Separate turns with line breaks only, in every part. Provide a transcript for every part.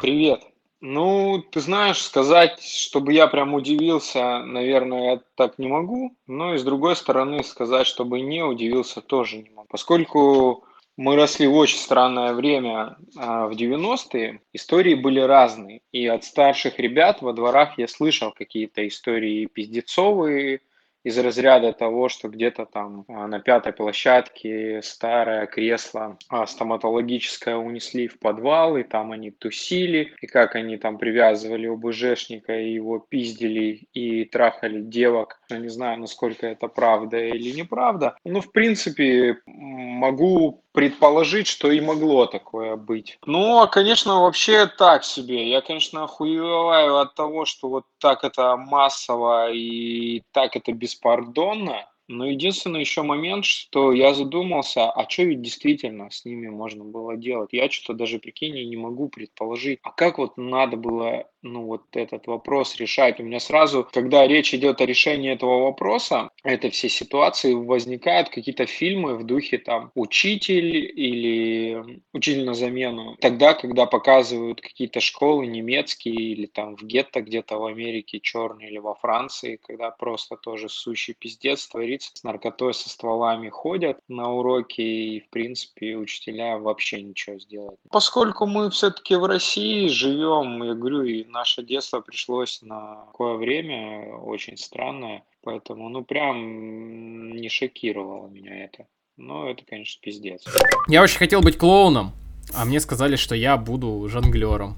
Привет. Ну, ты знаешь, сказать, чтобы я прям удивился, наверное, я так не могу. Но и с другой стороны, сказать, чтобы не удивился, тоже не могу. Поскольку мы росли в очень странное время, а, в 90-е, истории были разные. И от старших ребят во дворах я слышал какие-то истории пиздецовые, из разряда того, что где-то там а, на пятой площадке старое кресло а, стоматологическое унесли в подвал, и там они тусили, и как они там привязывали ОБЖшника, и его пиздили и трахали девок. Я не знаю, насколько это правда или неправда. Ну, в принципе, могу предположить, что и могло такое быть. Ну, а, конечно, вообще так себе. Я, конечно, охуеваю от того, что вот так это массово и так это беспардонно. Но единственный еще момент, что я задумался, а что ведь действительно с ними можно было делать? Я что-то даже, прикинь, не могу предположить. А как вот надо было ну, вот этот вопрос решать. У меня сразу, когда речь идет о решении этого вопроса, это все ситуации возникают какие-то фильмы в духе там «Учитель» или «Учитель на замену». Тогда, когда показывают какие-то школы немецкие или там в гетто где-то в Америке черные или во Франции, когда просто тоже сущий пиздец творится, с наркотой, со стволами ходят на уроки и, в принципе, учителя вообще ничего сделать. Поскольку мы все-таки в России живем, я говорю, и наше детство пришлось на такое время очень странное, поэтому, ну, прям не шокировало меня это. Но это, конечно, пиздец.
Я очень хотел быть клоуном, а мне сказали, что я буду жонглером.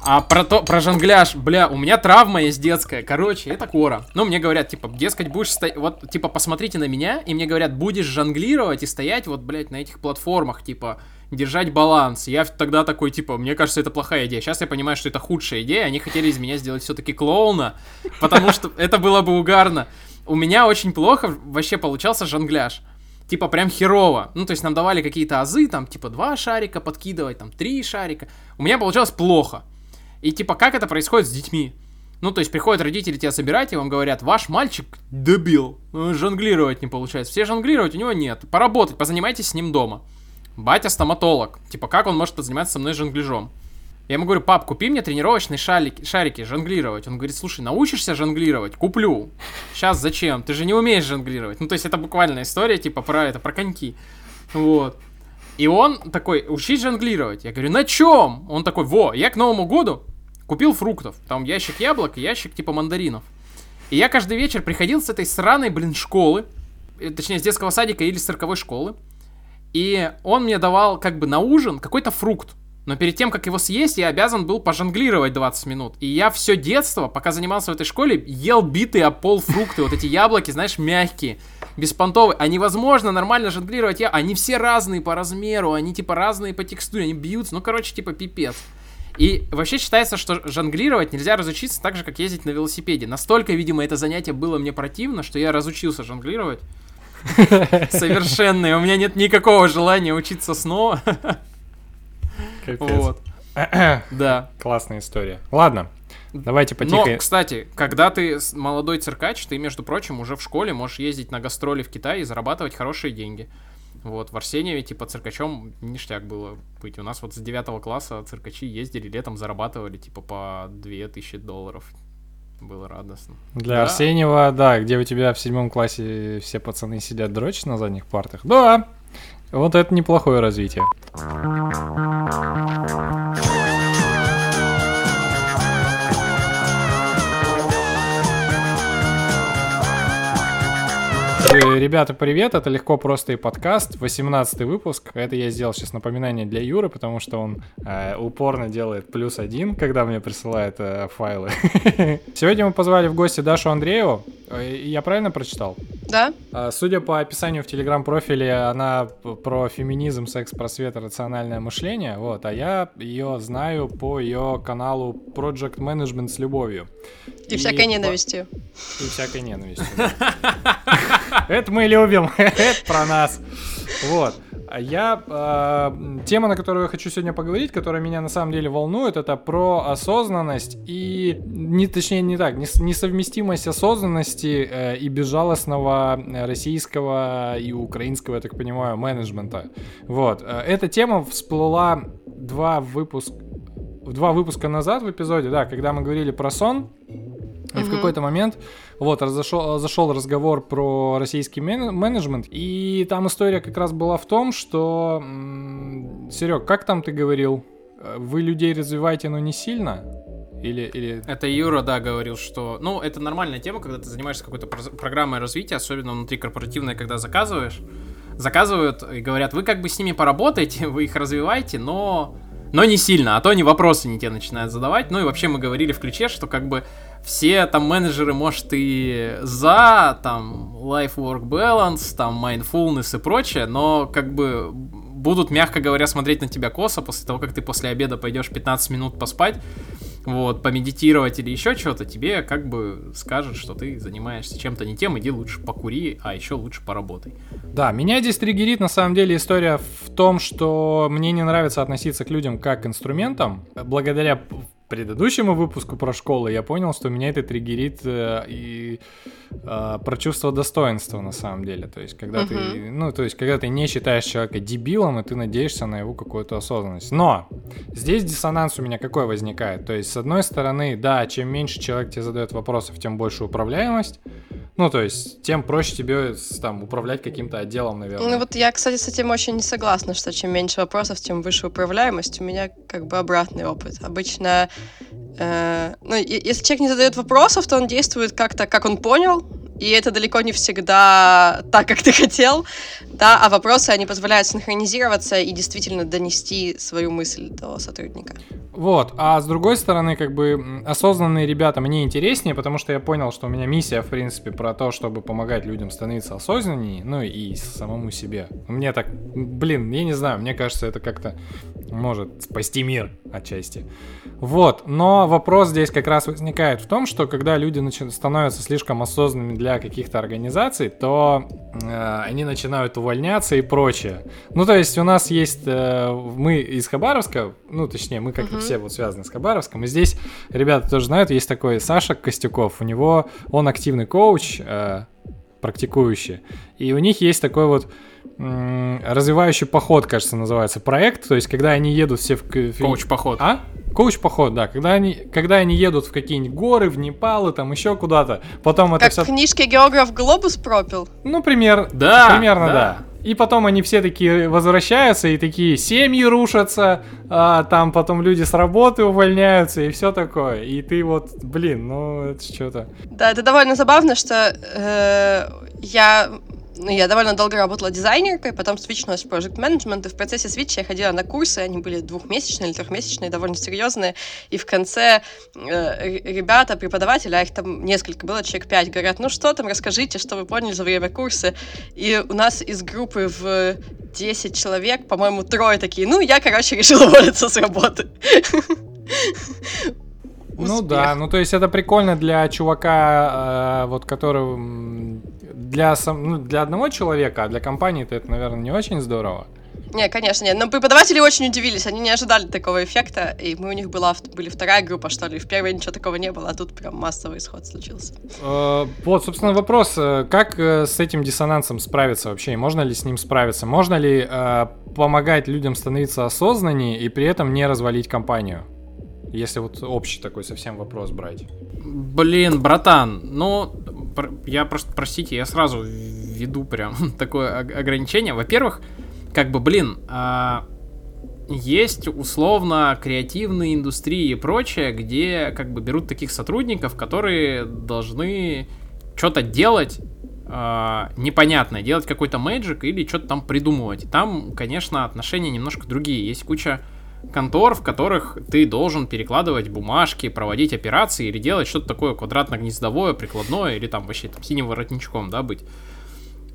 А про то, про жонгляж, бля, у меня травма есть детская. Короче, это кора. Ну, мне говорят, типа, дескать, будешь стоять, вот, типа, посмотрите на меня, и мне говорят, будешь жонглировать и стоять вот, блядь, на этих платформах, типа, держать баланс. Я тогда такой, типа, мне кажется, это плохая идея. Сейчас я понимаю, что это худшая идея. Они хотели из меня сделать все-таки клоуна, потому что это было бы угарно. У меня очень плохо вообще получался жонгляж. Типа прям херово. Ну, то есть нам давали какие-то азы, там, типа, два шарика подкидывать, там, три шарика. У меня получалось плохо. И типа, как это происходит с детьми? Ну, то есть приходят родители тебя собирать, и вам говорят, ваш мальчик дебил, жонглировать не получается. Все жонглировать у него нет. Поработать, позанимайтесь с ним дома. Батя стоматолог. Типа, как он может заниматься со мной жонгляжом? Я ему говорю, пап, купи мне тренировочные шарики, шарики жонглировать. Он говорит, слушай, научишься жонглировать? Куплю. Сейчас зачем? Ты же не умеешь жонглировать. Ну, то есть это буквальная история, типа, про это, про коньки. Вот. И он такой, учись жонглировать. Я говорю, на чем? Он такой, во, я к Новому году купил фруктов. Там ящик яблок и ящик типа мандаринов. И я каждый вечер приходил с этой сраной, блин, школы, э, точнее, с детского садика или с цирковой школы, и он мне давал как бы на ужин какой-то фрукт. Но перед тем, как его съесть, я обязан был пожонглировать 20 минут. И я все детство, пока занимался в этой школе, ел битые о пол фрукты. Вот эти яблоки, знаешь, мягкие, беспонтовые. А невозможно нормально жонглировать. Я... Они все разные по размеру, они типа разные по текстуре, они бьются. Ну, короче, типа пипец. И вообще считается, что жонглировать нельзя разучиться так же, как ездить на велосипеде. Настолько, видимо, это занятие было мне противно, что я разучился жонглировать. Совершенно. У меня нет никакого желания учиться снова.
Вот. Да. Классная история. Ладно, Давайте потихо.
Но, кстати, когда ты молодой циркач, ты, между прочим, уже в школе можешь ездить на гастроли в Китай и зарабатывать хорошие деньги. Вот, в Арсеньеве, типа, циркачом ништяк было быть. У нас вот с 9 класса циркачи ездили, летом зарабатывали, типа, по 2000 долларов было радостно.
Для да. Арсеньева, да, где у тебя в седьмом классе все пацаны сидят дрочат на задних партах. Да, вот это неплохое развитие. Ребята, привет, это «Легко, просто и подкаст», 18 выпуск. Это я сделал сейчас напоминание для Юры, потому что он э, упорно делает плюс один, когда мне присылает э, файлы. Сегодня мы позвали в гости Дашу Андрееву. Э, я правильно прочитал?
Да.
А, судя по описанию в телеграм-профиле, она про феминизм, секс, просвет, рациональное мышление, вот, а я ее знаю по ее каналу Project Management с любовью.
И, и всякой ненавистью.
И всякой ненавистью. Это мы любим, это про нас. Вот. Я э, тема, на которую я хочу сегодня поговорить, которая меня на самом деле волнует, это про осознанность и не точнее не так, несовместимость осознанности э, и безжалостного российского и украинского, я так понимаю, менеджмента. Вот. Э, эта тема всплыла два выпуска два выпуска назад в эпизоде, да, когда мы говорили про сон, и в какой-то момент вот разошел, зашел разговор про российский мен- менеджмент, и там история как раз была в том, что Серег, как там ты говорил, вы людей развиваете, но не сильно? Или, или...
Это Юра, да, говорил, что... Ну, это нормальная тема, когда ты занимаешься какой-то про- программой развития, особенно внутри корпоративной, когда заказываешь. Заказывают и говорят, вы как бы с ними поработаете, вы их развиваете, но... Но не сильно, а то они вопросы не те начинают задавать. Ну и вообще мы говорили в ключе, что как бы все там менеджеры, может, и за, там, life-work balance, там, mindfulness и прочее, но как бы будут, мягко говоря, смотреть на тебя косо после того, как ты после обеда пойдешь 15 минут поспать, вот, помедитировать или еще что-то, тебе как бы скажут, что ты занимаешься чем-то не тем, иди лучше покури, а еще лучше поработай.
Да, меня здесь триггерит на самом деле история в том, что мне не нравится относиться к людям как к инструментам. Благодаря предыдущему выпуску про школу я понял, что меня это триггерит э, и э, про чувство достоинства на самом деле. То есть, когда uh-huh. ты, ну, то есть, когда ты не считаешь человека дебилом, и ты надеешься на его какую-то осознанность. Но здесь диссонанс у меня какой возникает? То есть, с одной стороны, да, чем меньше человек тебе задает вопросов, тем больше управляемость. Ну, то есть, тем проще тебе там управлять каким-то отделом, наверное.
Ну, вот я, кстати, с этим очень не согласна, что чем меньше вопросов, тем выше управляемость. У меня как бы обратный опыт. Обычно, э, ну, если человек не задает вопросов, то он действует как-то, как он понял, и это далеко не всегда так, как ты хотел, да, а вопросы, они позволяют синхронизироваться и действительно донести свою мысль до сотрудника.
Вот, а с другой стороны, как бы осознанные ребята мне интереснее, потому что я понял, что у меня миссия, в принципе, про то, чтобы помогать людям становиться осознаннее, ну и самому себе. Мне так, блин, я не знаю, мне кажется, это как-то может спасти мир отчасти. Вот, но вопрос здесь как раз возникает в том, что когда люди становятся слишком осознанными для каких-то организаций, то э, они начинают увольняться и прочее. Ну, то есть у нас есть, э, мы из Хабаровска, ну, точнее, мы как uh-huh. все вот связаны с Хабаровском, и здесь ребята тоже знают, есть такой Саша Костюков, у него, он активный коуч, э, практикующий, и у них есть такой вот развивающий поход, кажется, называется проект. То есть, когда они едут все в...
Коуч-поход.
А? Коуч-поход, да. Когда они, когда они едут в какие-нибудь горы, в Непал и там еще куда-то, потом
как
это все...
в книжке географ Глобус пропил?
Ну, пример...
Да,
примерно, да. да. И потом они все такие возвращаются, и такие семьи рушатся, а, там потом люди с работы увольняются, и все такое. И ты вот, блин, ну это что-то.
Да, это довольно забавно, что э, я я довольно долго работала дизайнеркой, потом свичнулась в проект менеджмент, и в процессе свитча я ходила на курсы, они были двухмесячные или трехмесячные, довольно серьезные, и в конце э, ребята, преподаватели, а их там несколько было, человек пять, говорят, ну что там, расскажите, что вы поняли за время курса, и у нас из группы в 10 человек, по-моему, трое такие, ну, я, короче, решила уволиться с работы.
Ну да, ну то есть это прикольно для чувака, э, вот который для, сам, ну, для одного человека, а для компании это, наверное, не очень здорово.
Не, конечно, нет. Но преподаватели очень удивились, они не ожидали такого эффекта, и мы у них была, были вторая группа, что ли. В первой ничего такого не было, а тут прям массовый исход случился.
Э, вот, собственно, вопрос, э, как э, с этим диссонансом справиться вообще, можно ли с ним справиться? Можно ли помогать людям становиться осознаннее и при этом не развалить компанию? Если вот общий такой совсем вопрос брать.
Блин, братан, ну, я просто, простите, я сразу веду прям такое ограничение. Во-первых, как бы, блин, а, есть условно креативные индустрии и прочее, где как бы берут таких сотрудников, которые должны что-то делать Uh, непонятное, делать какой-то мэджик или что-то там придумывать. Там, конечно, отношения немножко другие. Есть куча контор, в которых ты должен перекладывать бумажки, проводить операции или делать что-то такое квадратно-гнездовое, прикладное или там вообще там синим воротничком, да, быть.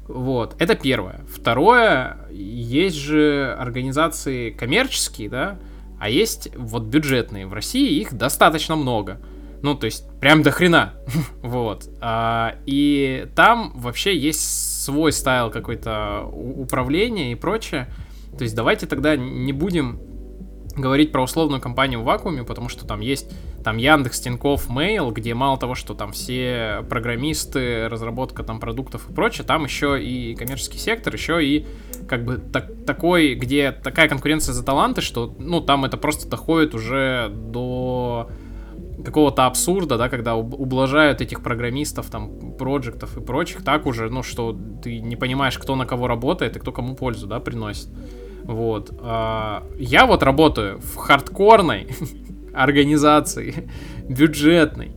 Вот, это первое. Второе, есть же организации коммерческие, да, а есть вот бюджетные. В России их достаточно много. Ну, то есть, прям до хрена. вот. А, и там вообще есть свой стайл какой-то управления и прочее. То есть, давайте тогда не будем говорить про условную компанию в вакууме, потому что там есть там Яндекс, Тинькофф, Mail, где мало того, что там все программисты, разработка там продуктов и прочее, там еще и коммерческий сектор, еще и как бы так, такой, где такая конкуренция за таланты, что, ну, там это просто доходит уже до какого-то абсурда, да, когда ублажают этих программистов, там, проектов и прочих, так уже, ну, что ты не понимаешь, кто на кого работает и кто кому пользу, да, приносит. Вот. А, я вот работаю в хардкорной организации, бюджетной,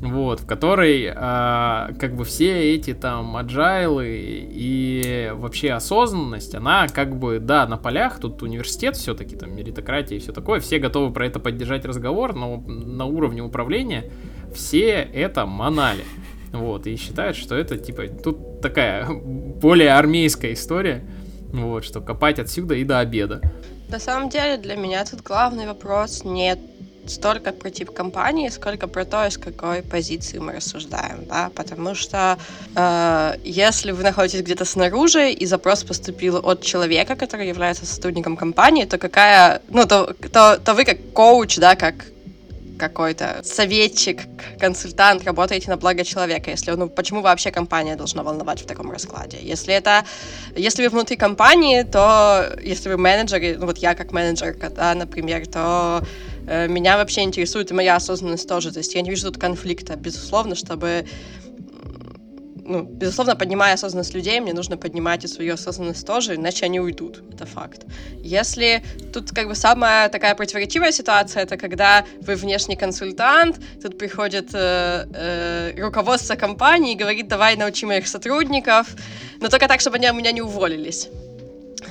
вот, в которой а, как бы все эти там аджайлы и вообще осознанность, она как бы, да, на полях, тут университет все-таки, там, меритократия и все такое, все готовы про это поддержать разговор, но на уровне управления все это манали. Вот, и считают, что это, типа, тут такая более армейская история, вот, что копать отсюда и до обеда.
На самом деле для меня тут главный вопрос не столько про тип компании, сколько про то, из какой позиции мы рассуждаем, да, потому что э, если вы находитесь где-то снаружи и запрос поступил от человека, который является сотрудником компании, то какая, ну, то, то, то вы как коуч, да, как какой-то советчик, консультант, работаете на благо человека, если ну, почему вообще компания должна волновать в таком раскладе? Если это, если вы внутри компании, то если вы менеджер, ну вот я как менеджер, да, например, то э, меня вообще интересует и моя осознанность тоже, то есть я не вижу тут конфликта, безусловно, чтобы ну, безусловно, поднимая осознанность людей, мне нужно поднимать и свою осознанность тоже, иначе они уйдут. Это факт. Если тут как бы самая такая противоречивая ситуация, это когда вы внешний консультант, тут приходит э, э, руководство компании и говорит, давай научи моих сотрудников, но только так, чтобы они у меня не уволились.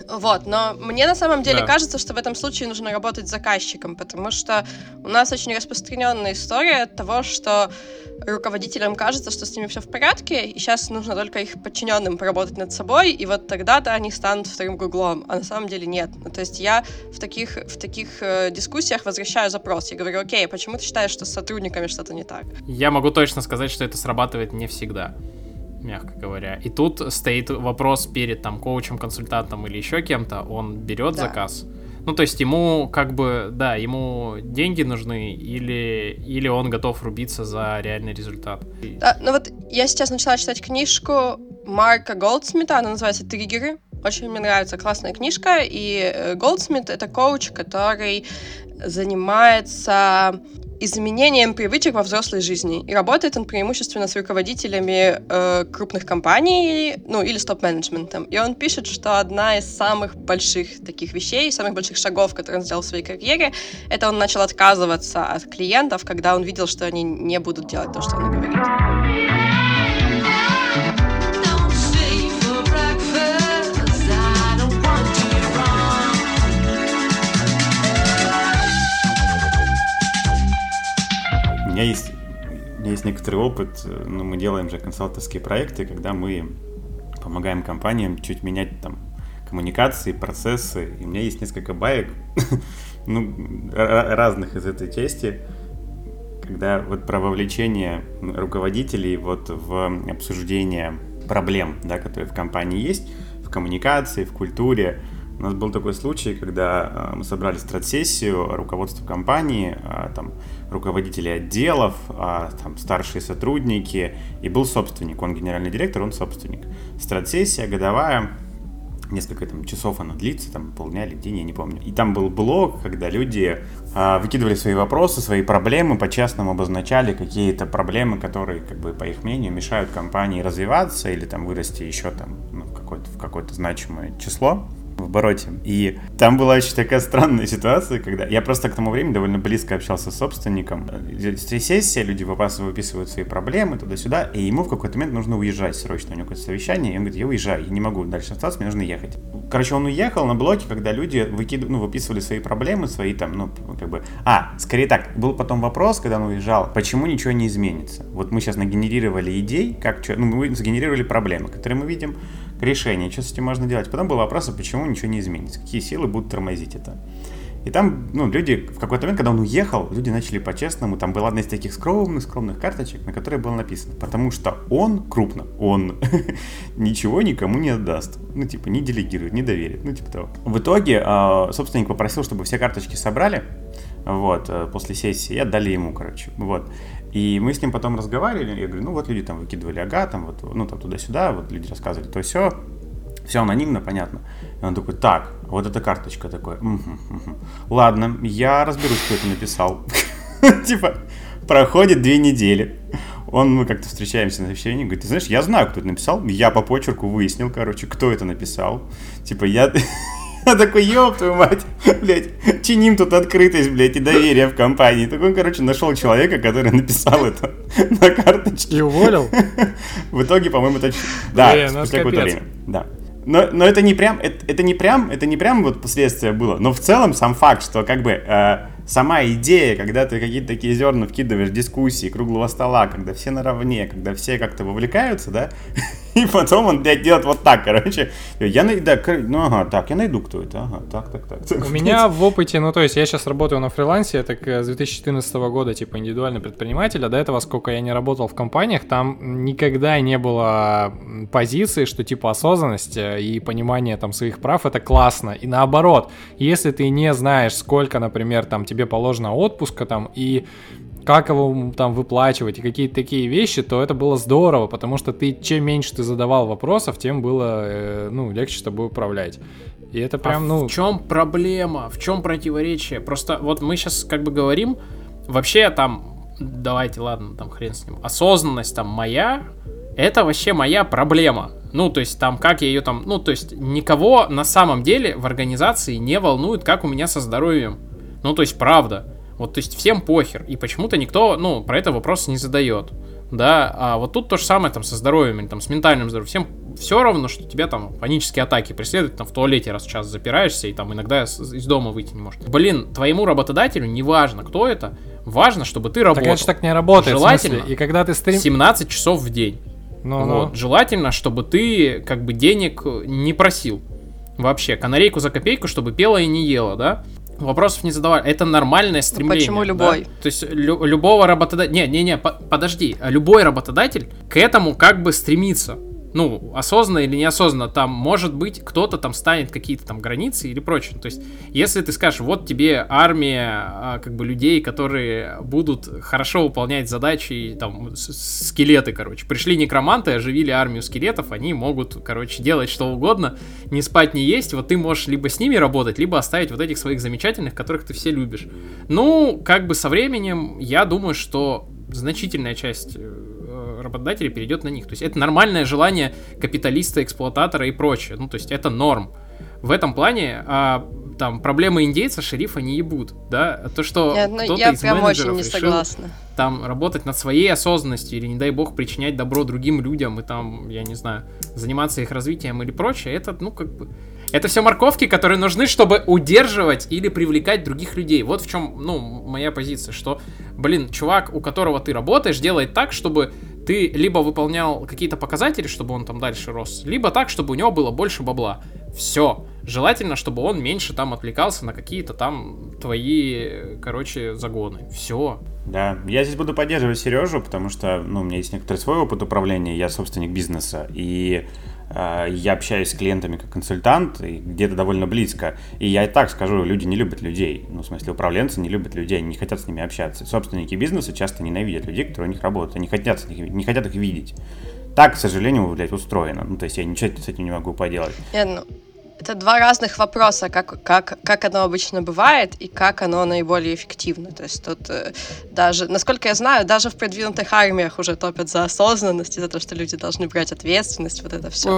Вот, но мне на самом деле да. кажется, что в этом случае нужно работать с заказчиком, потому что у нас очень распространенная история того, что руководителям кажется, что с ними все в порядке, и сейчас нужно только их подчиненным поработать над собой, и вот тогда-то они станут вторым гуглом, а на самом деле нет. Ну, то есть я в таких, в таких э, дискуссиях возвращаю запрос. Я говорю, окей, а почему ты считаешь, что с сотрудниками что-то не так?
Я могу точно сказать, что это срабатывает не всегда мягко говоря. И тут стоит вопрос перед там коучем, консультантом или еще кем-то, он берет да. заказ. Ну, то есть ему как бы, да, ему деньги нужны или, или он готов рубиться за реальный результат.
Да, ну вот я сейчас начала читать книжку Марка Голдсмита, она называется «Триггеры». Очень мне нравится, классная книжка, и Голдсмит — это коуч, который занимается изменением привычек во взрослой жизни. И работает он преимущественно с руководителями э, крупных компаний, ну, или с топ-менеджментом. И он пишет, что одна из самых больших таких вещей, самых больших шагов, которые он сделал в своей карьере, это он начал отказываться от клиентов, когда он видел, что они не будут делать то, что он говорит.
Меня есть, у меня есть некоторый опыт, ну, мы делаем же консалтовские проекты, когда мы помогаем компаниям чуть менять там коммуникации, процессы. И у меня есть несколько баек, ну, разных из этой части, когда вот про вовлечение руководителей вот в обсуждение проблем, да, которые в компании есть, в коммуникации, в культуре. У нас был такой случай, когда мы собрали стратсессию, руководство компании, там, руководители отделов, а, там, старшие сотрудники, и был собственник, он генеральный директор, он собственник. Стратсессия годовая, несколько там часов она длится, там полдня или день, я не помню. И там был блог, когда люди а, выкидывали свои вопросы, свои проблемы, по-честному обозначали какие-то проблемы, которые, как бы, по их мнению, мешают компании развиваться или там вырасти еще там ну, в какое-то, в какое-то значимое число в обороте. И там была очень такая странная ситуация, когда я просто к тому времени довольно близко общался с собственником. Здесь сессия, люди выписывают свои проблемы туда-сюда, и ему в какой-то момент нужно уезжать срочно, у него какое-то совещание, и он говорит, я уезжаю, я не могу дальше остаться, мне нужно ехать. Короче, он уехал на блоке, когда люди выкидывали, ну, выписывали свои проблемы, свои там, ну, как бы... А, скорее так, был потом вопрос, когда он уезжал, почему ничего не изменится? Вот мы сейчас нагенерировали идей, как что, ну, мы сгенерировали проблемы, которые мы видим, решение, что с этим можно делать. Потом был вопрос, а почему ничего не изменится, какие силы будут тормозить это. И там, ну, люди, в какой-то момент, когда он уехал, люди начали по-честному, там была одна из таких скромных-скромных карточек, на которой было написано, потому что он крупно, он ничего никому не отдаст. Ну, типа, не делегирует, не доверит, ну, типа того. В итоге э, собственник попросил, чтобы все карточки собрали, вот, э, после сессии, и отдали ему, короче, вот. И мы с ним потом разговаривали, я говорю, ну, вот люди там выкидывали ага, там, вот, ну, там, туда-сюда, вот люди рассказывали то все, все анонимно, понятно. И он такой, так, вот эта карточка такой, угу, угу. ладно, я разберусь, кто это написал. Типа, проходит две недели. Он, мы как-то встречаемся на общении, говорит, ты знаешь, я знаю, кто это написал, я по почерку выяснил, короче, кто это написал. Типа, я, я такой, ёб твою мать, блядь, чиним тут открытость, блядь, и доверие в компании. Так он, короче, нашел человека, который написал это на карточке.
И уволил?
В итоге, по-моему, это... Да, ну спустя какое-то время. Да. Но, но это не прям, это, это не прям, это не прям вот последствия было. Но в целом сам факт, что как бы э, сама идея, когда ты какие-то такие зерна вкидываешь дискуссии круглого стола, когда все наравне, когда все как-то вовлекаются, да, и потом он, блядь, делает вот так, короче. Я найду, да, ну ага, так, я найду, кто это, ага, так, так, так.
У меня в опыте, ну то есть я сейчас работаю на фрилансе, так с 2014 года, типа, индивидуальный предприниматель, а до этого, сколько я не работал в компаниях, там никогда не было позиции, что типа осознанность э, и понимание там своих прав это классно. И наоборот, если ты не знаешь, сколько, например, там тебе положено отпуска там и как его там выплачивать и какие-то такие вещи, то это было здорово, потому что ты чем меньше ты задавал вопросов, тем было э, ну легче с тобой управлять. И это прям, а ну...
В чем проблема? В чем противоречие? Просто вот мы сейчас как бы говорим, вообще там, давайте, ладно, там хрен с ним, осознанность там моя, это вообще моя проблема. Ну, то есть там, как я ее там, ну, то есть никого на самом деле в организации не волнует, как у меня со здоровьем. Ну, то есть правда. Вот, то есть всем похер. И почему-то никто, ну, про это вопрос не задает. Да, а вот тут то же самое там со здоровьем или там с ментальным здоровьем. Всем все равно, что тебя там панические атаки преследуют, там в туалете раз в час запираешься и там иногда из дома выйти не можешь. Блин, твоему работодателю не важно, кто это, важно, чтобы ты работал. Так
это же так не работает.
Желательно.
И когда ты стрим...
17 часов в день. Ну, вот. Ну. Желательно, чтобы ты как бы денег не просил. Вообще, канарейку за копейку, чтобы пела и не ела, да? Вопросов не задавали. Это нормальное стремление.
Почему любой?
Да? То есть лю- любого работодателя... Не, не, не, по- подожди. Любой работодатель к этому как бы стремится ну, осознанно или неосознанно, там, может быть, кто-то там станет какие-то там границы или прочее. То есть, если ты скажешь, вот тебе армия, а, как бы, людей, которые будут хорошо выполнять задачи, там, скелеты, короче. Пришли некроманты, оживили армию скелетов, они могут, короче, делать что угодно, не спать, не есть, вот ты можешь либо с ними работать, либо оставить вот этих своих замечательных, которых ты все любишь. Ну, как бы со временем, я думаю, что значительная часть работодателей перейдет на них. То есть это нормальное желание капиталиста, эксплуататора и прочее. Ну, то есть это норм. В этом плане а, там проблемы индейца шерифа не ебут, да? То, что
Нет, ну, кто-то я из прям очень не решил согласна.
там работать над своей осознанностью или, не дай бог, причинять добро другим людям и там, я не знаю, заниматься их развитием или прочее, это, ну, как бы... Это все морковки, которые нужны, чтобы удерживать или привлекать других людей. Вот в чем, ну, моя позиция, что, блин, чувак, у которого ты работаешь, делает так, чтобы ты либо выполнял какие-то показатели, чтобы он там дальше рос, либо так, чтобы у него было больше бабла. Все. Желательно, чтобы он меньше там отвлекался на какие-то там твои, короче, загоны. Все.
Да, я здесь буду поддерживать Сережу, потому что, ну, у меня есть некоторый свой опыт управления, я собственник бизнеса, и я общаюсь с клиентами как консультант, и где-то довольно близко, и я и так скажу, люди не любят людей, ну, в смысле, управленцы не любят людей, не хотят с ними общаться. Собственники бизнеса часто ненавидят людей, которые у них работают, они хотят, не хотят их видеть. Так, к сожалению, блядь, устроено. Ну, то есть я ничего с этим не могу поделать.
Нет, ну, это два разных вопроса, как, как, как оно обычно бывает и как оно наиболее эффективно. То есть тут э, даже, насколько я знаю, даже в продвинутых армиях уже топят за осознанность и за то, что люди должны брать ответственность, вот это все.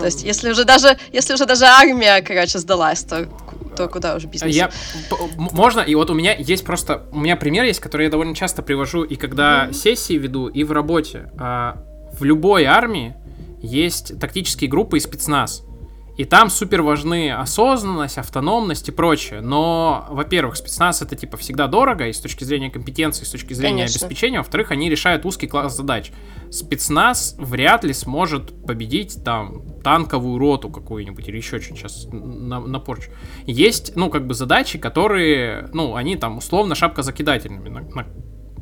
То есть если уже даже, если уже даже армия, короче, сдалась, то, то куда уже бизнес?
Я, можно, и вот у меня есть просто, у меня пример есть, который я довольно часто привожу и когда mm-hmm. сессии веду, и в работе. А, в любой армии есть тактические группы и спецназ. И там супер важны осознанность, автономность и прочее. Но, во-первых, спецназ это типа всегда дорого, и с точки зрения компетенции, и с точки зрения
Конечно.
обеспечения. Во-вторых, они решают узкий класс задач. Спецназ вряд ли сможет победить там танковую роту какую-нибудь или еще что-нибудь сейчас на, на порчу. Есть, ну, как бы задачи, которые, ну, они там условно шапка закидательными, на, на-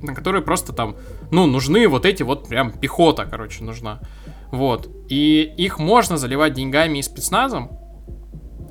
на которые просто там, ну, нужны вот эти вот прям пехота, короче, нужна. Вот. И их можно заливать деньгами и спецназом,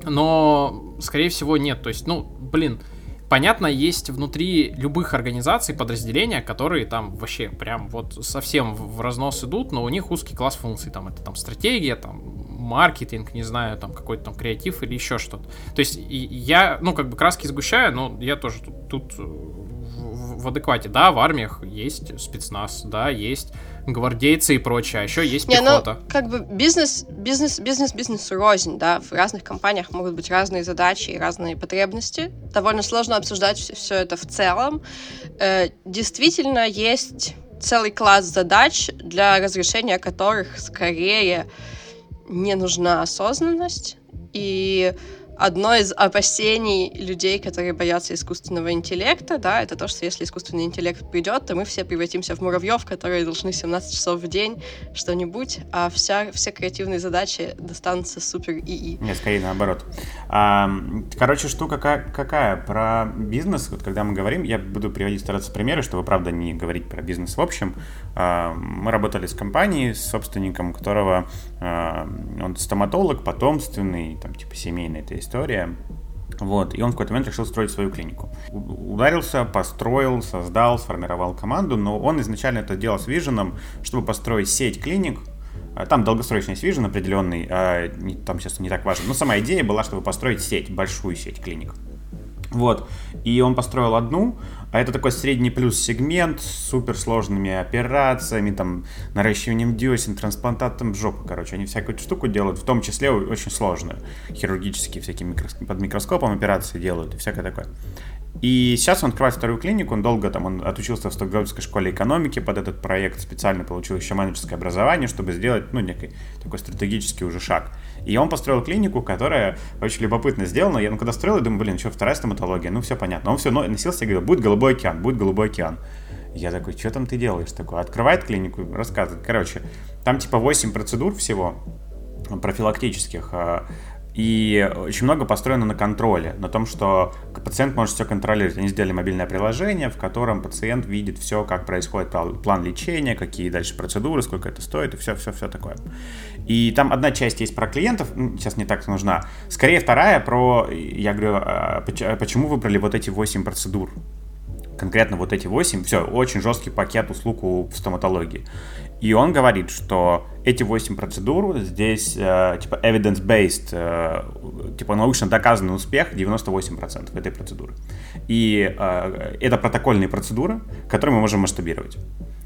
но, скорее всего, нет. То есть, ну, блин, понятно, есть внутри любых организаций подразделения, которые там вообще прям вот совсем в разнос идут, но у них узкий класс функций. Там это там стратегия, там маркетинг, не знаю, там какой-то там креатив или еще что-то. То есть я, ну, как бы краски сгущаю, но я тоже тут, тут э, в- в адеквате. Да, в армиях есть спецназ, да, есть гвардейцы и прочее, а еще есть
Не, ну,
пехота.
как бы бизнес, бизнес, бизнес, бизнес рознь, да. В разных компаниях могут быть разные задачи и разные потребности. Довольно сложно обсуждать все, это в целом. Э, действительно, есть целый класс задач, для разрешения которых скорее не нужна осознанность. И одно из опасений людей, которые боятся искусственного интеллекта, да, это то, что если искусственный интеллект придет, то мы все превратимся в муравьев, которые должны 17 часов в день что-нибудь, а вся, все креативные задачи достанутся супер ИИ.
Нет, скорее наоборот. Короче, штука ка- какая? Про бизнес, вот когда мы говорим, я буду приводить стараться примеры, чтобы, правда, не говорить про бизнес в общем. А, мы работали с компанией, с собственником, которого а, он стоматолог, потомственный, там, типа, семейная эта история. Вот, и он в какой-то момент решил строить свою клинику. Ударился, построил, создал, сформировал команду, но он изначально это делал с виженом, чтобы построить сеть клиник, а, Там долгосрочный есть вижен определенный, там сейчас не так важно. Но сама идея была, чтобы построить сеть, большую сеть клиник. Вот. И он построил одну, а это такой средний плюс сегмент с суперсложными операциями, там, наращиванием десен, трансплантатом жопы, короче. Они всякую штуку делают, в том числе очень сложную. Хирургические всякие микрос- под микроскопом операции делают и всякое такое. И сейчас он открывает вторую клинику, он долго там, он отучился в Стокгольмской школе экономики под этот проект, специально получил еще менеджерское образование, чтобы сделать, ну, некий такой стратегический уже шаг. И он построил клинику, которая очень любопытно сделана. Я, ну, когда строил, я думаю, блин, что, вторая стоматология, ну, все понятно. Он все носился и говорил, будет голубой океан, будет голубой океан. Я такой, что там ты делаешь такое? Открывает клинику, рассказывает. Короче, там типа 8 процедур всего профилактических, а, и очень много построено на контроле, на том, что пациент может все контролировать. Они сделали мобильное приложение, в котором пациент видит все, как происходит пла- план лечения, какие дальше процедуры, сколько это стоит, и все-все-все такое. И там одна часть есть про клиентов, м, сейчас не так нужна. Скорее вторая про, я говорю, а, а почему выбрали вот эти 8 процедур? Конкретно вот эти 8, все, очень жесткий пакет услуг в стоматологии. И он говорит, что эти 8 процедур здесь э, типа evidence-based, э, типа научно доказанный успех 98% этой процедуры. И э, это протокольные процедуры, которые мы можем масштабировать.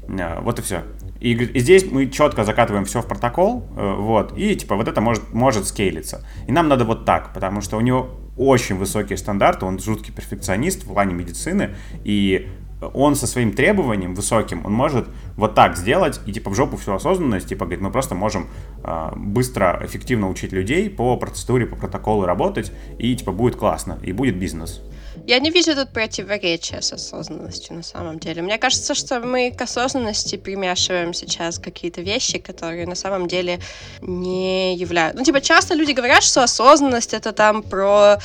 Вот и все. И, и здесь мы четко закатываем все в протокол, вот, и типа вот это может, может скейлиться. И нам надо вот так, потому что у него очень высокие стандарты, он жуткий перфекционист в плане медицины, и он со своим требованием высоким, он может вот так сделать, и типа в жопу всю осознанность, типа говорит, мы просто можем э, быстро, эффективно учить людей по процедуре, по протоколу работать, и типа будет классно, и будет бизнес.
Я не вижу тут противоречия с осознанностью на самом деле. Мне кажется, что мы к осознанности примешиваем сейчас какие-то вещи, которые на самом деле не являются... Ну, типа, часто люди говорят, что осознанность — это там про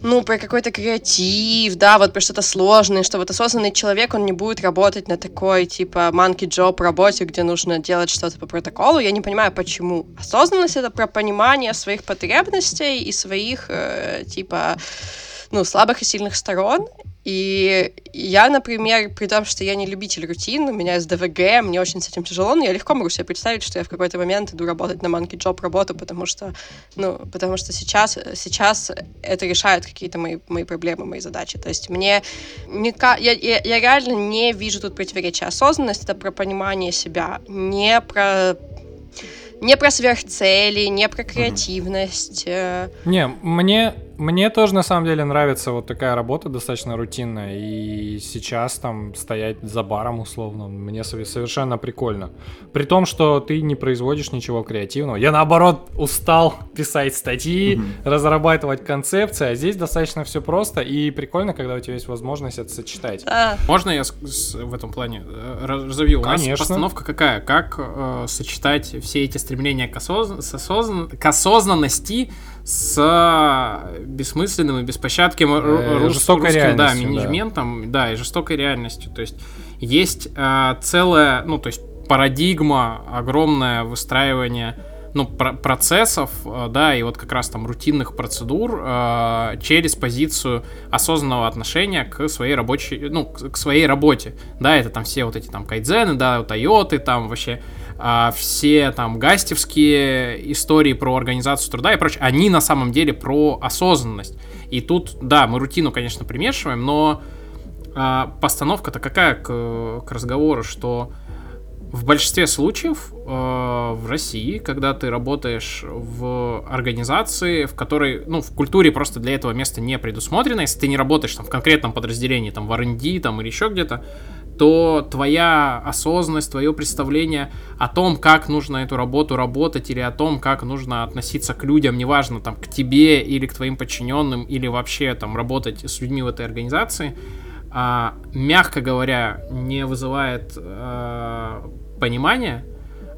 ну, про какой-то креатив, да, вот про что-то сложное, что вот осознанный человек, он не будет работать на такой, типа, monkey job работе, где нужно делать что-то по протоколу. Я не понимаю, почему. Осознанность — это про понимание своих потребностей и своих, э, типа, ну, слабых и сильных сторон. И я, например, при том, что я не любитель рутин, у меня есть ДВГ, мне очень с этим тяжело, но я легко могу себе представить, что я в какой-то момент иду работать на monkey job работу, потому что, ну, потому что сейчас, сейчас это решает какие-то мои, мои проблемы, мои задачи. То есть мне не, я, я, я реально не вижу тут противоречия. Осознанность — это про понимание себя, не про не про сверхцели, не про креативность. э,
Не, мне мне тоже на самом деле нравится вот такая работа достаточно рутинная. И сейчас там стоять за баром условно мне совершенно прикольно. При том, что ты не производишь ничего креативного. Я наоборот устал писать статьи, mm-hmm. разрабатывать концепции, а здесь достаточно все просто и прикольно, когда у тебя есть возможность это сочетать.
А. Можно я с, с, в этом плане э, разовью? Конечно. У нас постановка какая? Как э, сочетать все эти стремления к, осозн... осозн... к осознанности с бессмысленным и беспощадким э, русским да, менеджментом, да. да, и жестокой реальностью. То есть есть э, целая, ну, то есть парадигма, огромное выстраивание ну, про процессов, э, да, и вот как раз там рутинных процедур э, через позицию осознанного отношения к своей рабочей, ну, к своей работе, да, это там все вот эти там кайдзены, да, тойоты, там вообще э, все там гастевские истории про организацию труда и прочее, они на самом деле про осознанность. И тут, да, мы рутину, конечно, примешиваем, но э, постановка-то какая к, к разговору, что в большинстве случаев э, в России, когда ты работаешь в организации, в которой, ну, в культуре просто для этого места не предусмотрено, если ты не работаешь там в конкретном подразделении, там в R&D, там или еще где-то, то твоя осознанность, твое представление о том, как нужно эту работу работать, или о том, как нужно относиться к людям, неважно, там, к тебе или к твоим подчиненным, или вообще там работать с людьми в этой организации, а, мягко говоря, не вызывает а, понимания,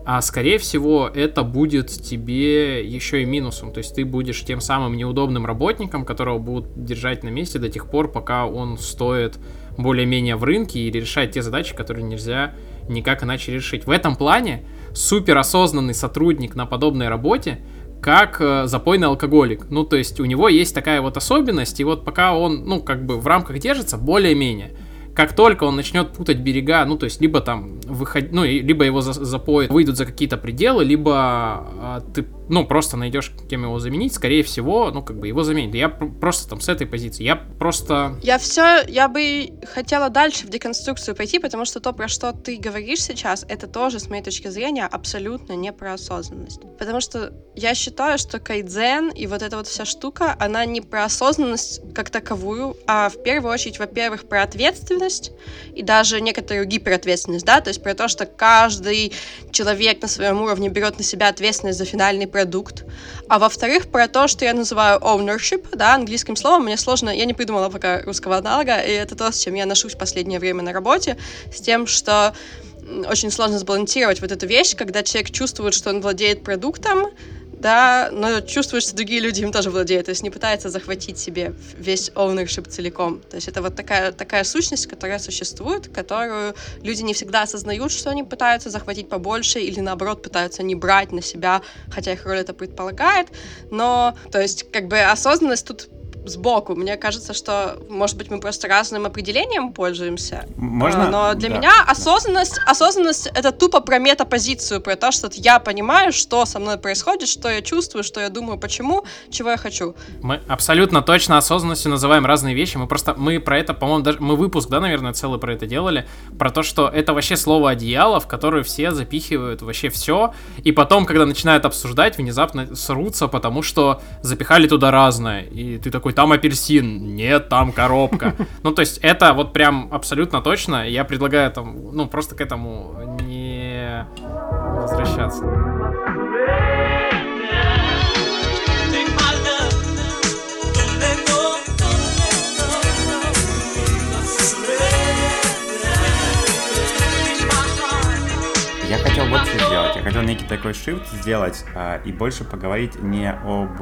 а скорее всего это будет тебе еще и минусом. То есть ты будешь тем самым неудобным работником, которого будут держать на месте до тех пор, пока он стоит более-менее в рынке или решает те задачи, которые нельзя никак иначе решить. В этом плане суперосознанный сотрудник на подобной работе как э, запойный алкоголик. Ну, то есть у него есть такая вот особенность, и вот пока он, ну, как бы в рамках держится, более-менее как только он начнет путать берега, ну, то есть, либо там выходить, ну, либо его за запоют, выйдут за какие-то пределы, либо а, ты, ну, просто найдешь, кем его заменить, скорее всего, ну, как бы его заменить. Я просто там с этой позиции, я просто...
Я все, я бы хотела дальше в деконструкцию пойти, потому что то, про что ты говоришь сейчас, это тоже, с моей точки зрения, абсолютно не про осознанность. Потому что я считаю, что кайдзен и вот эта вот вся штука, она не про осознанность как таковую, а в первую очередь, во-первых, про ответственность, ответственность и даже некоторую гиперответственность, да, то есть про то, что каждый человек на своем уровне берет на себя ответственность за финальный продукт, а во-вторых, про то, что я называю ownership, да, английским словом, мне сложно, я не придумала пока русского аналога, и это то, с чем я ношусь в последнее время на работе, с тем, что очень сложно сбалансировать вот эту вещь, когда человек чувствует, что он владеет продуктом, да, но чувствует, что другие люди им тоже владеют, то есть не пытается захватить себе весь ownership целиком. То есть это вот такая, такая сущность, которая существует, которую люди не всегда осознают, что они пытаются захватить побольше или наоборот пытаются не брать на себя, хотя их роль это предполагает, но, то есть как бы осознанность тут сбоку. Мне кажется, что, может быть, мы просто разным определением пользуемся.
Можно?
Но для да. меня осознанность, осознанность — это тупо про метапозицию, про то, что я понимаю, что со мной происходит, что я чувствую, что я думаю, почему, чего я хочу.
Мы абсолютно точно осознанностью называем разные вещи. Мы просто, мы про это, по-моему, даже, мы выпуск, да, наверное, целый про это делали, про то, что это вообще слово одеяло, в которое все запихивают вообще все, и потом, когда начинают обсуждать, внезапно срутся, потому что запихали туда разное, и ты такой, там апельсин, нет, там коробка. Ну, то есть это вот прям абсолютно точно. Я предлагаю там, ну, просто к этому не возвращаться.
Я хотел вот что сделать. Я хотел некий такой shift сделать а, и больше поговорить не об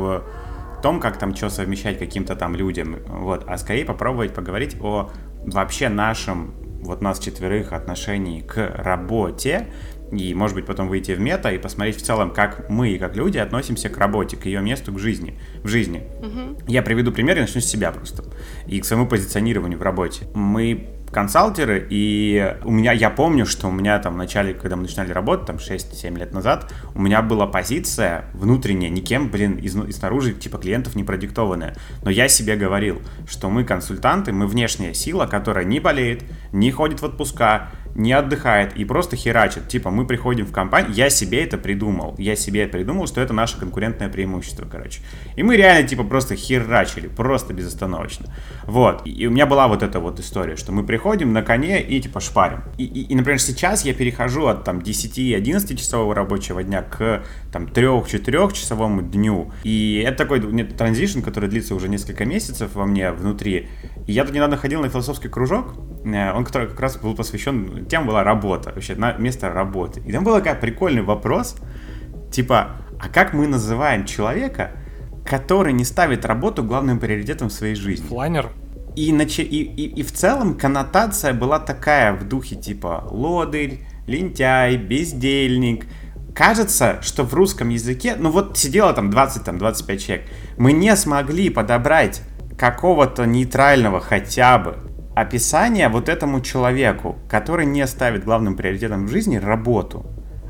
том, как там что совмещать каким-то там людям, вот, а скорее попробовать поговорить о вообще нашем, вот нас четверых, отношении к работе, и, может быть, потом выйти в мета и посмотреть в целом, как мы, как люди, относимся к работе, к ее месту, к жизни, в жизни. Угу. Я приведу пример и начну с себя просто. И к своему позиционированию в работе. Мы консалтеры, и у меня, я помню, что у меня там в начале, когда мы начинали работать, там 6-7 лет назад, у меня была позиция внутренняя, никем, блин, из, снаружи, типа клиентов не продиктованная, но я себе говорил, что мы консультанты, мы внешняя сила, которая не болеет, не ходит в отпуска, не отдыхает и просто херачит. Типа, мы приходим в компанию, я себе это придумал. Я себе придумал, что это наше конкурентное преимущество, короче. И мы реально, типа, просто херачили, просто безостановочно. Вот. И у меня была вот эта вот история, что мы приходим на коне и, типа, шпарим. И, и, и например, сейчас я перехожу от, там, 10-11 часового рабочего дня к, там, 3-4 часовому дню. И это такой нет, транзишн, который длится уже несколько месяцев во мне внутри. И я тут недавно ходил на философский кружок, э, он который как раз был посвящен, тем была работа, вообще, на место работы. И там был такой прикольный вопрос, типа, а как мы называем человека, который не ставит работу главным приоритетом в своей жизни?
Флайнер.
И, и, и, и в целом коннотация была такая в духе типа лодырь, лентяй, бездельник. Кажется, что в русском языке, ну вот сидело там 20-25 там, 25 человек, мы не смогли подобрать какого-то нейтрального хотя бы описания вот этому человеку, который не ставит главным приоритетом в жизни работу.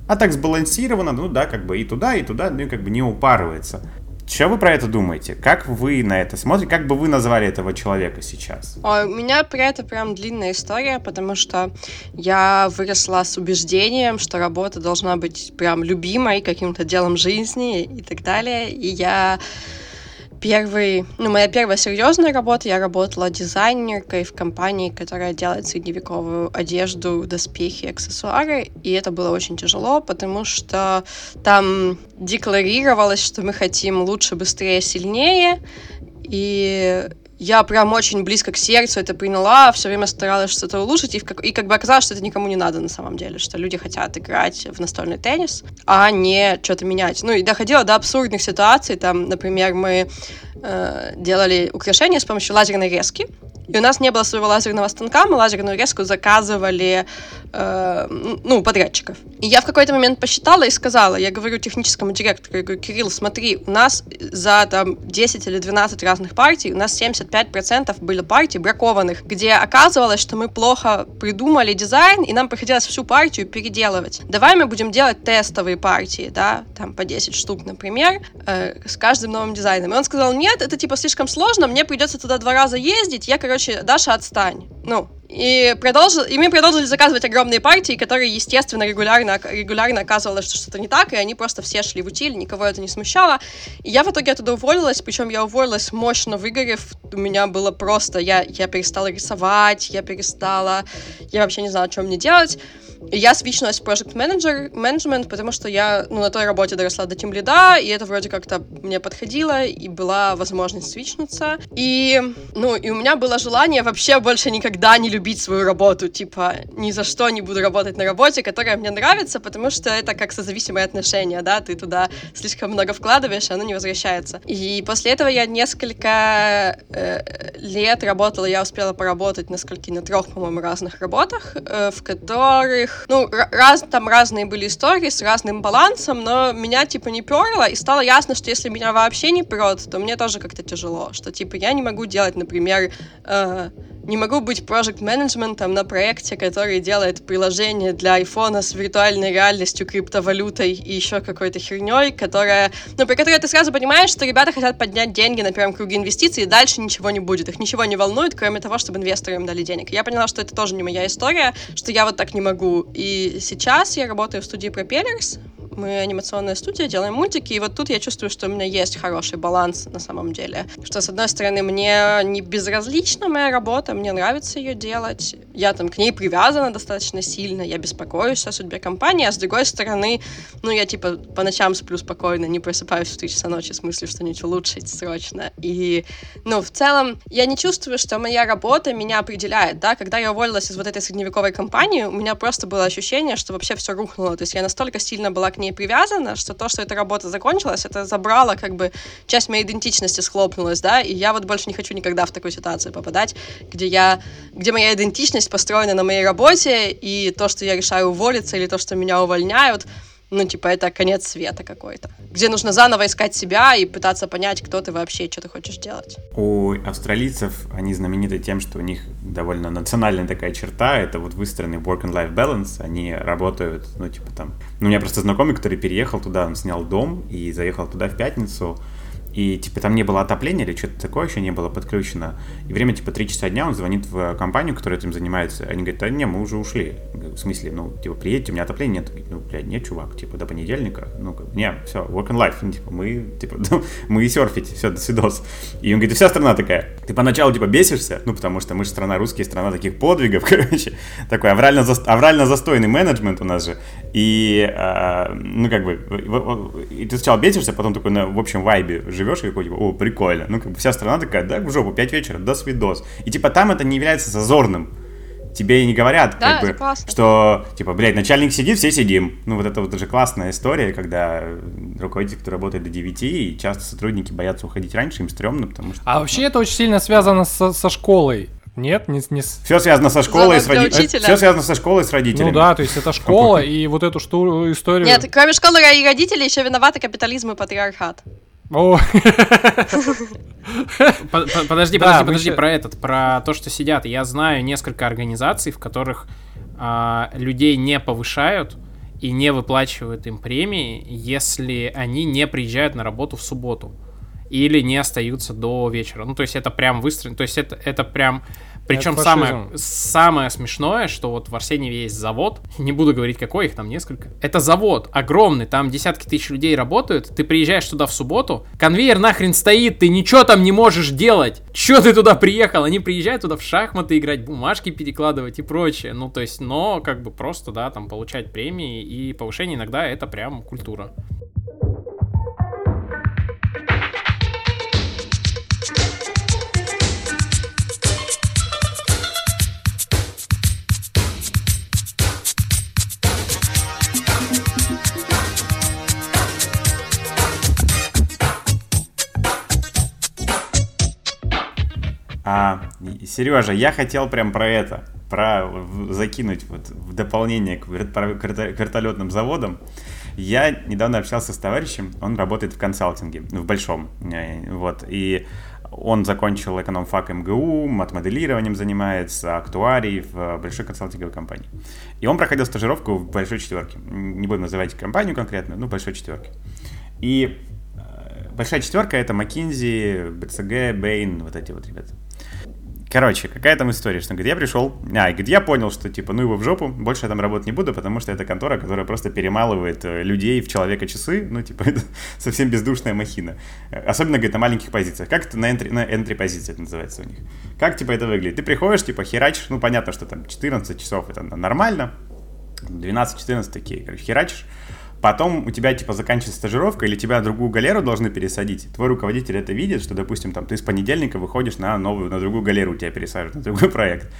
А так сбалансировано, ну да, как бы и туда, и туда, ну и как бы не упарывается. Что вы про это думаете? Как вы на это смотрите? Как бы вы назвали этого человека сейчас?
Ой, у меня про это прям длинная история, потому что я выросла с убеждением, что работа должна быть прям любимой, каким-то делом жизни и так далее. И я первый, ну, моя первая серьезная работа, я работала дизайнеркой в компании, которая делает средневековую одежду, доспехи, аксессуары, и это было очень тяжело, потому что там декларировалось, что мы хотим лучше, быстрее, сильнее, и я прям очень близко к сердцу это приняла, все время старалась что-то улучшить, и, как, и как бы оказалось, что это никому не надо на самом деле, что люди хотят играть в настольный теннис, а не что-то менять. Ну и доходило до абсурдных ситуаций, там, например, мы э, делали украшения с помощью лазерной резки, и у нас не было своего лазерного станка, мы лазерную резку заказывали э, ну, подрядчиков. И я в какой-то момент посчитала и сказала, я говорю техническому директору, я говорю, Кирилл, смотри, у нас за там 10 или 12 разных партий, у нас 75% были партий бракованных, где оказывалось, что мы плохо придумали дизайн, и нам приходилось всю партию переделывать. Давай мы будем делать тестовые партии, да, там по 10 штук, например, э, с каждым новым дизайном. И он сказал, нет, это типа слишком сложно, мне придется туда два раза ездить, я, короче, Даша, отстань. Ну, и, продолжил, и мы продолжили заказывать огромные партии, которые, естественно, регулярно, регулярно оказывалось, что что-то не так, и они просто все шли в утиль, никого это не смущало. И я в итоге оттуда уволилась, причем я уволилась мощно выгорев. У меня было просто... Я, я перестала рисовать, я перестала... Я вообще не знала, что мне делать. Я свичнулась в Project Manager, Management, потому что я ну, на той работе доросла до тимлида, и это вроде как-то мне подходило, и была возможность свичнуться. И, ну, и у меня было желание вообще больше никогда не любить свою работу, типа, ни за что не буду работать на работе, которая мне нравится, потому что это как созависимые отношения, да, ты туда слишком много вкладываешь, и оно не возвращается. И после этого я несколько э, лет работала, я успела поработать на скольки, на трех, по-моему, разных работах, э, в которых ну, раз, там разные были истории с разным балансом, но меня, типа, не перло, и стало ясно, что если меня вообще не прет, то мне тоже как-то тяжело, что, типа, я не могу делать, например, э, не могу быть проект менеджментом на проекте, который делает приложение для айфона с виртуальной реальностью, криптовалютой и еще какой-то херней, которая, ну, при которой ты сразу понимаешь, что ребята хотят поднять деньги на первом круге инвестиций, и дальше ничего не будет. Их ничего не волнует, кроме того, чтобы инвесторы им дали денег. я поняла, что это тоже не моя история, что я вот так не могу. И сейчас я работаю в студии Propellers, мы анимационная студия, делаем мультики, и вот тут я чувствую, что у меня есть хороший баланс на самом деле. Что, с одной стороны, мне не безразлична моя работа, мне нравится ее делать, я там к ней привязана достаточно сильно, я беспокоюсь о судьбе компании, а с другой стороны, ну, я типа по ночам сплю спокойно, не просыпаюсь в 3 часа ночи с мыслью что-нибудь улучшить срочно. И, ну, в целом, я не чувствую, что моя работа меня определяет, да, когда я уволилась из вот этой средневековой компании, у меня просто было ощущение, что вообще все рухнуло, то есть я настолько сильно была к ней привязана, что то, что эта работа закончилась, это забрало как бы часть моей идентичности схлопнулась, да, и я вот больше не хочу никогда в такую ситуацию попадать, где я, где моя идентичность построена на моей работе, и то, что я решаю уволиться, или то, что меня увольняют, ну, типа, это конец света какой-то. Где нужно заново искать себя и пытаться понять, кто ты вообще что ты хочешь делать.
У австралийцев они знамениты тем, что у них довольно национальная такая черта, это вот выстроенный work and life balance, они работают, ну, типа там... Ну, у меня просто знакомый, который переехал туда, он снял дом и заехал туда в пятницу, и, типа, там не было отопления или что-то такое еще не было подключено. И время, типа, 3 часа дня он звонит в компанию, которая этим занимается. Они говорят, да не, мы уже ушли. В смысле, ну, типа, приедете, у меня отопления нет. Ну, блядь, нет, чувак, типа, до понедельника. Ну, не, все, work and life. Ну, типа, мы, типа, ну, мы серфить, все, до свидос. И он говорит, и вся страна такая. Ты поначалу, типа, бесишься, ну, потому что мы же страна русские, страна таких подвигов, короче. Такой аврально, за, аврально застойный менеджмент у нас же. И, э, ну, как бы, и ты сначала бесишься, потом такой на, в общем, вайбе живешь и такой, типа, о, прикольно. Ну, как бы вся страна такая, да, в жопу, 5 вечера, до свидос. И, типа, там это не является зазорным. Тебе и не говорят,
Да,
как бы,
классно.
что, типа, блядь, начальник сидит, все сидим. Ну, вот это вот уже классная история, когда руководитель, который работает до 9, и часто сотрудники боятся уходить раньше, им стрёмно, потому что...
А вообще это очень сильно связано со, со школой. Нет, не, с- не с-
Все связано со школой, с
Звонок для
родителями.
учителя.
Все связано со школой и с родителями.
Ну да, то есть это школа, и вот эту шту- историю...
Нет, кроме школы и родителей еще виноваты капитализм и патриархат.
Подожди, подожди, подожди, про этот, про то, что сидят. Я знаю несколько организаций, в которых а, людей не повышают и не выплачивают им премии, если они не приезжают на работу в субботу или не остаются до вечера. Ну, то есть это прям выстроено, то есть это, это прям... Причем самое, самое смешное, что вот в Арсеньеве есть завод, не буду говорить какой, их там несколько. Это завод огромный, там десятки тысяч людей работают, ты приезжаешь туда в субботу, конвейер нахрен стоит, ты ничего там не можешь делать. Чё ты туда приехал? Они приезжают туда в шахматы играть, бумажки перекладывать и прочее. Ну, то есть, но как бы просто, да, там получать премии и повышение иногда это прям культура.
А, Сережа, я хотел прям про это, про закинуть вот в дополнение к, к вертолетным заводам. Я недавно общался с товарищем, он работает в консалтинге, в большом, э, вот, и он закончил экономфак МГУ, матмоделированием занимается, актуарий в большой консалтинговой компании. И он проходил стажировку в большой четверке. Не будем называть компанию конкретно, ну, большой четверке. И э, большая четверка это McKinsey, BCG, Bain, вот эти вот ребята. Короче, какая там история, что он говорит, я пришел, а, говорит, я понял, что типа, ну его в жопу, больше я там работать не буду, потому что это контора, которая просто перемалывает э, людей в человека часы, ну типа, это совсем бездушная махина. Особенно, говорит, на маленьких позициях. Как это на entry, на entry позиции это называется у них? Как типа это выглядит? Ты приходишь, типа, херачишь, ну понятно, что там 14 часов это нормально, 12-14 такие, короче, херачишь, Потом у тебя, типа, заканчивается стажировка, или тебя другую галеру должны пересадить. Твой руководитель это видит, что, допустим, там, ты с понедельника выходишь на новую, на другую галеру, тебя пересаживают, на другой проект.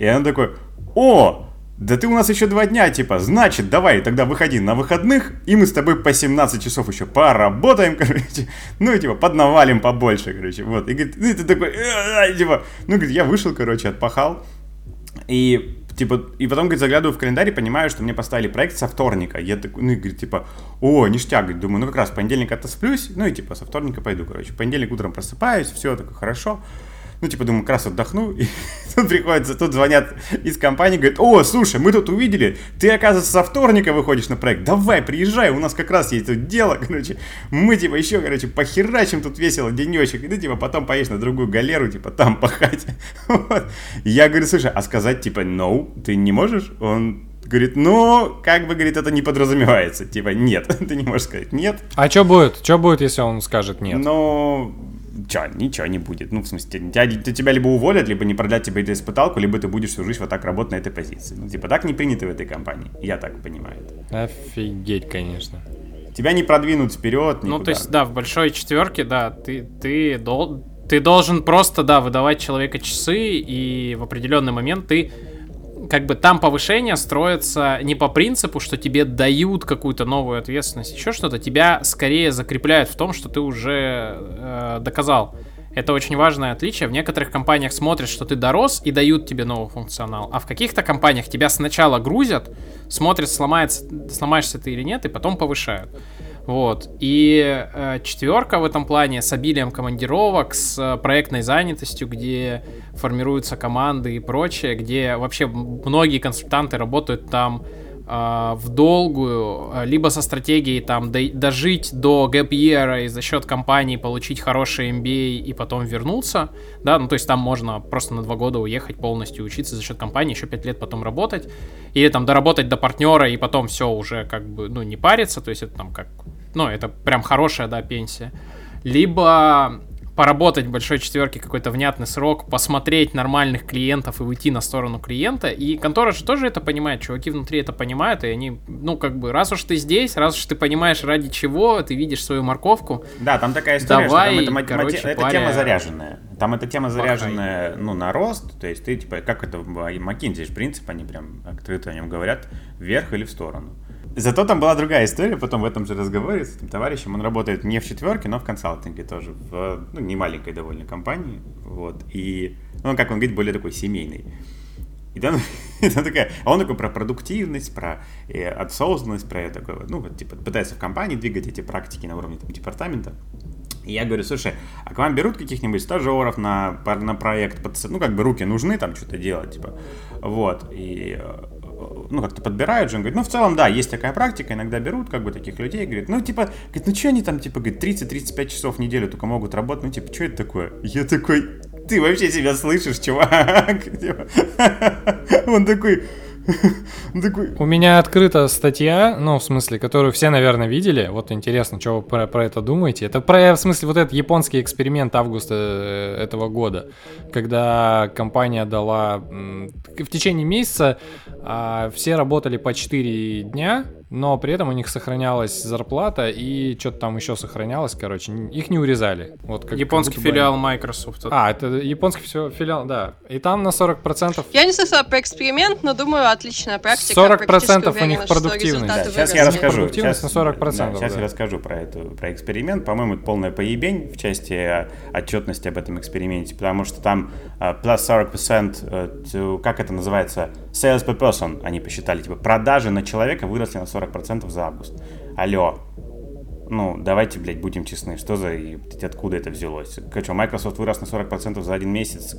И он такой, о, да ты у нас еще два дня, типа, значит, давай, тогда выходи на выходных, и мы с тобой по 17 часов еще поработаем, короче, ну, и, типа, поднавалим побольше, короче, вот. И говорит, ну, и ты такой, «Э, типа, ну, говорит, я вышел, короче, отпахал, и типа, и потом, говорит, заглядываю в календарь и понимаю, что мне поставили проект со вторника. Я такой, ну, и говорит, типа, о, ништяк, говорит, думаю, ну, как раз в понедельник отосплюсь, ну, и, типа, со вторника пойду, короче. В понедельник утром просыпаюсь, все, такое, хорошо. Ну, типа, думаю, как раз отдохну, и тут приходится, тут звонят из компании, говорят, о, слушай, мы тут увидели, ты, оказывается, со вторника выходишь на проект, давай, приезжай, у нас как раз есть тут дело, короче, мы, типа, еще, короче, похерачим тут весело денечек, и ты, типа, потом поедешь на другую галеру, типа, там пахать, вот. Я говорю, слушай, а сказать, типа, no, ты не можешь? Он говорит, ну, как бы, говорит, это не подразумевается, типа, нет, ты не можешь сказать нет,
А что будет? Что будет, если он скажет нет?
но чё, ничего не будет. Ну, в смысле, тебя, тебя либо уволят, либо не продлят тебе эту испыталку, либо ты будешь всю жизнь вот так работать на этой позиции. Ну, типа, так не принято в этой компании. Я так понимаю. это.
Офигеть, конечно.
Тебя не продвинут вперед, никуда.
Ну, то есть, да, в большой четверке, да, ты, ты, дол- ты должен просто, да, выдавать человека часы, и в определенный момент ты как бы там повышение строится не по принципу, что тебе дают какую-то новую ответственность, еще что-то, тебя скорее закрепляют в том, что ты уже э, доказал. Это очень важное отличие. В некоторых компаниях смотрят, что ты дорос и дают тебе новый функционал, а в каких-то компаниях тебя сначала грузят, смотрят, сломается, сломаешься ты или нет, и потом повышают. Вот. И э, четверка в этом плане с обилием командировок, с э, проектной занятостью, где формируются команды и прочее, где вообще многие консультанты работают там в долгую, а, либо со стратегией там до- дожить до year и за счет компании получить хороший MBA и потом вернуться, да, ну то есть там можно просто на два года уехать полностью учиться за счет компании, еще пять лет потом работать, или там доработать до партнера и потом все уже как бы, ну не париться, то есть это там как, ну это прям хорошая, да, пенсия. Либо поработать в большой четверке какой-то внятный срок, посмотреть нормальных клиентов и уйти на сторону клиента. И контора же тоже это понимает, чуваки внутри это понимают, и они, ну, как бы, раз уж ты здесь, раз уж ты понимаешь, ради чего, ты видишь свою морковку.
Да, там такая история,
Давай,
что там это,
короче,
эта
паря-
тема заряженная. Там эта тема заряженная, ну, на рост, то есть ты, типа, как это в McKinsey, принцип, они прям открыто о нем говорят, вверх или в сторону. Зато там была другая история, потом в этом же разговоре с этим товарищем, он работает не в четверке, но в консалтинге тоже, в, ну, не маленькой довольно компании, вот, и, ну, как он говорит, более такой семейный. И там, и там такая, а он такой про продуктивность, про э, осознанность, про такое, вот, ну, вот, типа, пытается в компании двигать эти практики на уровне там, департамента. И я говорю, слушай, а к вам берут каких-нибудь стажеров на, на проект, ну, как бы руки нужны там что-то делать, типа, вот, и, э, ну, как-то подбирают же, он говорит, ну, в целом, да, есть такая практика, иногда берут, как бы, таких людей, говорит, ну, типа, говорит, ну, что они там, типа, говорит, 30-35 часов в неделю только могут работать, ну, типа, что это такое? Я такой, ты вообще себя слышишь, чувак? Типа, Он такой, он такой,
У меня открыта статья, ну, в смысле, которую все, наверное, видели. Вот интересно, что вы про, про это думаете. Это про, в смысле, вот этот японский эксперимент августа э, этого года, когда компания дала в течение месяца а, все работали по 4 дня, но при этом у них сохранялась зарплата и что-то там еще сохранялось, короче, их не урезали. Вот как,
Японский
как
филиал
они-
Microsoft.
А, это японский фи- филиал, да. И там на 40%
Я не слышала про эксперимент, но думаю, отличная практика.
40%
Практически
у них продуктивность.
Да, сейчас я расскажу.
Продуктивность
Сейчас,
на 40%,
да, сейчас
да.
я расскажу про, эту, про эксперимент. По-моему, это полная поебень в части э, отчетности об этом эксперименте, потому что там plus 40%, э, to- как это называется, sales per person, они посчитали, типа продажи на человека выросли на 40% за август. Алло, ну, давайте, блядь, будем честны, что за, откуда это взялось? Что, Microsoft вырос на 40% за один месяц,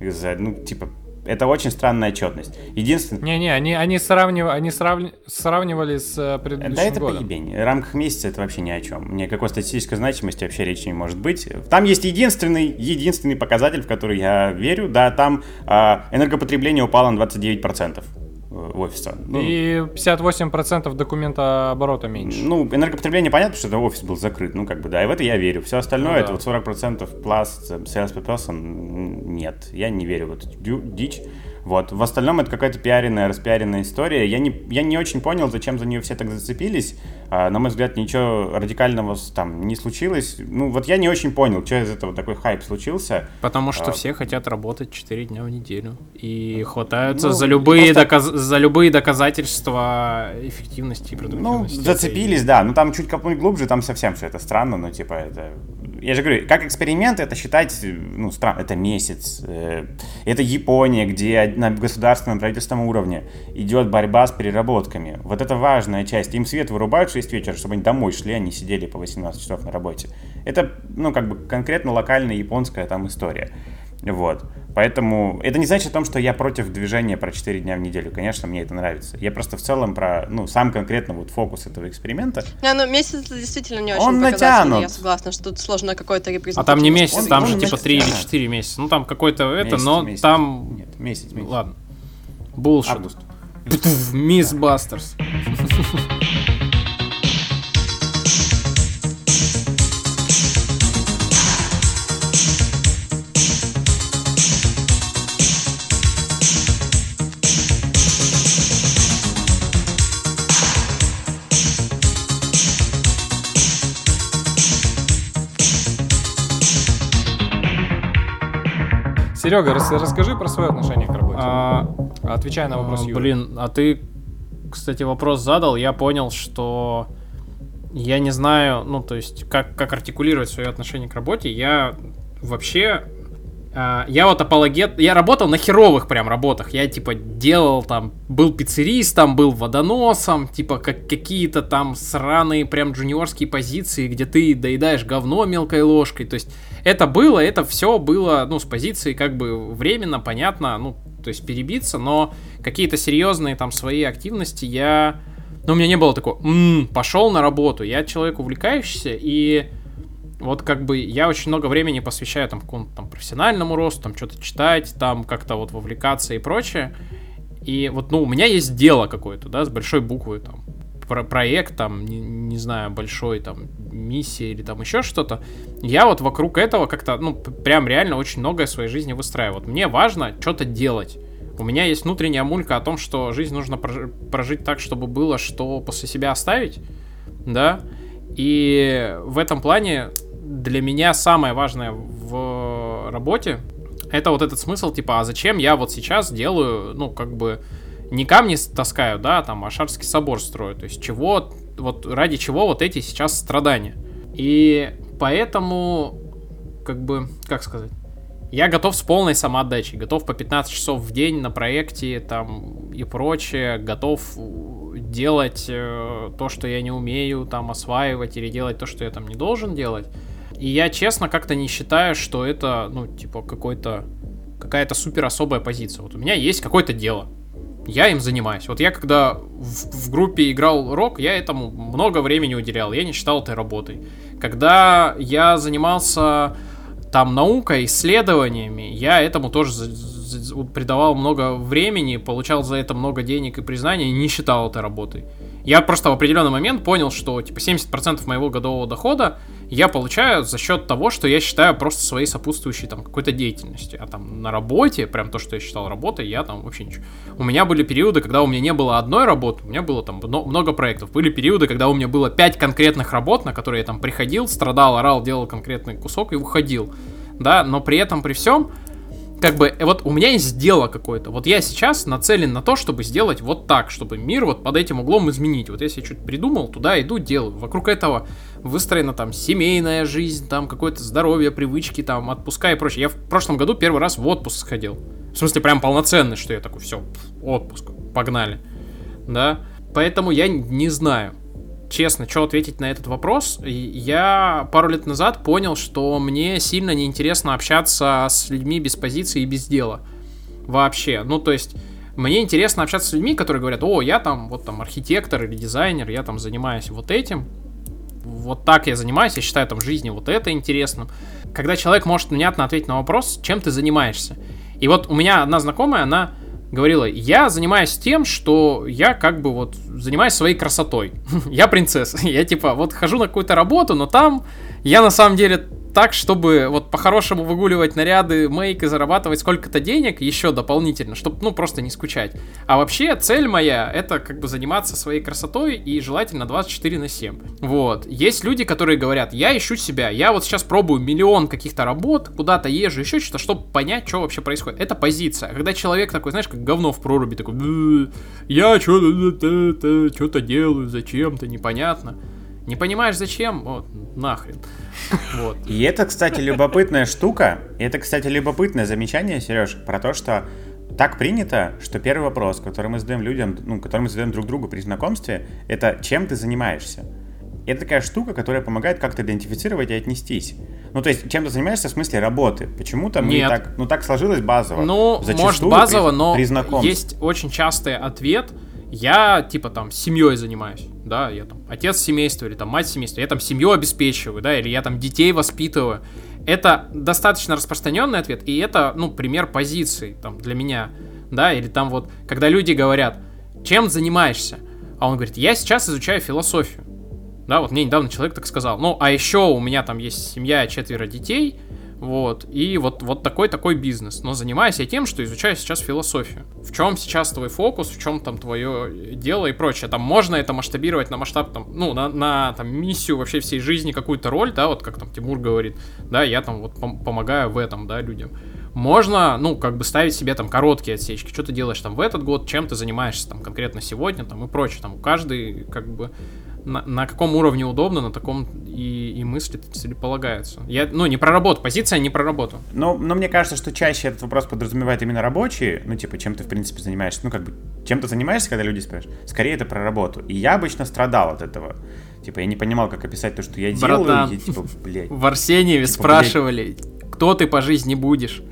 за, ну, типа, это очень странная отчетность. Единственное,
Не-не, они, они, сравнивали, они сравни- сравнивали с э, предыдущим
Да это
годом.
поебень. В рамках месяца это вообще ни о чем. Никакой статистической значимости вообще речи не может быть. Там есть единственный, единственный показатель, в который я верю. Да, там а, энергопотребление упало на 29% в офиса. Ну,
И 58% документа оборота меньше.
ну, энергопотребление понятно, что это офис был закрыт, ну, как бы, да, и в это я верю. Все остальное,
Ну
это
да.
вот 40% plus э, sales per person, нет, я не верю в эту дичь. Вот. В остальном это какая-то пиаренная, распиаренная история. Я не, я не очень понял, зачем за нее все так зацепились. А, на мой взгляд, ничего радикального там не случилось. Ну, вот я не очень понял, что из этого такой хайп случился.
Потому что
А.
все хотят работать 4 дня в неделю. И хватаются
Ну,
за, любые
просто-
доказ- за любые доказательства эффективности и
Ну,
продуктивности.
зацепились, да. Ну, там чуть копнуть глубже, там совсем все это странно, но, типа, это... Я же говорю, как эксперимент это считать, ну, странно, это месяц. э, Это Япония, где на государственном правительственном уровне идет борьба с переработками. Вот это важная часть. Им свет вырубают 6 вечера, чтобы они домой шли, они сидели по 18 часов на работе. Это, ну, как бы конкретно локальная японская там история. Вот. Поэтому это не значит о том, что я против движения про 4 дня в неделю. Конечно, мне это нравится. Я просто в целом про, ну, сам конкретно вот фокус этого эксперимента.
Не, ну месяц это действительно не очень
Он натянут.
Я согласна, что тут сложно какой-то
А там не месяц,
Он-
там
он
же типа
месяц,
3 или
да.
4 месяца. Ну там какой-то это,
Месяц,
но
месяц.
там...
Нет, месяц, месяц.
Ладно. Булшит.
Август.
Мисс Бастерс.
Серега, рас- расскажи про свое отношение к работе.
А,
Отвечай на вопрос
А,
Юры.
Блин, а ты, кстати, вопрос задал, я понял, что я не знаю, ну, то есть, как, как артикулировать свое отношение к работе. Я вообще я вот апологет, я работал на херовых прям работах, я типа делал там, был пиццеристом, был водоносом, типа как какие-то там сраные прям джуниорские позиции, где ты доедаешь говно мелкой ложкой, то есть это было, это все было, ну, с позиции как бы временно, понятно, ну, то есть перебиться, но какие-то серьезные там свои активности я, ну, у меня не было такого, м-м, пошел на работу, я человек увлекающийся, и вот как бы я очень много времени посвящаю там какому-то там профессиональному росту, там что-то читать, там как-то вот вовлекаться и прочее. И вот, ну, у меня есть дело какое-то, да, с большой буквы, там, про проект, там, не, не знаю, большой, там, миссия или там еще что-то. Я вот вокруг этого как-то, ну, прям реально очень многое в своей жизни выстраиваю. Вот мне важно что-то делать. У меня есть внутренняя мулька о том, что жизнь нужно прожить так, чтобы было что после себя оставить, да, и в этом плане для меня самое важное в работе это вот этот смысл, типа, а зачем я вот сейчас делаю, ну, как бы, не камни таскаю, да, там, а Шарский собор строю, то есть чего, вот ради чего вот эти сейчас страдания. И поэтому, как бы, как сказать, я готов с полной самоотдачей, готов по 15 часов в день на проекте там и прочее, готов делать э, то, что я не умею, там осваивать или делать то, что я там не должен делать. И я честно как-то не считаю, что это, ну, типа, какой-то какая-то супер особая позиция. Вот у меня есть какое-то дело. Я им занимаюсь. Вот я когда в, в группе играл рок, я этому много времени уделял. Я не считал этой работой. Когда я занимался там наукой, исследованиями, я этому тоже придавал много времени, получал за это много денег и признания, и не считал это работой. Я просто в определенный момент понял, что типа 70% моего годового дохода я получаю за счет того, что я считаю просто своей сопутствующей там какой-то деятельности. А там на работе, прям то, что я считал работой, я там вообще ничего. У меня были периоды, когда у меня не было одной работы, у меня было там много проектов. Были периоды, когда у меня было 5 конкретных работ, на которые я там приходил, страдал, орал, делал конкретный кусок и уходил. Да, но при этом, при всем, как бы, э, вот у меня есть дело какое-то. Вот я сейчас нацелен на то, чтобы сделать вот так, чтобы мир вот под этим углом изменить. Вот я что-то придумал, туда иду, делаю. Вокруг этого выстроена там семейная жизнь, там какое-то здоровье, привычки, там отпуска и прочее. Я в прошлом году первый раз в отпуск сходил. В смысле, прям полноценный, что я такой, все, отпуск, погнали. Да? Поэтому я не знаю честно, что ответить на этот вопрос. Я пару лет назад понял, что мне сильно неинтересно общаться с людьми без позиции и без дела. Вообще. Ну, то есть, мне интересно общаться с людьми, которые говорят, о, я там, вот там, архитектор или дизайнер, я там занимаюсь вот этим. Вот так я занимаюсь, я считаю там в жизни вот это интересным. Когда человек может внятно ответить на вопрос, чем ты занимаешься. И вот у меня одна знакомая, она говорила, я занимаюсь тем, что я как бы вот занимаюсь своей красотой. я принцесса. Я типа вот хожу на какую-то работу, но там я на самом деле так, чтобы вот по-хорошему выгуливать наряды, мейк и зарабатывать сколько-то денег еще дополнительно, чтобы, ну, просто не скучать. А вообще цель моя — это как бы заниматься своей красотой и желательно 24 на 7. Вот. Есть люди, которые говорят, я ищу себя, я вот сейчас пробую миллион каких-то работ, куда-то езжу, еще что-то, чтобы понять, что вообще происходит. Это позиция. Когда человек такой, знаешь, как говно в проруби, такой, я что-то что-то делаю, зачем-то, непонятно. Не понимаешь зачем? Вот, нахрен.
Вот. И это, кстати, любопытная штука. И это, кстати, любопытное замечание, Сереж, про то, что так принято, что первый вопрос, который мы задаем людям, ну, который мы задаем друг другу при знакомстве, это чем ты занимаешься? Это такая штука, которая помогает как-то идентифицировать и отнестись. Ну, то есть, чем ты занимаешься в смысле работы? Почему-то мы так, ну, так сложилось базово.
Ну, может, базово, при, но при есть очень частый ответ – я, типа, там, семьей занимаюсь, да, я там отец семейства или там мать семейства, я там семью обеспечиваю, да, или я там детей воспитываю. Это достаточно распространенный ответ, и это, ну, пример позиции, там, для меня, да, или там вот, когда люди говорят, чем занимаешься, а он говорит, я сейчас изучаю философию, да, вот мне недавно человек так сказал, ну, а еще у меня там есть семья, четверо детей, вот, и вот, вот такой-такой бизнес. Но занимаюсь я тем, что изучаю сейчас философию. В чем сейчас твой фокус, в чем там твое дело и прочее. Там можно это масштабировать на масштаб, там, ну, на, на там, миссию вообще всей жизни, какую-то роль, да, вот как там Тимур говорит, да, я там вот пом- помогаю в этом, да, людям. Можно, ну, как бы ставить себе там короткие отсечки, что ты делаешь там в этот год, чем ты занимаешься там конкретно сегодня, там и прочее. Там каждый, как бы, на, на каком уровне удобно, на таком и, и, мысли целеполагаются. Я, ну, не про работу, позиция не про работу.
Но, но мне кажется, что чаще этот вопрос подразумевает именно рабочие, ну, типа, чем ты, в принципе, занимаешься, ну, как бы, чем ты занимаешься, когда люди спрашивают, скорее это про работу. И я обычно страдал от этого. Типа, я не понимал, как описать то, что я
Братан,
делаю, и, типа, блядь.
В Арсеньеве типа, спрашивали, блядь. кто ты по жизни будешь?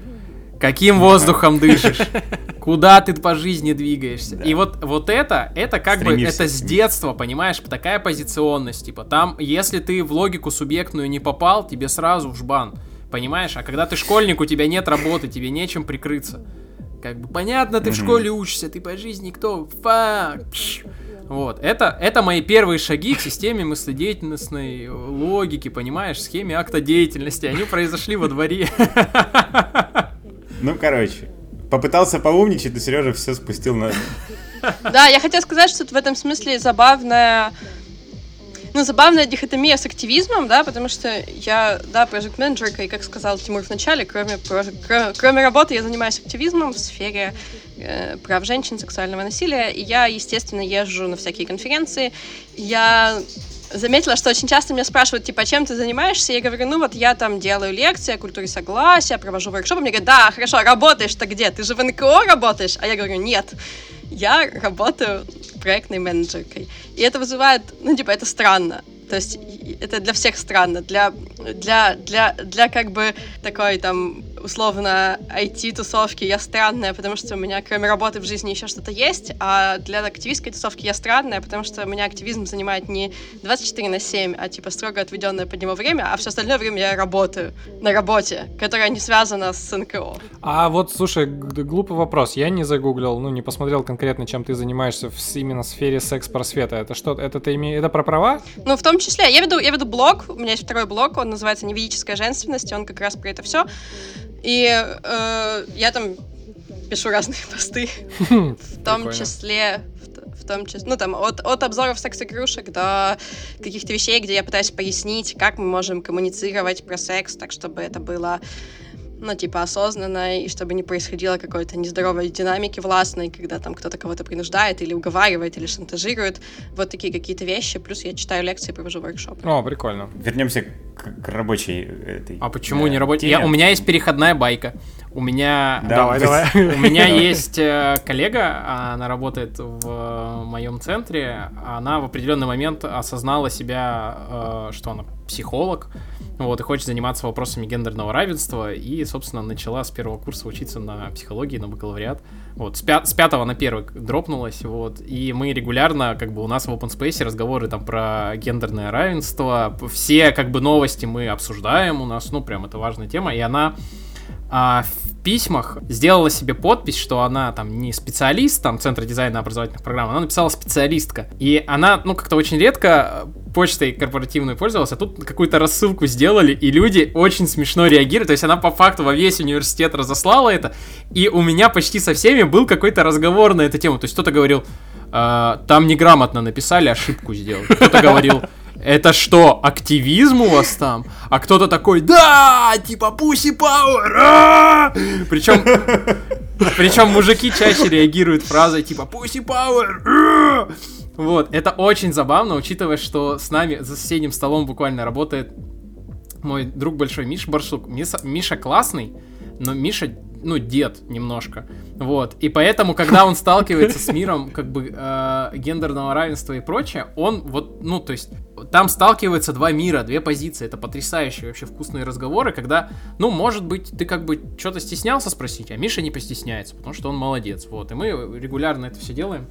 Каким воздухом дышишь? Куда ты по жизни двигаешься? Да. И вот, вот это, это как Стремишься бы, это с детства, понимаешь, такая позиционность. Типа, там, если ты в логику субъектную не попал, тебе сразу в жбан. Понимаешь? А когда ты школьник, у тебя нет работы, тебе нечем прикрыться. Как бы понятно, ты в школе учишься, ты по жизни кто? Фак. Вот, это, это мои первые шаги к системе мыследеятельностной логики, понимаешь, схеме акта деятельности. Они произошли во дворе.
Ну, короче, попытался поумничать, но Сережа все спустил на...
Да, я хотела сказать, что в этом смысле забавная ну, забавная дихотомия с активизмом, да, потому что я, да, проект менеджерка и, как сказал Тимур в начале, кроме, кроме, кроме работы я занимаюсь активизмом в сфере э, прав женщин, сексуального насилия, и я, естественно, езжу на всякие конференции, я заметила, что очень часто меня спрашивают, типа, чем ты занимаешься? Я говорю, ну вот я там делаю лекции о культуре согласия, провожу воркшопы. Мне говорят, да, хорошо, работаешь-то где? Ты же в НКО работаешь? А я говорю, нет, я работаю проектной менеджеркой. И это вызывает, ну, типа, это странно. То есть это для всех странно. Для, для, для, для как бы такой там условно IT-тусовки я странная, потому что у меня кроме работы в жизни еще что-то есть, а для активистской тусовки я странная, потому что у меня активизм занимает не 24 на 7, а типа строго отведенное под него время, а все остальное время я работаю на работе, которая не связана с НКО.
А вот, слушай, глупый вопрос. Я не загуглил, ну, не посмотрел конкретно, чем ты занимаешься в именно сфере секс-просвета. Это что, это ты имеешь, это про права?
Ну, в том числе. Я веду, я веду блог, у меня есть второй блог, он называется «Неведическая женственность», он как раз про это все. И э, я там пишу разные посты, в том числе в том числе, ну там от, от обзоров секс-игрушек до каких-то вещей, где я пытаюсь пояснить, как мы можем коммуницировать про секс, так чтобы это было ну, типа, осознанно, и чтобы не происходило какой-то нездоровой динамики властной, когда там кто-то кого-то принуждает или уговаривает, или шантажирует. Вот такие какие-то вещи. Плюс я читаю лекции, провожу воркшопы.
О, прикольно.
Вернемся к, к рабочей этой.
А почему э, не рабочей? У меня есть переходная байка. У меня...
Давай, давай.
У меня есть э, коллега, она работает в моем центре. Она в определенный момент осознала себя, э, что она психолог, вот, и хочет заниматься вопросами гендерного равенства, и, собственно, начала с первого курса учиться на психологии, на бакалавриат. Вот, с, пят, с пятого на первый дропнулась, вот, и мы регулярно, как бы, у нас в open space разговоры там про гендерное равенство, все, как бы, новости мы обсуждаем у нас, ну, прям это важная тема, и она а, в письмах сделала себе подпись, что она там не специалист, там, Центра дизайна образовательных программ, она написала специалистка. И она, ну, как-то очень редко почтой корпоративной пользовалась, а тут какую-то рассылку сделали, и люди очень смешно реагируют. То есть она по факту во весь университет разослала это, и у меня почти со всеми был какой-то разговор на эту тему. То есть кто-то говорил, э, там неграмотно написали, ошибку сделали. Кто-то говорил, это что, активизм у вас там? А кто-то такой, да, типа Пуси Пауэр! Причем, причем мужики чаще реагируют фразой типа Пуси Пауэр! Вот, это очень забавно, учитывая, что с нами за соседним столом буквально работает мой друг большой Миша Барсук. Миша, Миша классный, но Миша ну, дед немножко. Вот. И поэтому, когда он сталкивается с миром, как бы, э, гендерного равенства и прочее, он вот, ну, то есть, там сталкиваются два мира, две позиции. Это потрясающие вообще вкусные разговоры, когда, ну, может быть, ты как бы что-то стеснялся спросить, а Миша не постесняется, потому что он молодец. Вот. И мы регулярно это все делаем.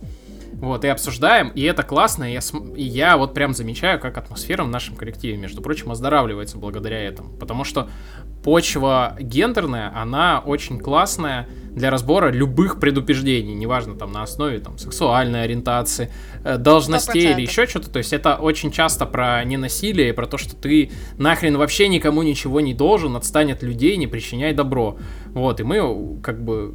Вот, и обсуждаем, и это классно, и я, и я вот прям замечаю, как атмосфера в нашем коллективе, между прочим, оздоравливается благодаря этому. Потому что почва гендерная, она очень классная для разбора любых предупреждений, неважно, там, на основе, там, сексуальной ориентации, э, должностей 100%. или еще что-то. То есть это очень часто про ненасилие, про то, что ты нахрен вообще никому ничего не должен, отстань от людей, не причиняй добро. Вот, и мы как бы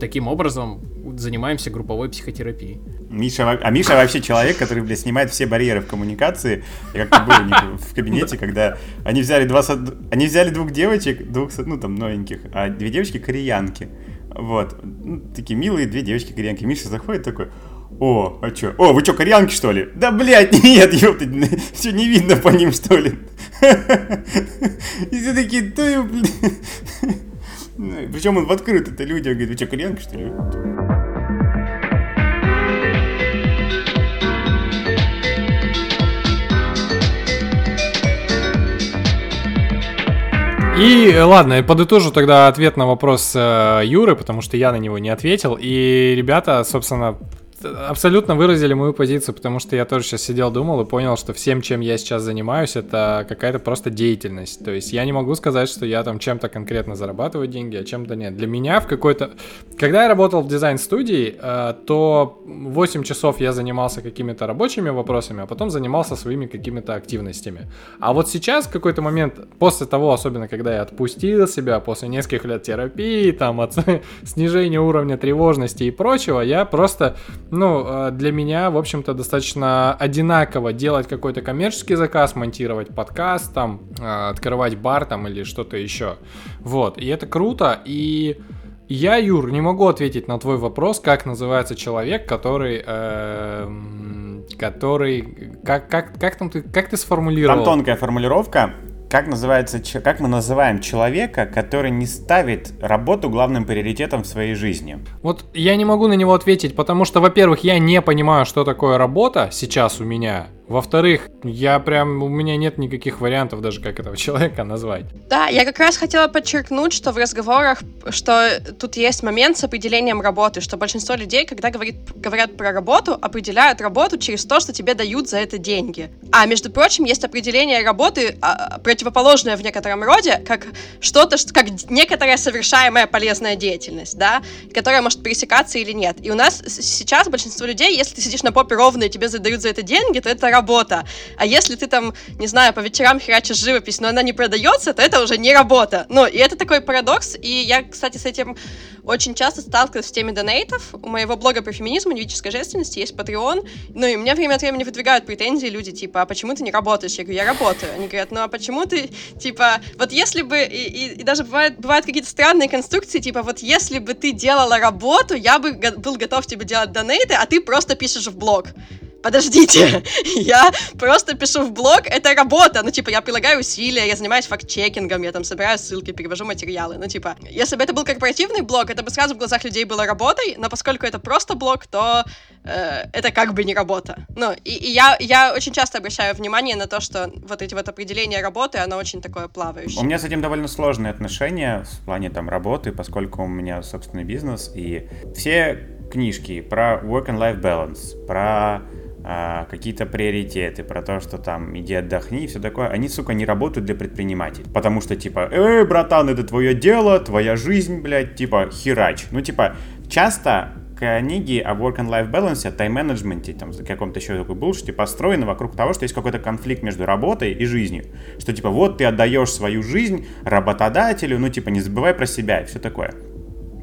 таким образом занимаемся групповой психотерапией.
Миша, а Миша вообще человек, который, блядь, снимает все барьеры в коммуникации. Я как-то был в кабинете, когда они взяли два... Они взяли двух девочек, двух, ну, там, новеньких, а две девочки кореянки. Вот. Ну, такие милые две девочки кореянки. Миша заходит такой, О, а чё? О, вы чё, кореянки, что ли? Да, блядь, нет, ёпта, все не видно по ним, что ли? И все такие, да, блин. Причем он в открытую-то людям говорит, вы чё, кореянки, что ли?
И ладно, подытожу тогда ответ на вопрос э, Юры, потому что я на него не ответил. И ребята, собственно, абсолютно выразили мою позицию, потому что я тоже сейчас сидел, думал и понял, что всем, чем я сейчас занимаюсь, это какая-то просто деятельность. То есть я не могу сказать, что я там чем-то конкретно зарабатываю деньги, а чем-то нет. Для меня в какой-то... Когда я работал в дизайн-студии, э, то 8 часов я занимался какими-то рабочими вопросами, а потом занимался своими какими-то активностями. А вот сейчас в какой-то момент, после того, особенно когда я отпустил себя, после нескольких лет терапии, там, от снижения уровня тревожности и прочего, я просто ну, э, для меня, в общем-то, достаточно одинаково делать какой-то коммерческий заказ, монтировать подкаст, там, э, открывать бар там или что-то еще. Вот, и это круто, и я, Юр, не могу ответить на твой вопрос, как называется человек, который... Э, который... Как, как, как там ты, как ты сформулировал?
Там тонкая формулировка как называется, как мы называем человека, который не ставит работу главным приоритетом в своей жизни?
Вот я не могу на него ответить, потому что, во-первых, я не понимаю, что такое работа сейчас у меня. Во-вторых, я прям, у меня нет никаких вариантов даже, как этого человека назвать.
Да, я как раз хотела подчеркнуть, что в разговорах, что тут есть момент с определением работы, что большинство людей, когда говорит, говорят про работу, определяют работу через то, что тебе дают за это деньги. А, между прочим, есть определение работы, а, противоположное в некотором роде, как что-то, как некоторая совершаемая полезная деятельность, да, которая может пересекаться или нет. И у нас сейчас большинство людей, если ты сидишь на попе ровно и тебе задают за это деньги, то это работа. А если ты там, не знаю, по вечерам херачишь живопись, но она не продается, то это уже не работа. Ну, и это такой парадокс, и я, кстати, с этим очень часто сталкиваюсь в теме донейтов. У моего блога про феминизм и юридической женственности есть Patreon, ну, и мне время от времени выдвигают претензии люди, типа, а почему ты не работаешь? Я говорю, я работаю. Они говорят, ну, а почему ты, типа, вот если бы, и, и, и даже бывают, бывают какие-то странные конструкции, типа, вот если бы ты делала работу, я бы был готов тебе делать донейты, а ты просто пишешь в блог подождите, я просто пишу в блог, это работа, ну, типа, я прилагаю усилия, я занимаюсь факт-чекингом, я там собираю ссылки, перевожу материалы, ну, типа, если бы это был корпоративный блог, это бы сразу в глазах людей было работой, но поскольку это просто блог, то э, это как бы не работа. Ну, и, и я, я очень часто обращаю внимание на то, что вот эти вот определения работы, оно очень такое плавающее.
У меня с этим довольно сложные отношения в плане там работы, поскольку у меня собственный бизнес, и все книжки про work and life balance, про а, какие-то приоритеты, про то, что там иди отдохни и все такое, они, сука, не работают для предпринимателей. Потому что, типа, эй, братан, это твое дело, твоя жизнь, блядь, типа, херач. Ну, типа, часто книги о work and life balance, о тайм-менеджменте, там, каком-то еще такой bullshit, построены вокруг того, что есть какой-то конфликт между работой и жизнью. Что, типа, вот ты отдаешь свою жизнь работодателю, ну, типа, не забывай про себя и все такое.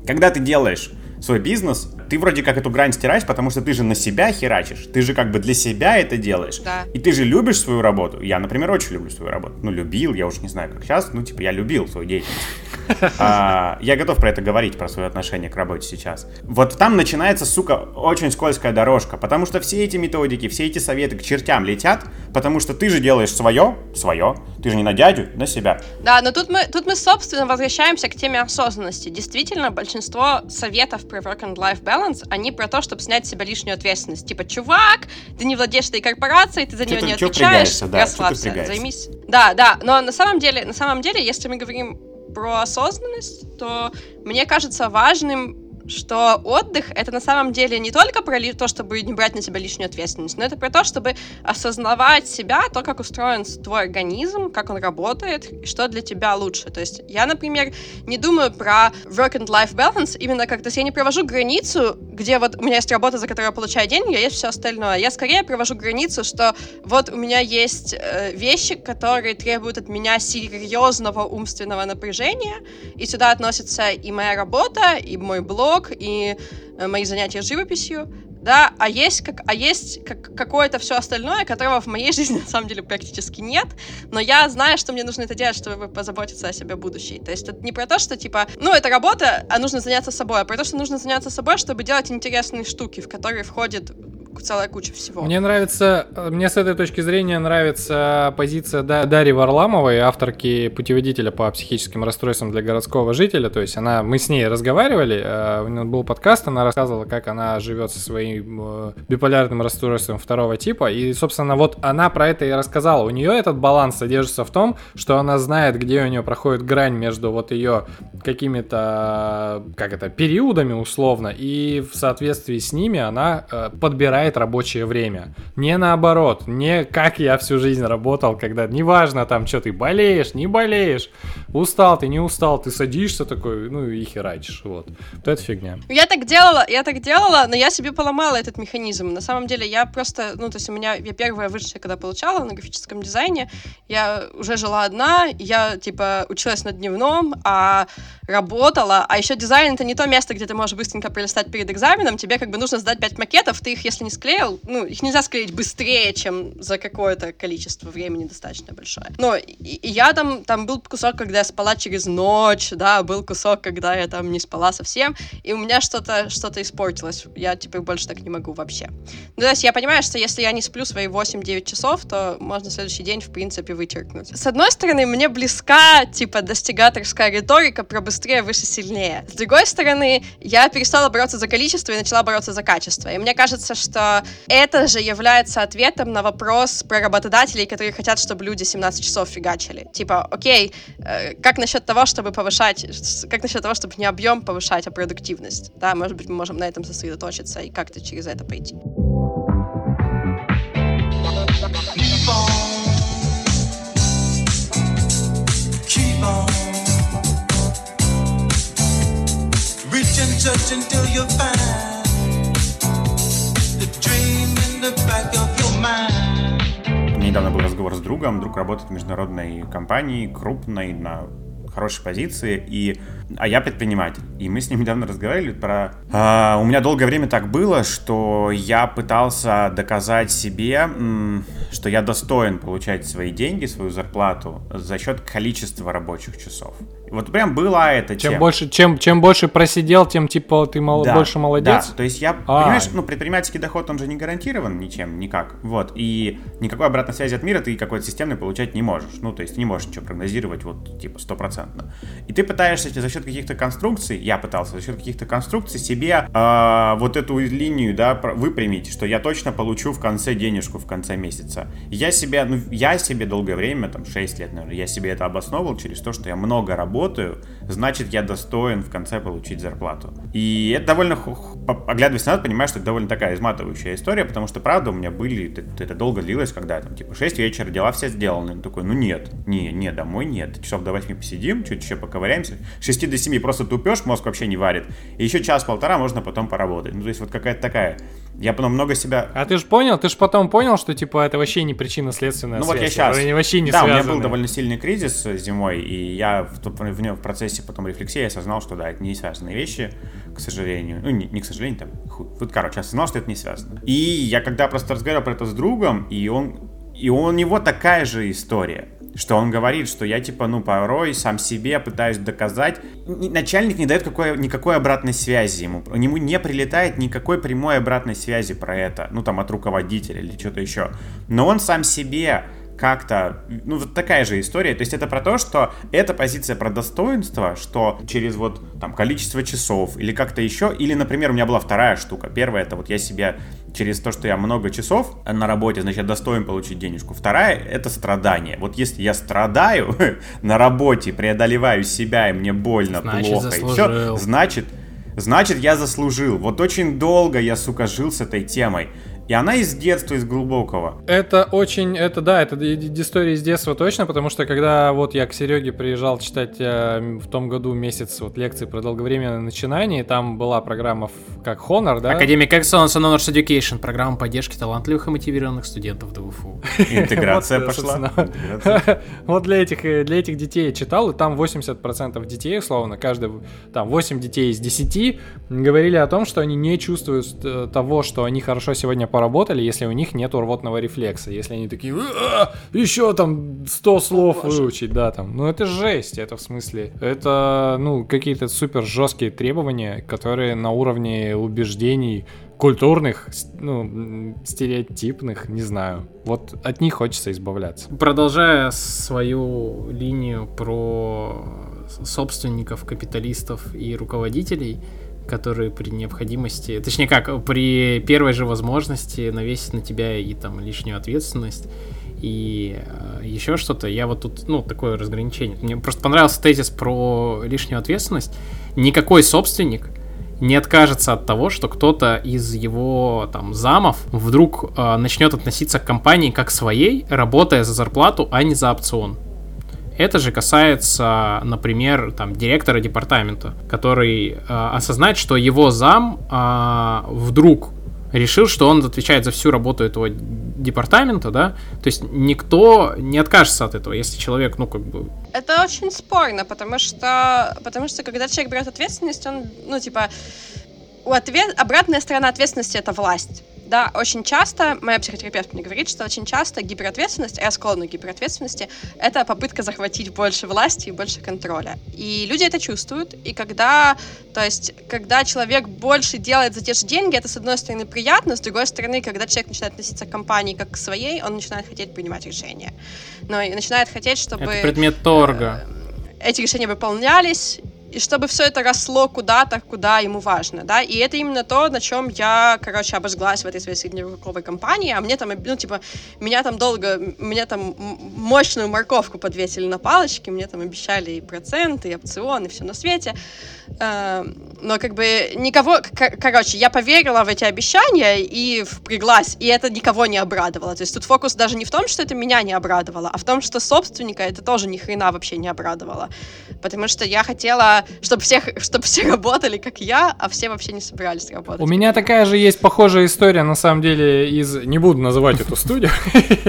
Когда ты делаешь свой бизнес, ты вроде как эту грань стираешь, потому что ты же на себя херачишь, ты же как бы для себя это делаешь.
Да.
И ты же любишь свою работу. Я, например, очень люблю свою работу. Ну, любил, я уже не знаю, как сейчас, ну, типа, я любил свою деятельность. А, я готов про это говорить, про свое отношение к работе сейчас. Вот там начинается, сука, очень скользкая дорожка, потому что все эти методики, все эти советы к чертям летят, потому что ты же делаешь свое, свое, ты же не на дядю, на себя.
Да, но тут мы, тут мы, собственно, возвращаемся к теме осознанности. Действительно, большинство советов про work and life balance, они про то, чтобы снять с себя лишнюю ответственность. Типа, чувак, ты не владеешь этой корпорацией, ты за нее не отвечаешь,
да,
расслабься, займись. Да, да, но на самом деле, на самом деле, если мы говорим про осознанность, то мне кажется важным что отдых — это на самом деле не только про то, чтобы не брать на себя лишнюю ответственность, но это про то, чтобы осознавать себя, то, как устроен твой организм, как он работает, и что для тебя лучше. То есть я, например, не думаю про work and life balance именно как, то я не провожу границу, где вот у меня есть работа, за которую я получаю деньги, а есть все остальное. Я скорее провожу границу, что вот у меня есть э, вещи, которые требуют от меня серьезного умственного напряжения, и сюда относится и моя работа, и мой блог, блог и э, мои занятия живописью. да, а есть, как, а есть как, какое-то все остальное, которого в моей жизни на самом деле практически нет, но я знаю, что мне нужно это делать, чтобы позаботиться о себе будущей. То есть это не про то, что типа, ну, это работа, а нужно заняться собой, а про то, что нужно заняться собой, чтобы делать интересные штуки, в которые входит целая куча всего.
Мне нравится, мне с этой точки зрения нравится позиция Дарьи Варламовой, авторки путеводителя по психическим расстройствам для городского жителя. То есть она, мы с ней разговаривали, э, у нее был подкаст, она рассказывала, как она живет со своим э, биполярным расстройством второго типа. И, собственно, вот она про это и рассказала. У нее этот баланс содержится в том, что она знает, где у нее проходит грань между вот ее какими-то, как это, периодами условно, и в соответствии с ними она э, подбирает занимает рабочее время. Не наоборот, не как я всю жизнь работал, когда неважно там, что ты болеешь, не болеешь, устал ты, не устал, ты садишься такой, ну и херачишь, вот. Вот это фигня.
Я так делала, я так делала, но я себе поломала этот механизм. На самом деле я просто, ну то есть у меня, я первая высшая, когда получала на графическом дизайне, я уже жила одна, я типа училась на дневном, а работала, а еще дизайн это не то место, где ты можешь быстренько пролистать перед экзаменом, тебе как бы нужно сдать 5 макетов, ты их, если не склеил, ну, их нельзя склеить быстрее, чем за какое-то количество времени достаточно большое. Но и, и я там, там был кусок, когда я спала через ночь, да, был кусок, когда я там не спала совсем, и у меня что-то что испортилось. Я теперь больше так не могу вообще. Ну, то есть я понимаю, что если я не сплю свои 8-9 часов, то можно следующий день, в принципе, вычеркнуть. С одной стороны, мне близка, типа, достигаторская риторика про быстрее, выше, сильнее. С другой стороны, я перестала бороться за количество и начала бороться за качество. И мне кажется, что это же является ответом на вопрос про работодателей, которые хотят, чтобы люди 17 часов фигачили. Типа, окей, э, как насчет того, чтобы повышать, как насчет того, чтобы не объем повышать, а продуктивность? Да, может быть, мы можем на этом сосредоточиться и как-то через это пойти. Reach and touch until you find
недавно был разговор с другом. Друг работает в международной компании, крупной, на хорошей позиции, и, а я предприниматель. И мы с ним недавно разговаривали про... А, у меня долгое время так было, что я пытался доказать себе, что я достоин получать свои деньги, свою зарплату за счет количества рабочих часов. Вот прям была это
чем тема. больше, чем чем больше просидел, тем типа ты мол, да, больше молодец.
Да, то есть я, а. понимаешь, ну предпринимательский доход он же не гарантирован ничем, никак, вот и никакой обратной связи от мира ты какой-то системный получать не можешь, ну то есть не можешь ничего прогнозировать вот типа стопроцентно. И ты пытаешься за счет каких-то конструкций, я пытался за счет каких-то конструкций себе э, вот эту линию да выпрямить, что я точно получу в конце денежку в конце месяца. Я себе, ну я себе долгое время, там 6 лет, наверное, я себе это обосновывал через то, что я много работал работаю, значит, я достоин в конце получить зарплату. И это довольно, оглядываясь назад, понимаю, что это довольно такая изматывающая история, потому что, правда, у меня были, это, это долго длилось, когда там, типа, 6 вечера, дела все сделаны. Он такой, ну нет, не, не, домой нет. Часов до 8 посидим, чуть еще поковыряемся. С 6 до 7 просто тупешь, мозг вообще не варит. И еще час-полтора можно потом поработать. Ну, то есть вот какая-то такая я потом много себя...
А ты же понял, ты же потом понял, что типа это вообще не причинно-следственная
Ну
связь,
вот я сейчас...
Они вообще не
да,
связаны.
у меня был довольно сильный кризис зимой, и я в, в, в процессе потом рефлексии осознал, что да, это не связанные вещи, к сожалению. Ну, не, не к сожалению, там, хуй. Вот, короче, осознал, что это не связано. И я когда просто разговаривал про это с другом, и он... И у него такая же история что он говорит, что я типа, ну, порой сам себе пытаюсь доказать. Начальник не дает какой, никакой обратной связи ему. Ему не прилетает никакой прямой обратной связи про это. Ну, там, от руководителя или что-то еще. Но он сам себе как-то, ну, вот такая же история. То есть это про то, что эта позиция про достоинство, что через вот там количество часов или как-то еще, или, например, у меня была вторая штука. Первая, это вот я себе через то, что я много часов на работе, значит, я достоин получить денежку. Вторая, это страдание. Вот если я страдаю на работе, преодолеваю себя, и мне больно, значит, плохо, заслужил. и все, значит, значит, я заслужил. Вот очень долго я, сука, жил с этой темой. И она из детства, из глубокого.
Это очень, это да, это история из детства точно, потому что когда вот я к Сереге приезжал читать э, в том году месяц вот лекции про долговременное начинание, там была программа как Honor, да?
Academic Excellence and Honors Education, программа поддержки талантливых и мотивированных студентов ДВФУ.
Интеграция пошла.
Вот для этих, э, для этих детей я читал, и там 80% детей, условно, каждый, там 8 детей из 10 говорили о том, что они не чувствуют э, того, что они хорошо сегодня поработали, если у них нет рвотного рефлекса. Если они такие, еще там 100 слов выучить, да, там. Ну это жесть, это в смысле. Это, ну, какие-то супер жесткие требования, которые на уровне убеждений культурных, ну, стереотипных, не знаю. Вот от них хочется избавляться.
Продолжая свою линию про собственников, капиталистов и руководителей, которые при необходимости, точнее как, при первой же возможности навесить на тебя и там лишнюю ответственность и э, еще что-то. Я вот тут, ну, такое разграничение. Мне просто понравился тезис про лишнюю ответственность. Никакой собственник не откажется от того, что кто-то из его там замов вдруг э, начнет относиться к компании как своей, работая за зарплату, а не за опцион. Это же касается, например, там, директора департамента, который э, осознает, что его зам э, вдруг решил, что он отвечает за всю работу этого департамента, да, то есть никто не откажется от этого, если человек, ну, как бы...
Это очень спорно, потому что, потому что когда человек берет ответственность, он, ну, типа, у ответ... обратная сторона ответственности — это власть. Да, очень часто, моя психотерапевт мне говорит, что очень часто гиперответственность, я склонна к гиперответственности, это попытка захватить больше власти и больше контроля. И люди это чувствуют, и когда, то есть, когда человек больше делает за те же деньги, это, с одной стороны, приятно, с другой стороны, когда человек начинает относиться к компании как к своей, он начинает хотеть принимать решения. Но и начинает хотеть, чтобы...
Это предмет торга.
Э, эти решения выполнялись, и чтобы все это росло куда-то, куда ему важно, да, и это именно то, на чем я, короче, обожглась в этой своей средневековой компании, а мне там, ну, типа, меня там долго, меня там мощную морковку подвесили на палочке, мне там обещали и проценты, и опционы, все на свете, эм, но как бы никого, короче, я поверила в эти обещания и впряглась, и это никого не обрадовало, то есть тут фокус даже не в том, что это меня не обрадовало, а в том, что собственника это тоже ни хрена вообще не обрадовало, потому что я хотела чтобы всех, чтобы все работали, как я, а все вообще не собирались работать.
У меня такая же есть похожая история, на самом деле, из... Не буду называть эту студию,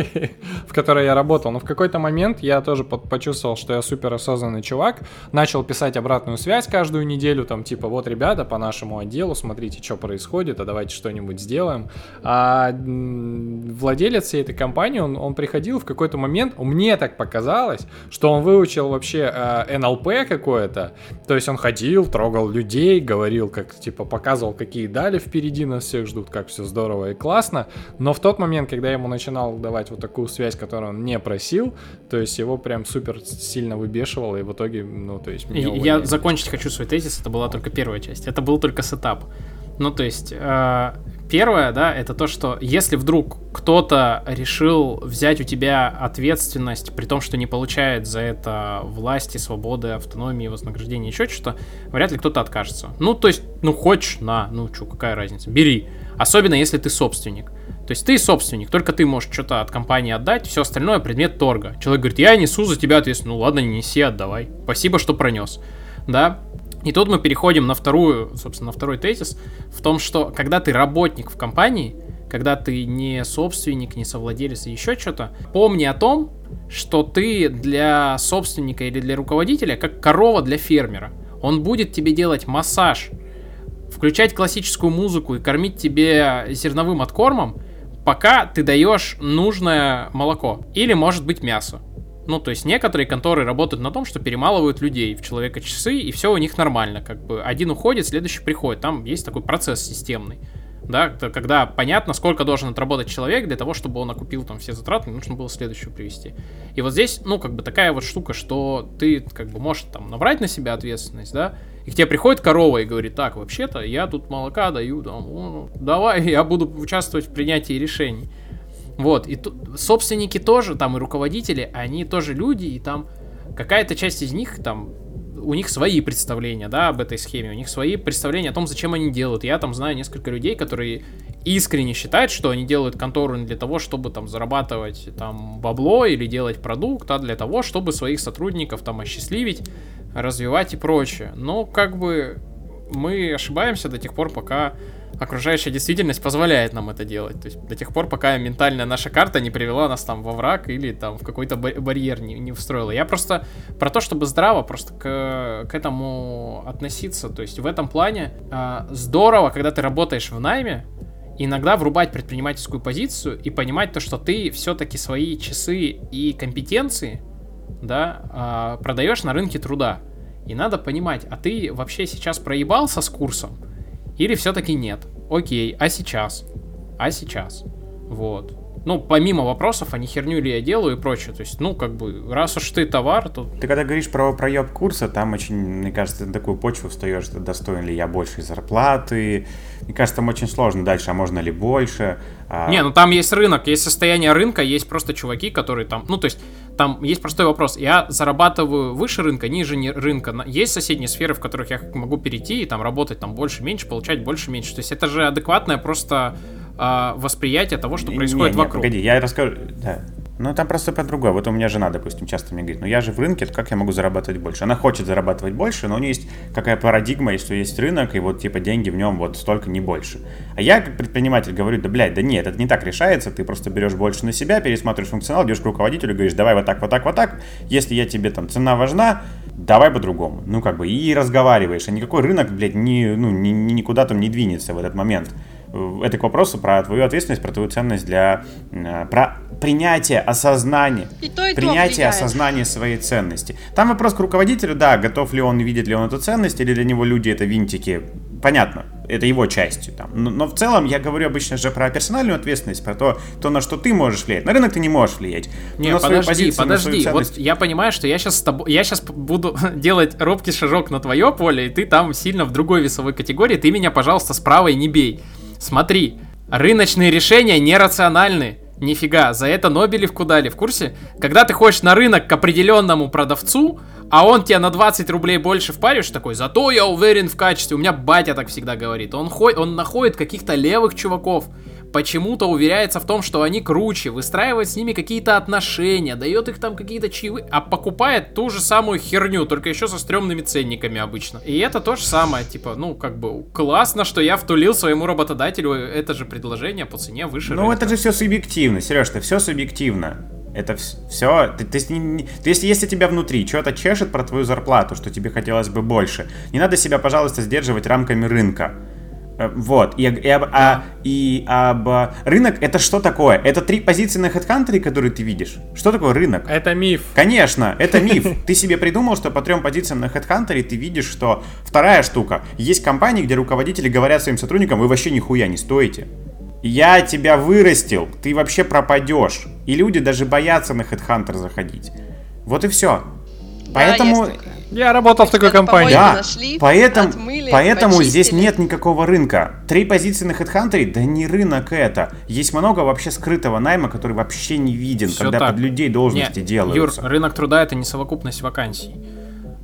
в которой я работал, но в какой-то момент я тоже почувствовал, что я супер осознанный чувак, начал писать обратную связь каждую неделю, там, типа, вот, ребята, по нашему отделу, смотрите, что происходит, а давайте что-нибудь сделаем. А владелец всей этой компании, он, он приходил в какой-то момент, мне так показалось, что он выучил вообще э, НЛП какое-то, то есть он ходил, трогал людей, говорил, как, типа, показывал, какие дали впереди нас всех ждут, как все здорово и классно. Но в тот момент, когда я ему начинал давать вот такую связь, которую он не просил, то есть его прям супер сильно выбешивало, и в итоге, ну, то есть...
Меня я закончить хочу свой тезис, это была только первая часть. Это был только сетап. Ну, то есть, э, первое, да, это то, что если вдруг кто-то решил взять у тебя ответственность, при том, что не получает за это власти, свободы, автономии, вознаграждения, еще что-то, вряд ли кто-то откажется. Ну, то есть, ну, хочешь, на, ну, что, какая разница, бери. Особенно, если ты собственник. То есть ты собственник, только ты можешь что-то от компании отдать, все остальное предмет торга. Человек говорит, я несу за тебя ответственность. Ну ладно, не неси, отдавай. Спасибо, что пронес. Да, и тут мы переходим на вторую, собственно, на второй тезис, в том, что когда ты работник в компании, когда ты не собственник, не совладелец и еще что-то, помни о том, что ты для собственника или для руководителя как корова для фермера. Он будет тебе делать массаж, включать классическую музыку и кормить тебе зерновым откормом, пока ты даешь нужное молоко или, может быть, мясо. Ну, то есть некоторые конторы работают на том, что перемалывают людей в человека часы, и все у них нормально. Как бы один уходит, следующий приходит. Там есть такой процесс системный. Да, когда понятно, сколько должен отработать человек для того, чтобы он окупил там все затраты, нужно было следующего привести. И вот здесь, ну, как бы такая вот штука, что ты как бы можешь там набрать на себя ответственность, да, и к тебе приходит корова и говорит, так, вообще-то я тут молока даю, там, давай, я буду участвовать в принятии решений. Вот, и собственники тоже, там и руководители, они тоже люди, и там какая-то часть из них там у них свои представления, да, об этой схеме, у них свои представления о том, зачем они делают. Я там знаю несколько людей, которые искренне считают, что они делают контору не для того, чтобы там зарабатывать там бабло или делать продукт, а для того, чтобы своих сотрудников там осчастливить, развивать и прочее. Но как бы мы ошибаемся до тех пор, пока окружающая действительность позволяет нам это делать. То есть до тех пор, пока ментальная наша карта не привела нас там во враг или там в какой-то барьер не, не встроила. Я просто про то, чтобы здраво просто к, к этому относиться. То есть в этом плане э, здорово, когда ты работаешь в найме, иногда врубать предпринимательскую позицию и понимать то, что ты все-таки свои часы и компетенции, да, э, продаешь на рынке труда. И надо понимать, а ты вообще сейчас проебался с курсом? Или все-таки нет? Окей, а сейчас? А сейчас? Вот. Ну, помимо вопросов, а не херню ли я делаю и прочее. То есть, ну, как бы, раз уж ты товар, то...
Ты когда говоришь про проеб курса, там очень, мне кажется, на такую почву встаешь, достоин ли я большей зарплаты. Мне кажется, там очень сложно дальше, а можно ли больше. А...
Не, ну там есть рынок, есть состояние рынка, есть просто чуваки, которые там... Ну, то есть, там есть простой вопрос. Я зарабатываю выше рынка, ниже рынка. Есть соседние сферы, в которых я могу перейти и там работать там больше-меньше, получать больше-меньше. То есть это же адекватное просто э, восприятие того, что происходит
не, не,
вокруг.
Погоди, я расскажу. Да. Ну, там просто по другое. Вот у меня жена, допустим, часто мне говорит, ну я же в рынке, как я могу зарабатывать больше? Она хочет зарабатывать больше, но у нее есть какая парадигма, если есть рынок, и вот типа деньги в нем вот столько, не больше. А я как предприниматель говорю, да, блядь, да нет, это не так решается, ты просто берешь больше на себя, пересматриваешь функционал, идешь к руководителю, говоришь, давай вот так, вот так, вот так, если я тебе там цена важна, давай по-другому. Ну, как бы, и разговариваешь, а никакой рынок, блядь, ни, ну, ни, никуда там не двинется в этот момент это к вопросу про твою ответственность, про твою ценность для э, про принятие, осознание,
и то, и
принятие, осознание своей ценности. Там вопрос к руководителю, да, готов ли он, видит ли он эту ценность, или для него люди это винтики. Понятно, это его частью. Там. Но, но в целом я говорю обычно же про персональную ответственность, про то, то, на что ты можешь влиять. На рынок ты не можешь влиять.
Не, подожди, позицию, подожди. Вот я понимаю, что я сейчас с тобой, я сейчас буду делать робкий шажок на твое поле, и ты там сильно в другой весовой категории. Ты меня, пожалуйста, справа и не бей. Смотри, рыночные решения нерациональны. Нифига, за это Нобелевку дали, в курсе? Когда ты ходишь на рынок к определенному продавцу, а он тебе на 20 рублей больше впаришь, такой, зато я уверен в качестве. У меня батя так всегда говорит. Он, ходит, он находит каких-то левых чуваков, почему-то уверяется в том, что они круче, выстраивает с ними какие-то отношения, дает их там какие-то чаевые, а покупает ту же самую херню, только еще со стрёмными ценниками обычно. И это то же самое, типа, ну, как бы, классно, что я втулил своему работодателю это же предложение по цене выше
Ну, рынка. это же все субъективно, Сереж, это все субъективно. Это все, ты, ты, ты, если, если тебя внутри что-то чешет про твою зарплату, что тебе хотелось бы больше, не надо себя, пожалуйста, сдерживать рамками рынка. Э, вот, и, и, об, а, и об рынок это что такое? Это три позиции на HeadHunter, которые ты видишь. Что такое рынок?
Это миф.
Конечно, это миф. Ты себе придумал, что по трем позициям на HeadHunter ты видишь, что вторая штука. Есть компании, где руководители говорят своим сотрудникам, вы вообще нихуя не стоите. Я тебя вырастил, ты вообще пропадешь. И люди даже боятся на HeadHunter заходить. Вот и все. Поэтому
я работал в такой компании.
Да, нашли, поэтому, отмыли, поэтому здесь нет никакого рынка. Три позиции на HeadHunter, да не рынок это. Есть много вообще скрытого найма, который вообще не виден, Все когда так. под людей должности Нет, делаются.
Юр, рынок труда это не совокупность вакансий.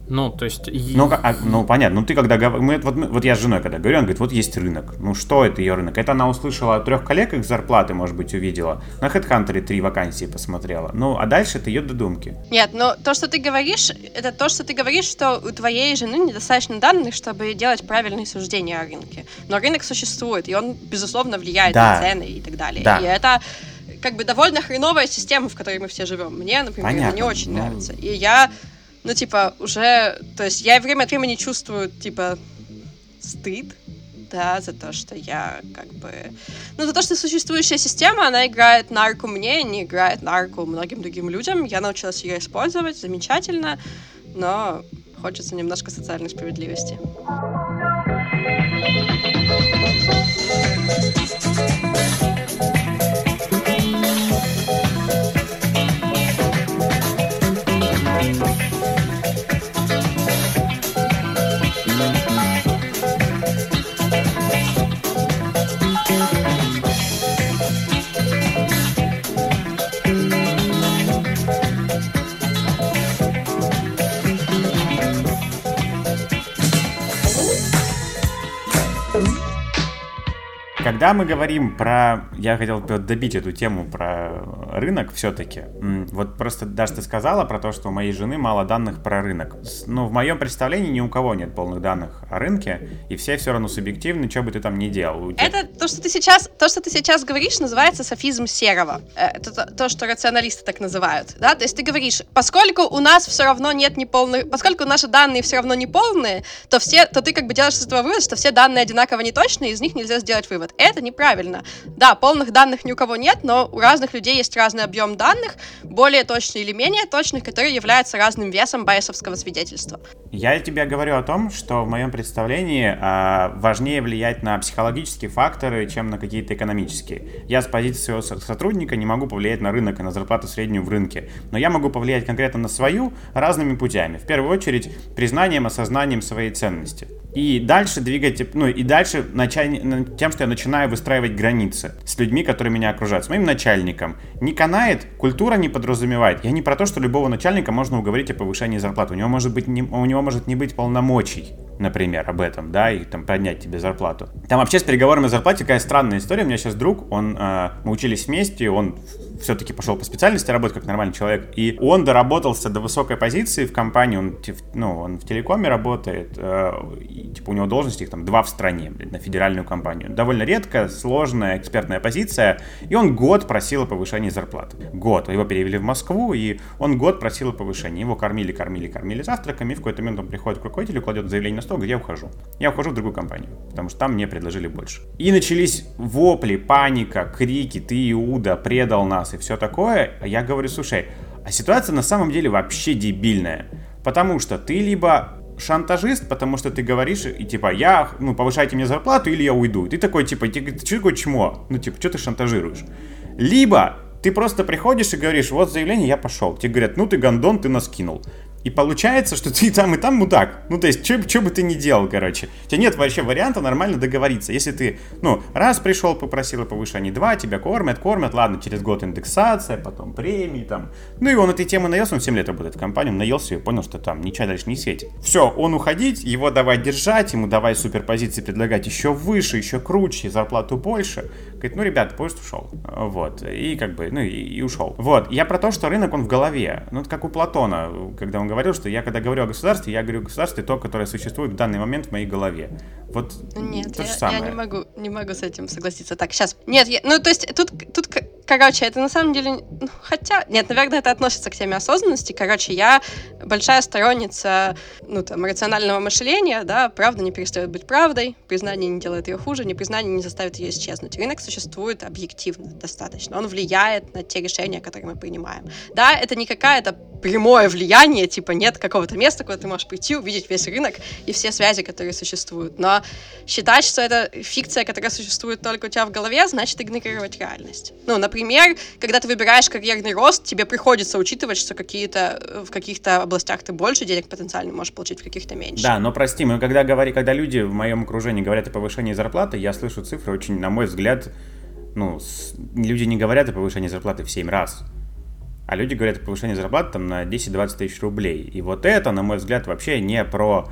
Ну, то есть...
Ну, а, ну понятно. Ну, ты когда... Мы, вот, вот я с женой когда говорю, он говорит, вот есть рынок. Ну, что это ее рынок? Это она услышала от трех коллег их зарплаты, может быть, увидела. На HeadHunter три вакансии посмотрела. Ну, а дальше это ее додумки.
Нет, но то, что ты говоришь, это то, что ты говоришь, что у твоей жены недостаточно данных, чтобы делать правильные суждения о рынке. Но рынок существует, и он, безусловно, влияет да. на цены и так далее. Да. И это как бы довольно хреновая система, в которой мы все живем. Мне, например, Понятно. не очень ну... нравится. И я ну, типа, уже, то есть я время от времени чувствую, типа, стыд, да, за то, что я как бы... Ну, за то, что существующая система, она играет на руку мне, не играет на руку многим другим людям. Я научилась ее использовать, замечательно, но хочется немножко социальной справедливости.
Когда мы говорим про... Я хотел добить эту тему про рынок все-таки. Вот просто даже ты сказала про то, что у моей жены мало данных про рынок. Ну, в моем представлении ни у кого нет полных данных о рынке, и все все равно субъективны, что бы ты там ни делал.
Это то, что ты сейчас, то, что ты сейчас говоришь, называется софизм серого. Э, это то, то, что рационалисты так называют. Да? То есть ты говоришь, поскольку у нас все равно нет неполных... Поскольку наши данные все равно неполные, то, все, то ты как бы делаешь из этого вывод, что все данные одинаково неточные, из них нельзя сделать вывод. Это неправильно. Да, полных данных ни у кого нет, но у разных людей есть разный объем данных, более точные или менее точных, которые являются разным весом байесовского свидетельства.
Я тебе говорю о том, что в моем представлении э, важнее влиять на психологические факторы, чем на какие-то экономические. Я с позиции своего сотрудника не могу повлиять на рынок и на зарплату среднюю в рынке, но я могу повлиять конкретно на свою разными путями. В первую очередь, признанием, осознанием своей ценности. И дальше двигать, ну и дальше начать тем, что я начинаю выстраивать границы с людьми, которые меня окружают, с моим начальником. Не канает, культура не подразумевает. Я не про то, что любого начальника можно уговорить о повышении зарплаты. У него может быть не, у него может не быть полномочий например, об этом, да, и там поднять тебе зарплату. Там вообще с переговорами о зарплате такая странная история. У меня сейчас друг, он, э, мы учились вместе, он все-таки пошел по специальности работать как нормальный человек, и он доработался до высокой позиции в компании, он, ну, он в телекоме работает, э, и, типа у него должности их там два в стране, блин, на федеральную компанию. Довольно редко, сложная экспертная позиция, и он год просил о повышении зарплаты. Год. Его перевели в Москву, и он год просил о повышении. Его кормили, кормили, кормили завтраками, и в какой-то момент он приходит к руководителю, кладет заявление на стол, говорит, я ухожу. Я ухожу в другую компанию, потому что там мне предложили больше. И начались вопли, паника, крики, ты, Иуда, предал нас и все такое. А я говорю, слушай, а ситуация на самом деле вообще дебильная. Потому что ты либо шантажист, потому что ты говоришь, и типа, я, ну, повышайте мне зарплату, или я уйду. Ты такой, типа, что такое чмо? Ну, типа, что ты шантажируешь? Либо ты просто приходишь и говоришь, вот заявление, я пошел. Тебе говорят, ну ты гондон, ты нас кинул. И получается, что ты там, и там мудак. Ну, то есть, что бы ты ни делал, короче. У тебя нет вообще варианта нормально договориться. Если ты, ну, раз пришел, попросил о повышении, два, тебя кормят, кормят, ладно, через год индексация, потом премии, там. Ну, и он этой темы наелся, он 7 лет работает в компании, он наелся и понял, что там ничего дальше не светит. Все, он уходить, его давай держать, ему давай суперпозиции предлагать еще выше, еще круче, зарплату больше. Говорит, ну, ребят, поезд ушел. Вот, и как бы, ну, и, и ушел. Вот, я про то, что рынок, он в голове. Ну, это как у Платона, когда он говорил, что я когда говорю о государстве, я говорю о государстве то, которое существует в данный момент в моей голове. Вот
Нет, то я, же самое. я не могу, не могу с этим согласиться. Так, сейчас. Нет, я, ну то есть тут, тут, короче, это на самом деле, ну, хотя, нет, наверное, это относится к теме осознанности. Короче, я большая сторонница, ну там, рационального мышления, да, правда не перестает быть правдой, признание не делает ее хуже, непризнание не заставит ее исчезнуть. Рынок существует объективно достаточно, он влияет на те решения, которые мы принимаем. Да, это не какая-то прямое влияние, типа нет какого-то места, куда ты можешь прийти, увидеть весь рынок и все связи, которые существуют. Но считать, что это фикция, которая существует только у тебя в голове, значит игнорировать реальность. Ну, например, когда ты выбираешь карьерный рост, тебе приходится учитывать, что какие-то э, в каких-то областях ты больше денег потенциально можешь получить, в каких-то меньше.
Да, но прости, мы когда говорим, когда люди в моем окружении говорят о повышении зарплаты, я слышу цифры очень, на мой взгляд, ну, с... люди не говорят о повышении зарплаты в 7 раз а люди говорят о повышении зарплаты там на 10-20 тысяч рублей. И вот это, на мой взгляд, вообще не про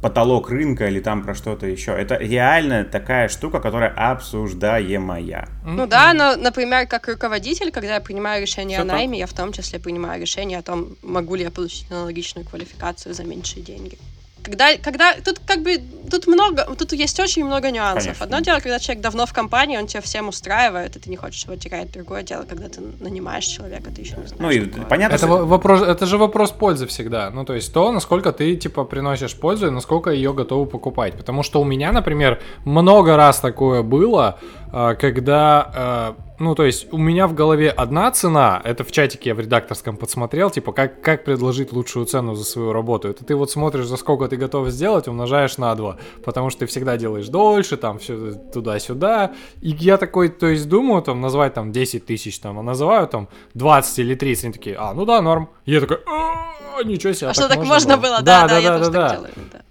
потолок рынка или там про что-то еще. Это реально такая штука, которая обсуждаемая.
Ну да, но, например, как руководитель, когда я принимаю решение Все о найме, так? я в том числе принимаю решение о том, могу ли я получить аналогичную квалификацию за меньшие деньги. Когда, когда тут как бы тут много, тут есть очень много нюансов. Конечно. Одно дело, когда человек давно в компании, он тебя всем устраивает, и ты не хочешь его терять. Другое дело, когда ты нанимаешь человека, ты еще не знаешь.
Ну и понятно. Это что... вопрос, это же вопрос пользы всегда. Ну то есть то, насколько ты типа приносишь пользу и насколько ее готовы покупать. Потому что у меня, например, много раз такое было, когда, а, ну, то есть у меня в голове одна цена, это в чатике я в редакторском подсмотрел, типа, как, как предложить лучшую цену за свою работу. Это ты вот смотришь, за сколько ты готов сделать, умножаешь на 2, потому что ты всегда делаешь дольше, там, все туда-сюда. И я такой, то есть думаю, там, назвать там 10 тысяч, там, а называю там 20 или 30, они такие, а, ну да, норм. И я такой, ничего себе.
А, а что, так можно было? Да, да, да, да, да.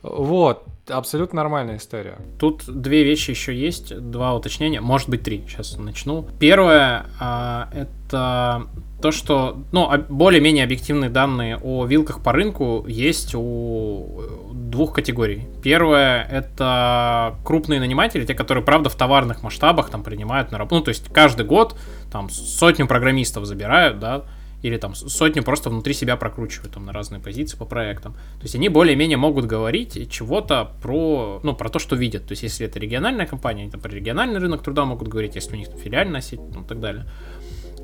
Вот, абсолютно нормальная история.
Тут две вещи еще есть, два уточнения, может быть три. Сейчас начну. Первое, а, это то, что, ну, более-менее объективные данные о вилках по рынку есть у двух категорий. Первое — это крупные наниматели, те, которые, правда, в товарных масштабах там принимают на работу. Ну, то есть каждый год там сотню программистов забирают, да, или там сотню просто внутри себя прокручивают там на разные позиции по проектам. То есть они более-менее могут говорить чего-то про, ну, про то, что видят. То есть если это региональная компания, они там про региональный рынок труда могут говорить, если у них филиальная сеть, ну, и так далее.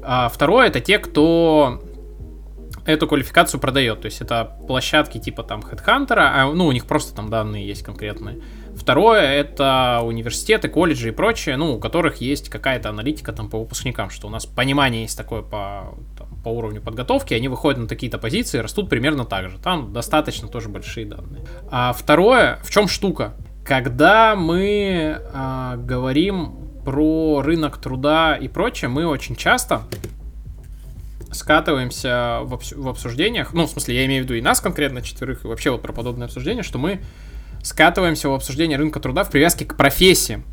А второе это те, кто эту квалификацию продает. То есть это площадки типа там HeadHunter, а, ну, у них просто там данные есть конкретные. Второе это университеты, колледжи и прочее, ну, у которых есть какая-то аналитика там по выпускникам, что у нас понимание есть такое по, там, по уровню подготовки, они выходят на такие-то позиции, растут примерно так же. Там достаточно тоже большие данные. А второе, в чем штука? Когда мы а, говорим про рынок труда и прочее, мы очень часто скатываемся в, обс- в обсуждениях, ну, в смысле, я имею в виду и нас конкретно, четверых, и вообще вот про подобное обсуждение, что мы скатываемся в обсуждение рынка труда в привязке к профессиям.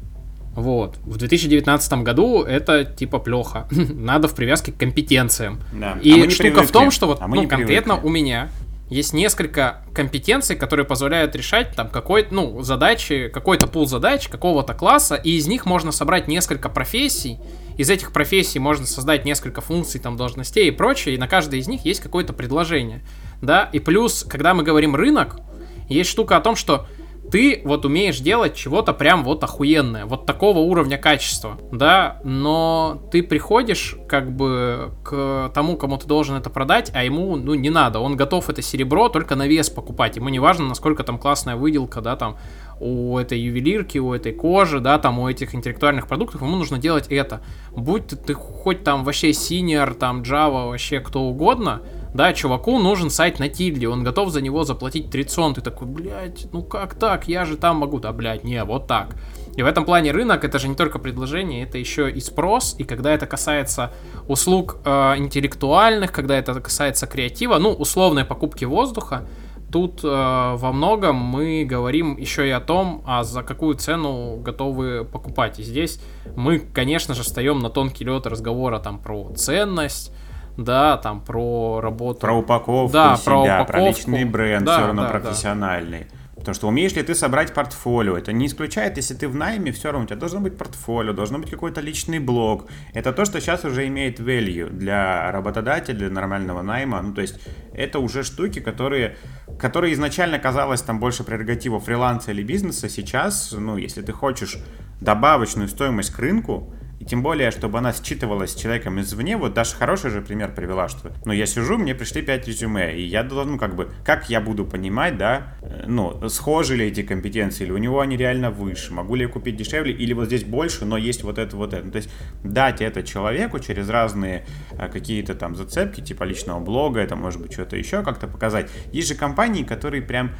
Вот. В 2019 году это типа плохо. Надо в привязке к компетенциям. Да. И а штука в том, что вот а ну, конкретно привыкли. у меня есть несколько компетенций, которые позволяют решать там какой ну, задачи, какой-то пул задач какого-то класса, и из них можно собрать несколько профессий, из этих профессий можно создать несколько функций, там, должностей и прочее, и на каждой из них есть какое-то предложение, да, и плюс, когда мы говорим рынок, есть штука о том, что ты вот умеешь делать чего-то прям вот охуенное, вот такого уровня качества, да, но ты приходишь как бы к тому, кому ты должен это продать, а ему, ну, не надо, он готов это серебро только на вес покупать, ему не важно, насколько там классная выделка, да, там, у этой ювелирки, у этой кожи, да, там, у этих интеллектуальных продуктов, ему нужно делать это. Будь ты, ты хоть там вообще senior, там, Java, вообще кто угодно, да, чуваку нужен сайт на тильде, он готов за него заплатить 30 Ты такой, блядь, ну как так? Я же там могу. Да, блядь, не, вот так. И в этом плане рынок это же не только предложение, это еще и спрос. И когда это касается услуг э, интеллектуальных, когда это касается креатива, ну, условной покупки воздуха, тут э, во многом мы говорим еще и о том, а за какую цену готовы покупать. И здесь мы, конечно же, встаем на тонкий лед разговора там про ценность, да, там про работу.
Про упаковку да, себя, про, упаковку. про личный бренд, да, все равно да, профессиональный. Да. Потому что умеешь ли ты собрать портфолио? Это не исключает, если ты в найме, все равно у тебя должно быть портфолио, должно быть какой-то личный блог. Это то, что сейчас уже имеет value для работодателя, для нормального найма. Ну, то есть это уже штуки, которые, которые изначально казалось там больше прерогатива фриланса или бизнеса. Сейчас, ну, если ты хочешь добавочную стоимость к рынку, и тем более, чтобы она считывалась человеком извне, вот Даша хороший же пример привела, что, ну, я сижу, мне пришли 5 резюме, и я должен, ну, как бы, как я буду понимать, да, э, ну, схожи ли эти компетенции, или у него они реально выше, могу ли я купить дешевле, или вот здесь больше, но есть вот это, вот это. Ну, то есть дать это человеку через разные а, какие-то там зацепки, типа личного блога, это может быть что-то еще как-то показать. Есть же компании, которые прям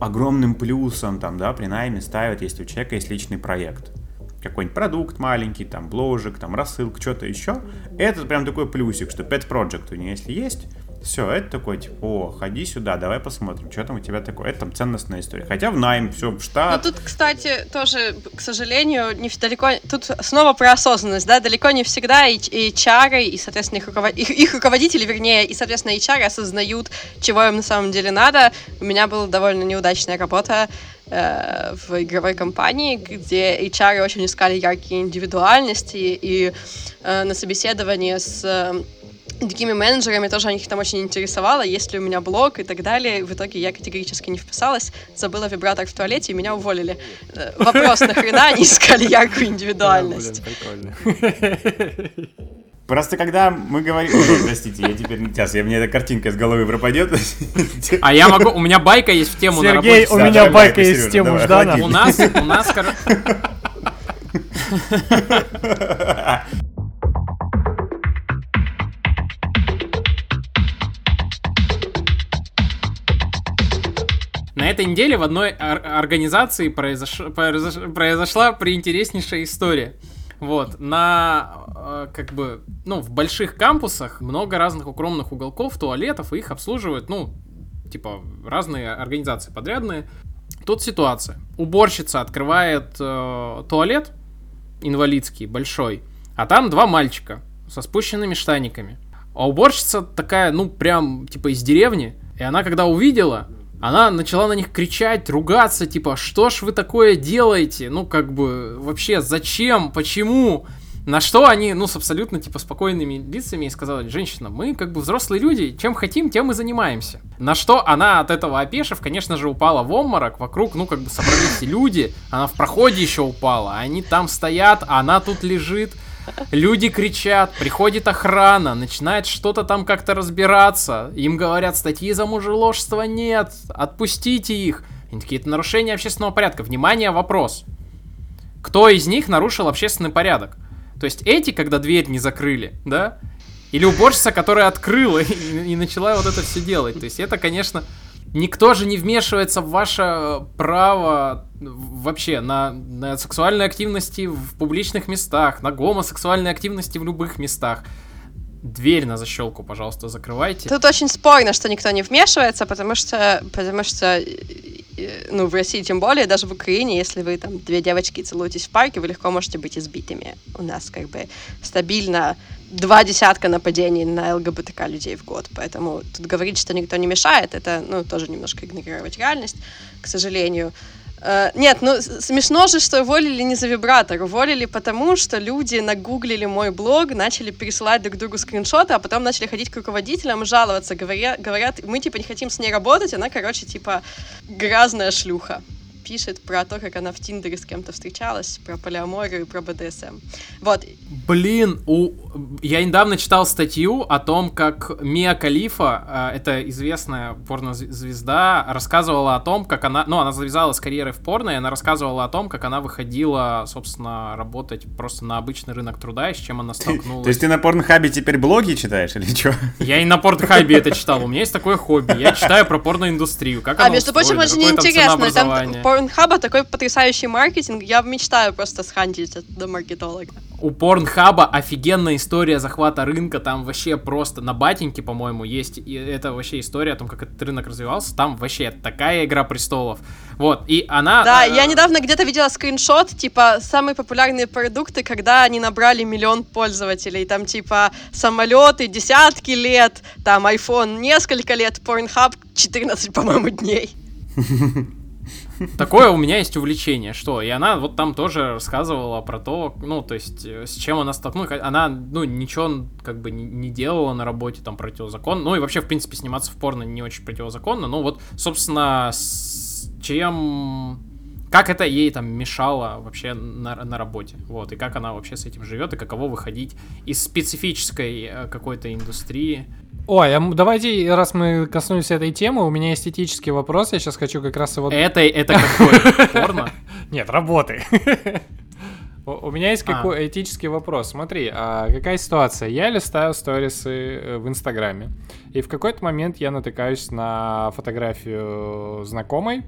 огромным плюсом там, да, при найме ставят, если у человека есть личный проект какой-нибудь продукт маленький, там, бложек, там, рассылка, что-то еще. Это прям такой плюсик, что pet project у нее если есть, все, это такой, типа, о, ходи сюда, давай посмотрим, что там у тебя такое. Это там ценностная история. Хотя в найм, все, в штат.
Ну, тут, кстати, тоже, к сожалению, не далеко... Тут снова про осознанность, да, далеко не всегда и, и HR, и, соответственно, их, руковод... их, их руководители, вернее, и, соответственно, HR осознают, чего им на самом деле надо. У меня была довольно неудачная работа э, в игровой компании, где HR очень искали яркие индивидуальности, и э, на собеседовании с такими менеджерами тоже их там очень интересовало, есть ли у меня блог и так далее. В итоге я категорически не вписалась, забыла вибратор в туалете, и меня уволили. Э, вопрос, нахрена они искали яркую индивидуальность?
Просто когда мы говорим... Простите, я теперь... Сейчас, я, мне эта картинка с головы пропадет.
А я могу... У меня байка есть в тему
Сергей, у меня байка есть в тему Ждана.
У нас... У нас... На этой неделе в одной организации произош... Произош... произошла приинтереснейшая история. Вот, на, э, как бы, ну, в больших кампусах много разных укромных уголков, туалетов, их обслуживают, ну, типа, разные организации подрядные. Тут ситуация. Уборщица открывает э, туалет инвалидский, большой, а там два мальчика со спущенными штаниками. А уборщица такая, ну, прям, типа, из деревни. И она, когда увидела, она начала на них кричать, ругаться, типа, что ж вы такое делаете? Ну, как бы, вообще, зачем? Почему? На что они, ну, с абсолютно, типа, спокойными лицами и сказали, женщина, мы, как бы, взрослые люди, чем хотим, тем и занимаемся. На что она от этого опешив, конечно же, упала в обморок, вокруг, ну, как бы, собрались люди, она в проходе еще упала, они там стоят, она тут лежит, Люди кричат, приходит охрана, начинает что-то там как-то разбираться. Им говорят, статьи за мужеложство нет, отпустите их. Они такие, это нарушение общественного порядка. Внимание, вопрос. Кто из них нарушил общественный порядок? То есть эти, когда дверь не закрыли, да? Или уборщица, которая открыла и, и начала вот это все делать. То есть это, конечно, никто же не вмешивается в ваше право вообще на, на сексуальные активности в публичных местах, на гомосексуальные активности в любых местах. Дверь на защелку, пожалуйста, закрывайте.
Тут очень спорно, что никто не вмешивается, потому что, потому что ну, в России тем более, даже в Украине, если вы там две девочки целуетесь в парке, вы легко можете быть избитыми. У нас как бы стабильно два десятка нападений на ЛГБТК людей в год, поэтому тут говорить, что никто не мешает, это, ну, тоже немножко игнорировать реальность, к сожалению. Uh, нет, ну смешно же, что уволили не за вибратор, уволили потому, что люди нагуглили мой блог, начали пересылать друг другу скриншоты, а потом начали ходить к руководителям жаловаться, говоря, говорят, мы типа не хотим с ней работать, она, короче, типа грязная шлюха пишет про то, как она в Тиндере с кем-то встречалась, про полиаморию и про БДСМ. Вот.
Блин, у... я недавно читал статью о том, как Мия Калифа, э, это известная порнозвезда, рассказывала о том, как она... Ну, она завязала с карьерой в порно, и она рассказывала о том, как она выходила, собственно, работать просто на обычный рынок труда, и с чем она столкнулась.
То есть ты на порнхабе теперь блоги читаешь или что?
Я и на порнхабе это читал. У меня есть такое хобби. Я читаю про порноиндустрию. Как а,
между прочим, очень интересно. Там Порнхаба такой потрясающий маркетинг. Я мечтаю просто схантить до маркетолога.
У Порнхаба офигенная история захвата рынка. Там вообще просто на батеньке, по-моему, есть. И это вообще история о том, как этот рынок развивался. Там вообще такая игра престолов. Вот, и она...
Да, э, я недавно где-то видела скриншот, типа, самые популярные продукты, когда они набрали миллион пользователей. Там, типа, самолеты десятки лет, там, iPhone несколько лет, Pornhub 14, по-моему, дней.
Такое у меня есть увлечение, что, и она вот там тоже рассказывала про то, ну, то есть, э, с чем она столкнулась, она, ну, ничего как бы не делала на работе там противозаконно, ну, и вообще, в принципе, сниматься в порно не очень противозаконно, ну, вот, собственно, с чем как это ей там мешало вообще на, на работе, вот, и как она вообще с этим живет, и каково выходить из специфической э, какой-то индустрии
Ой, а давайте, раз мы коснулись этой темы, у меня эстетический вопрос, я сейчас хочу как раз его...
Это, это какой? Порно?
Нет, работы. У меня есть какой а. этический вопрос. Смотри, а какая ситуация? Я листаю сторисы э, в Инстаграме, и в какой-то момент я натыкаюсь на фотографию знакомой,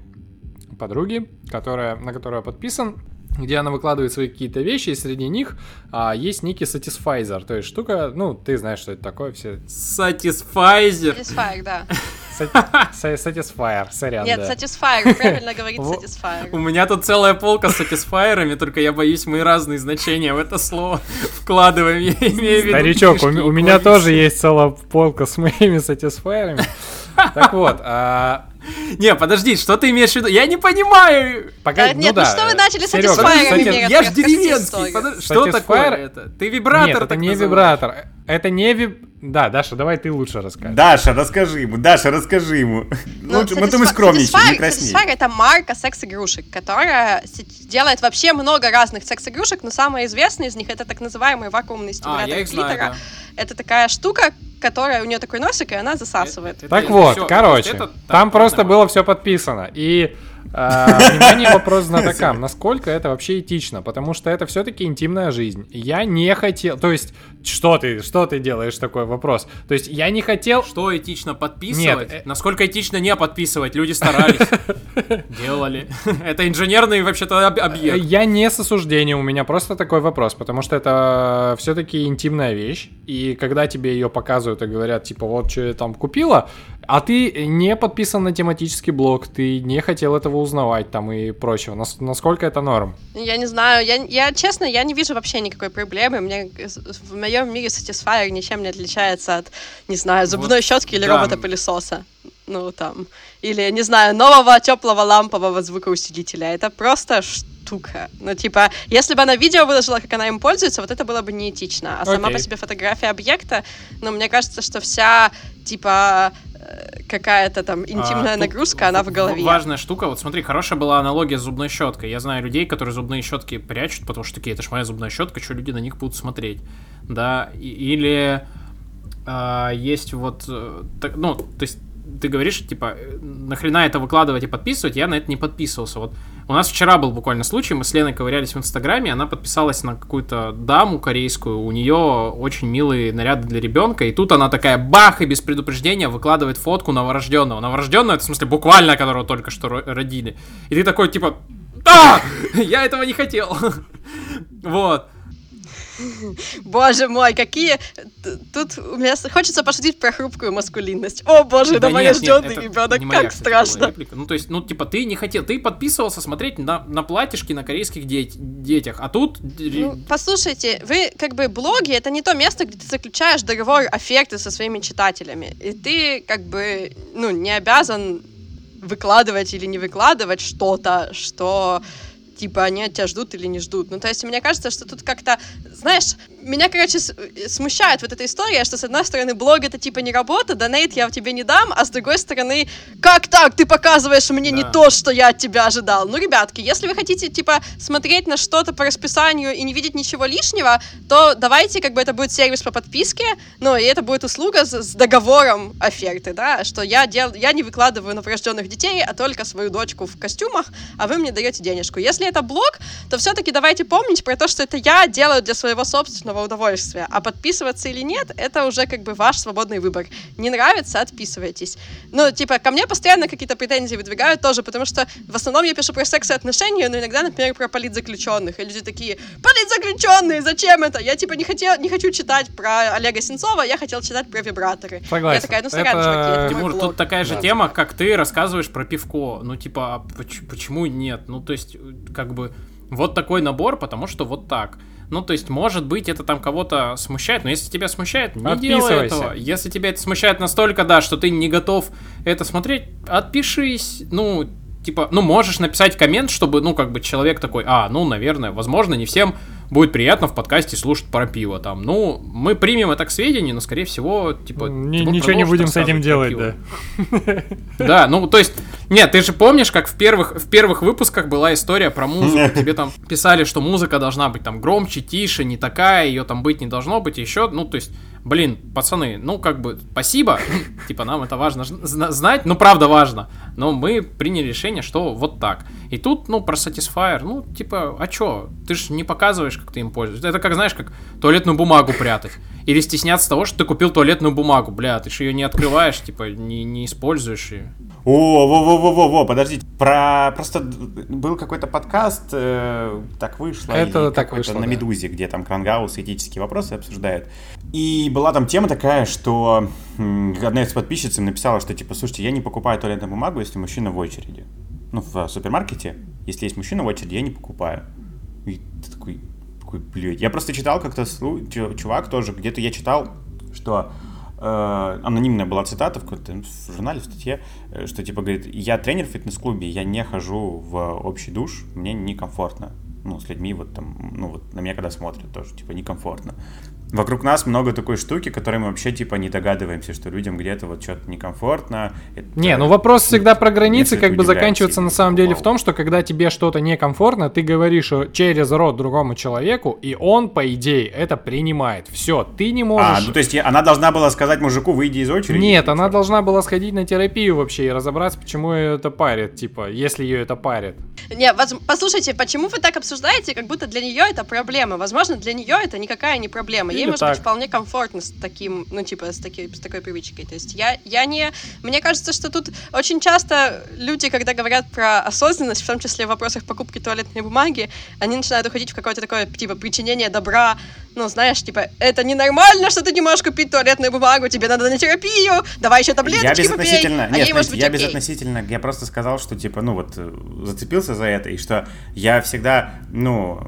подруги, которая, на которую я подписан, где она выкладывает свои какие-то вещи, и среди них а, есть некий Satisfizer, то есть штука, ну, ты знаешь, что это такое, все...
Satisfizer?
Satisfier, да.
Satisfier, сорян,
Нет, да. Satisfier, правильно говорить Satisfier.
У меня тут целая полка с Satisfier'ами, только я боюсь, мы разные значения в это слово вкладываем, я имею в виду
Старичок, у меня тоже есть целая полка с моими Satisfier'ами. Так вот, а,
не, подожди, что ты имеешь в виду? Я не понимаю.
Пока, да, ну нет, ну, да. что вы начали с Satisfyer?
Я ж деревенский. Что такое это? Ты вибратор
Нет, это не вибратор. Это не виб... Да, Даша, давай ты лучше расскажи.
Даша, расскажи ему, Даша, расскажи ему. Ну, лучше, мы мы скромничаем, не краснеем.
Satisfyer это марка секс-игрушек, которая делает вообще много разных секс-игрушек, но самая известная из них это так называемый вакуумный стимулятор а, клитора. Знаю, да. Это такая штука, которая у нее такой носик, и она засасывает. Это,
так это, вот, все, короче, это, там просто было все подписано. И а, внимание, вопрос знатокам. Насколько это вообще этично? Потому что это все-таки интимная жизнь. Я не хотел... То есть, что ты, что ты делаешь такой вопрос? То есть, я не хотел...
Что этично подписывать? Нет. Э, Насколько этично не подписывать? Люди старались. Делали. Это инженерный вообще-то объект.
Я не с осуждением, у меня просто такой вопрос. Потому что это все-таки интимная вещь. И когда тебе ее показывают и говорят, типа, вот что я там купила, а ты не подписан на тематический блог, ты не хотел этого этого узнавать там и прочего. Нас- насколько это норм?
Я не знаю, я, я честно, я не вижу вообще никакой проблемы. Мне, в моем мире Satisfyer ничем не отличается от, не знаю, зубной
Вот,
щетки или
да.
робота-пылесоса. Ну, там. Или, не знаю, нового теплого лампового звукоусилителя. Это просто штука. Ну, типа, если бы она видео выложила, как она им пользуется, вот это было бы неэтично. А сама
Окей.
по себе фотография объекта, ну, мне кажется, что вся, типа, э, какая-то там интимная
А,
нагрузка, она в голове.
Важная штука. Вот смотри, хорошая была аналогия с зубной щеткой. Я знаю людей, которые зубные щетки прячут, потому что такие, это ж моя зубная щетка, что люди на них будут смотреть. Да, или а, есть вот, э, так- ну, то есть ты говоришь, типа, э, нахрена это выкладывать и подписывать, я на это не подписывался. Вот у нас вчера был буквально случай, мы с Леной ковырялись в Инстаграме, она подписалась на какую-то даму корейскую, у нее очень милые наряды для ребенка, и тут она такая бах и без предупреждения выкладывает фотку новорожденного. Новорожденного, это в смысле буквально, которого только что ро- родили. И ты такой, типа, да, я этого не хотел. Вот.
Боже мой, какие... Тут у меня хочется пошутить про хрупкую маскулинность. О боже,
Да
новорожденный
это
ребенок, как страшно.
Ну, то есть, ну, типа, ты не хотел, ты подписывался смотреть на, на платьишки на корейских деть- детях, а тут...
Ну, послушайте, вы как бы блоги это не то место, где ты заключаешь договор оферты со своими читателями. И ты как бы ну, не обязан выкладывать или не выкладывать что-то, что типа они от тебя ждут или не ждут. Ну, то есть, мне кажется, что тут как-то, знаешь, меня, короче, э, смущает вот эта история, что, с одной стороны, блог — это, типа, не работа, донейт я тебе не дам, а с другой стороны, как так, ты показываешь мне не
Да.
то, что я от тебя ожидал. Ну, ребятки, если вы хотите, типа, смотреть на что-то по расписанию и не видеть ничего лишнего, то давайте, как бы, это будет сервис по подписке, ну, и это будет услуга с, с договором оферты, да, что я, дел, я не выкладываю новорожденных детей, а только свою дочку в костюмах, а вы мне даете денежку. Если это блог, то все-таки давайте помнить про то, что это я делаю для своего собственного удовольствия, а подписываться или нет, это уже как бы ваш свободный выбор. Не нравится, отписывайтесь. Ну, типа, ко мне постоянно какие-то претензии выдвигают тоже, потому что в основном я пишу про секс и отношения, но иногда, например, про политзаключенных. И люди такие, политзаключенные, зачем это? Я, типа, не, хотел, не хочу читать про Олега Сенцова, я хотел читать про вибраторы.
Согласен.
Я такая, ну, сорян,
Это-
чуваки, это
Тимур,
блог.
тут такая же
Да.
тема, как ты рассказываешь про пивко. Ну, типа, а поч- почему нет? Ну, то есть, как бы, вот такой набор, потому что вот так. Ну, то есть, может быть, это там кого-то смущает, но если тебя смущает, не делай этого. Если тебя это смущает настолько, да, что ты не готов это смотреть, отпишись. Ну, типа, ну, можешь написать коммент, чтобы, ну, как бы, человек такой, а, ну, наверное, возможно, не всем будет приятно в подкасте слушать про пиво там. Ну, мы примем это к сведению, но, скорее всего, типа...
Ни-
Тимур
ничего не будем с этим делать, да.
Да, ну то есть, нет, ты же помнишь, как в первых, в первых выпусках была история про музыку, тебе там писали, что музыка должна быть там громче, тише, не такая, ее там быть не должно быть, еще, ну то есть, блин, пацаны, ну как бы, спасибо, типа нам это важно знать, ну правда важно, но мы приняли решение, что вот так. И тут, ну, про Satisfyer, ну, типа, а чё? Ты же не показываешь, как ты им пользуешься. Это как, знаешь, как туалетную бумагу прятать. Или стесняться того, что ты купил туалетную бумагу. Бля, ты же ее не открываешь, типа, не, не используешь ее.
О, во-во-во-во-во, подождите. Про просто был какой-то подкаст, э, так вышло.
Это
или
так
какой-то
вышло,
на
да.
Медузе, где там Крангаус этические вопросы обсуждают. И была там тема такая, что одна из подписчиц им написала, что типа, слушайте, я не покупаю туалетную бумагу, если мужчина в очереди. Ну, в супермаркете, если есть мужчина в очереди, я не покупаю. И ты такой, такой, блядь. Я просто читал как-то, чу- чувак тоже, где-то я читал, что э, анонимная была цитата в какой-то ну, в журнале, в статье, э, что типа говорит, я тренер в фитнес-клубе, я не хожу в общий душ, мне некомфортно. Ну, с людьми вот там, ну вот на меня когда смотрят тоже, типа, некомфортно. Вокруг нас много такой штуки, которые мы вообще типа не догадываемся, что людям где-то вот что-то некомфортно. Это-
Не, ну вопрос всегда про границы как бы заканчивается на самом деле в том, что когда тебе что-то некомфортно, ты говоришь через рот другому человеку, и он, по идее, это принимает. Все, ты не
А,
можешь...
ну то есть она должна была сказать мужику, выйди из очереди?
Нет, она должна была сходить на терапию вообще и разобраться, почему ее это парит, типа, если ее это парит.
Не, воз- послушайте, почему вы так обсуждаете, как будто для нее это проблема? Возможно, для нее это никакая не проблема. Ей может
так.
быть вполне комфортно с таким, ну, типа, с, таки, с такой привычкой. То есть я, я не... Мне кажется, что тут очень часто люди, когда говорят про осознанность, в том числе в вопросах покупки туалетной бумаги, они начинают уходить в какое-то такое, типа, причинение добра. Ну, знаешь, типа, это ненормально, что ты не можешь купить туалетную бумагу, тебе надо на терапию, давай еще таблеточки
Я
попей.
безотносительно,
а
нет,
ей может
я
окей.
безотносительно, я просто сказал, что типа, ну вот, э, зацепился за это, и что я всегда, ну,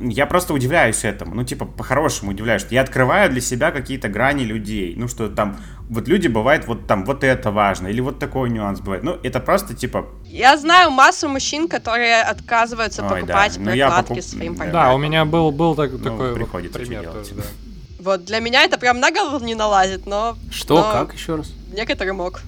я просто удивляюсь этому, ну, типа, по-хорошему удивляюсь, что я открываю для себя какие-то грани людей, ну, что там, вот люди бывает, вот там, вот это важно, или вот такой нюанс бывает, ну, это просто, типа,
Я знаю массу мужчин, которые отказываются
Ой,
покупать
да. Ну,
прокладки
покуп-
своим партнерам.
Да, у меня был, был так-
Ну,
такой вот
приходится
пример тоже,
делать.
да.
Вот для меня это прям на голову не налазит, но
Что,
Но-
как еще раз?
некоторым мог.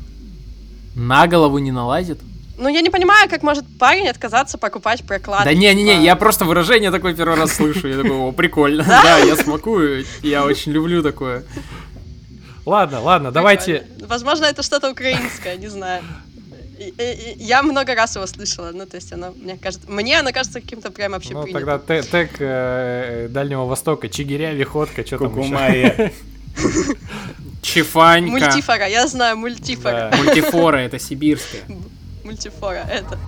На голову не налазит?
Ну, я не понимаю, как может парень отказаться покупать прокладки.
Да не-не-не,
типа,
я просто выражение такое первый раз слышу. Я такой, о, прикольно. Да, я смакую, я очень люблю такое.
Ладно, ладно, давайте...
Возможно, это что-то украинское, не знаю. Я много раз его слышала, ну, то есть оно, мне кажется, мне оно кажется каким-то прям вообще
Ну, тогда те- тег э, Дальнего Востока, Чигиря, Виходка, что там еще?
Чифанька.
Мультифора, я знаю, мультифора.
Да.
Мультифора, это сибирская.
Мультифора, это.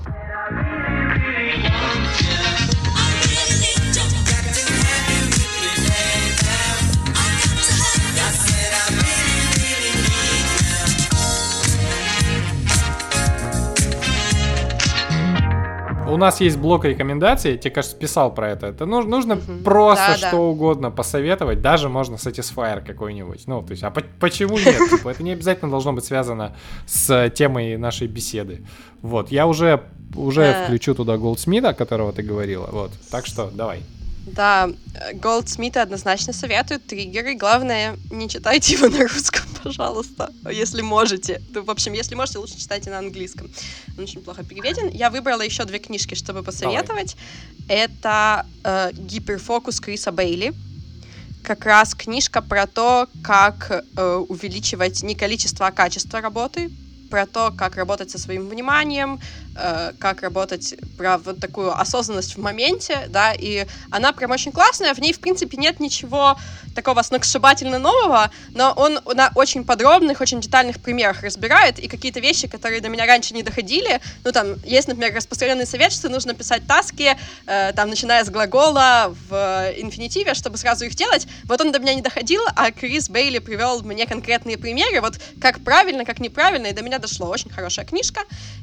У нас есть блок рекомендаций, я тебе, кажется, писал про это. Это нужно, нужно просто
Да,
что
да.
угодно посоветовать, даже можно Satisfyer какой-нибудь. Ну, то есть, а по- почему нет? Типа, это не обязательно должно быть связано с темой нашей беседы. Вот, я уже, уже
Э.
включу туда Голдсмита, о которого ты говорила. Вот, так что давай.
Да, Голдсмита однозначно советуют триггеры. Главное, не читайте его на русском, пожалуйста, если можете. В общем, если можете, лучше читайте на английском. Он очень плохо переведен. Я выбрала еще две книжки, чтобы посоветовать. Это э, «Гиперфокус» Криса Бейли. Как раз книжка про то, как э, увеличивать не количество, а качество работы, про то, как работать со своим вниманием, э, как работать про вот такую осознанность в моменте, да, и она прям очень классная, в ней, в принципе, нет ничего такого сногсшибательно нового, но он на очень подробных, очень детальных примерах разбирает, и какие-то вещи, которые до меня раньше не доходили, ну, там, есть, например, распространенный совет, что нужно писать таски, э, там, начиная с глагола в инфинитиве, чтобы сразу их делать, вот он до меня не доходил, а Крис Бейли привел мне конкретные примеры, вот как правильно, как неправильно, и до меня дошло. Очень хорошая книжка.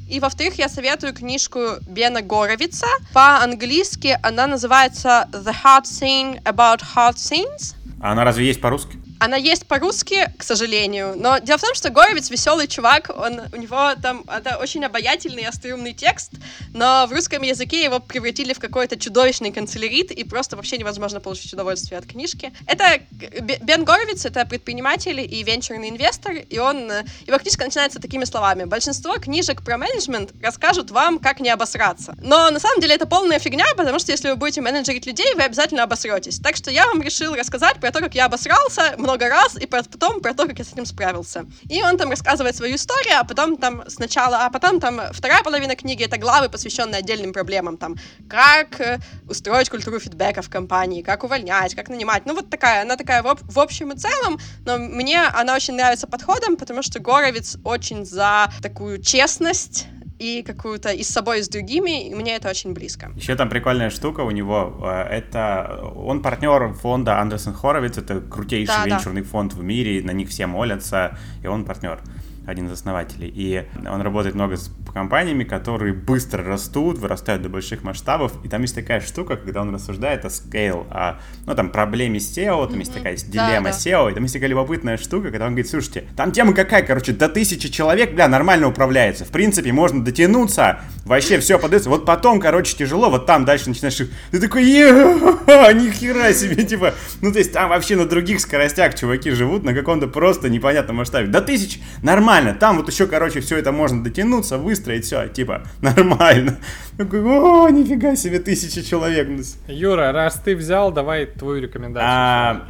И, во-вторых, я советую книжку Бена Горовица. По-английски она называется The Hard Thing About Hard Things.
А она разве есть по-русски?
Она есть по-русски, к сожалению, но дело в том, что Горовец веселый чувак, он, у него там это очень обаятельный, остроумный текст, но в русском языке его превратили в какой-то чудовищный канцелярит, и просто вообще невозможно получить удовольствие от книжки. Это Бен Горовиц, это предприниматель и венчурный инвестор, и он, его книжка начинается такими словами. Большинство книжек про менеджмент расскажут вам, как не обосраться. Но на самом деле это полная фигня, потому что если вы будете менеджерить людей, вы обязательно обосретесь. Так что я вам решил рассказать про то, как я обосрался много раз, и потом про то, как я с этим справился. И он там рассказывает свою историю, а потом там сначала, а потом там вторая половина книги — это главы, посвященные отдельным проблемам, там, как э, устроить культуру фидбэка в компании, как увольнять, как нанимать. Ну, вот такая, она такая в, в общем и целом, но мне она очень нравится подходом, потому что Горовец очень за такую честность и какую-то и с собой, и с другими, и мне это очень близко.
Еще там прикольная штука у него. э, Это он партнер фонда Андерсон Хоровиц. Это крутейший
Да, да.
венчурный фонд в мире. На них все молятся. И он партнер один из основателей. И он работает много с компаниями, которые быстро растут, вырастают до больших масштабов. И там есть такая штука, когда он рассуждает о scale, о, ну, там, проблеме SEO, там есть такая
Да,
дилемма
да.
SEO, и там есть такая любопытная штука, когда он говорит, слушайте, там тема какая, короче, до тысячи человек, бля, нормально управляется. В принципе, можно дотянуться, вообще все подается. Вот потом, короче, тяжело, вот там дальше начинаешь... Ты такой, «Е-ха-ха, нихера себе, типа... Ну, то есть там вообще на других скоростях чуваки живут, на каком-то просто непонятном масштабе. До тысяч нормально, там вот еще, короче, все это можно дотянуться, выстроить, все, типа, нормально. Такой, о, нифига себе, тысячи человек. Ну,
Юра, раз ты взял, давай твою рекомендацию.
А,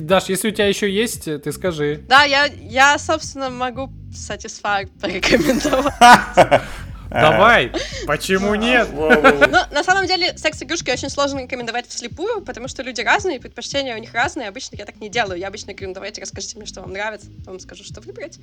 Даш, если у тебя еще есть, э, ты скажи.
Да, я, я собственно, могу Satisfy порекомендовать.
Давай, почему нет?
Ну, на самом деле, секс-игрушки очень сложно рекомендовать вслепую, потому что люди разные, предпочтения у них разные. Обычно я так не делаю. Я обычно говорю, «Ну, давайте расскажите мне, что вам нравится, потом скажу, что выбрать.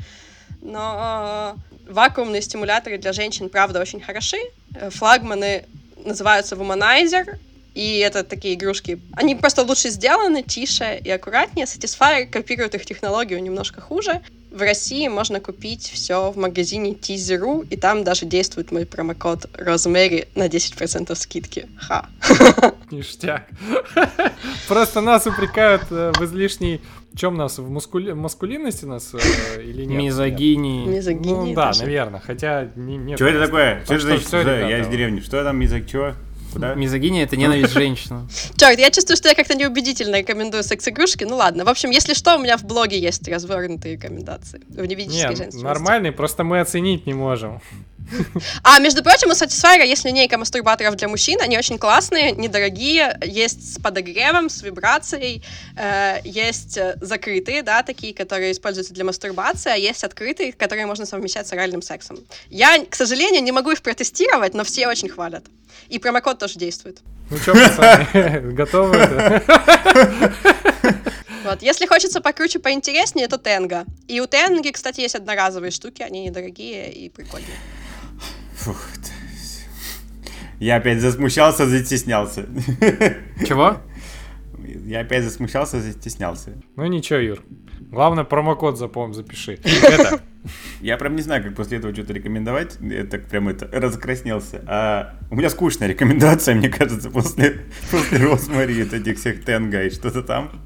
Но э, вакуумные стимуляторы для женщин, правда, очень хороши. Э, Флагманы называются Womanizer, и это такие игрушки. Они просто лучше сделаны, тише и аккуратнее. Satisfyer копирует их технологию немножко хуже. В России можно купить все в магазине Тизеру, и там даже действует мой промокод Rosemary на 10% скидки. Ха.
Ништяк. Просто нас упрекают э, в излишней... В чем нас? В мускули... маскулинности нас э, или нет?
Мизогинии.
Ну
Мизогиния
да, наверное. Хотя не.
Что это такое? Что это
ребята.
Я из деревни. Что там язык? Чего? Куда?
Мизогиния это ненависть женщин.
Черт, я чувствую, что я как-то неубедительно рекомендую секс-игрушки. Ну ладно. В общем, если что, у меня в блоге есть развернутые рекомендации в невидической
Нет,
женственности.
нормальный, просто мы оценить не можем.
А, между прочим, у Satisfyer есть линейка мастурбаторов для мужчин. Они очень классные, недорогие. Есть с подогревом, с вибрацией. э, есть э, закрытые, да, такие, которые используются для мастурбации. А есть открытые, которые можно совмещать с оральным сексом. Я, к сожалению, не могу их протестировать, но все очень хвалят. И промокод тоже действует.
Ну что, пацаны, готовы?
Вот. Если хочется покруче, поинтереснее, то Тенга. И у Тенги, кстати, есть одноразовые штуки, они недорогие и прикольные.
Фух, Я опять засмущался, застеснялся.
Чего?
Я опять засмущался, застеснялся.
Ну ничего, Юр. Главное, промокод запомни, запиши. Это,
Я прям не знаю, как после этого что-то рекомендовать. Я так прям это раскраснелся. А у меня скучная рекомендация, мне кажется, после, после Росмари, вот этих всех тенга и что-то там.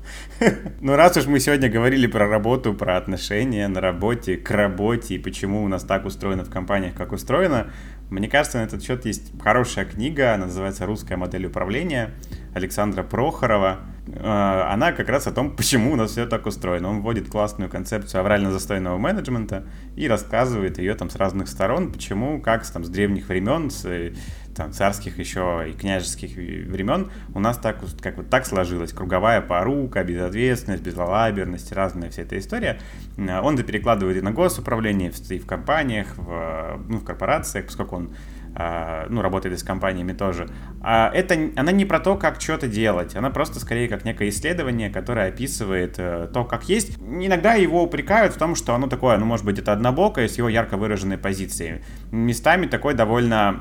Ну, раз уж мы сегодня говорили про работу, про отношения на работе, к работе и почему у нас так устроено в компаниях, как устроено, мне кажется, на этот счет есть хорошая книга, она называется «Русская модель управления» Александра Прохорова. Э, Она как раз о том, почему у нас все так устроено. Он вводит классную концепцию аврально-застойного менеджмента и рассказывает ее там с разных сторон, почему, как там, с древних времен, с э, там, царских еще и княжеских времен у нас так, как вот так сложилось. Круговая порука, безответственность, безалаберность, разная вся эта история. Э, Он это перекладывает и на госуправление, и в компаниях, в, ну, в корпорациях, поскольку он ну, работает с компаниями тоже. А это, она не про то, как что-то делать, она просто скорее как некое исследование, которое описывает э, то, как есть. Иногда его упрекают в том, что оно такое, ну, может быть, это однобокое, с его ярко выраженной позицией. Местами такой довольно,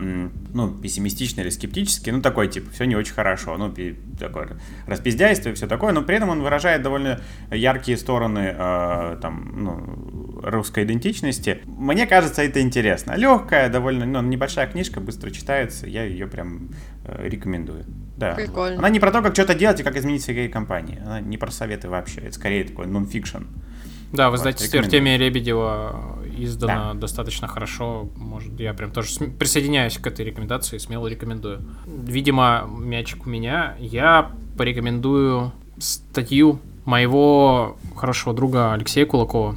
ну, пессимистичный или скептический, ну, такой, типа, все не очень хорошо, ну, такое распиздяйство и все такое, но при этом он выражает довольно яркие стороны, э, там, ну, русской идентичности. Мне кажется, это интересно. Легкая, довольно, ну, небольшая книжка, быстро читается, я ее прям э, рекомендую. Да.
Прикольно.
Она не про то, как что-то делать и как изменить свои компании. Она не про советы вообще. Это скорее такой нон-фикшн.
Да, в
Вот, рекомендую.
Артемия Лебедева издано достаточно хорошо. Может, я прям тоже см- присоединяюсь к этой рекомендации, смело рекомендую. Видимо, мячик у меня. Я порекомендую статью моего хорошего друга Алексея Кулакова.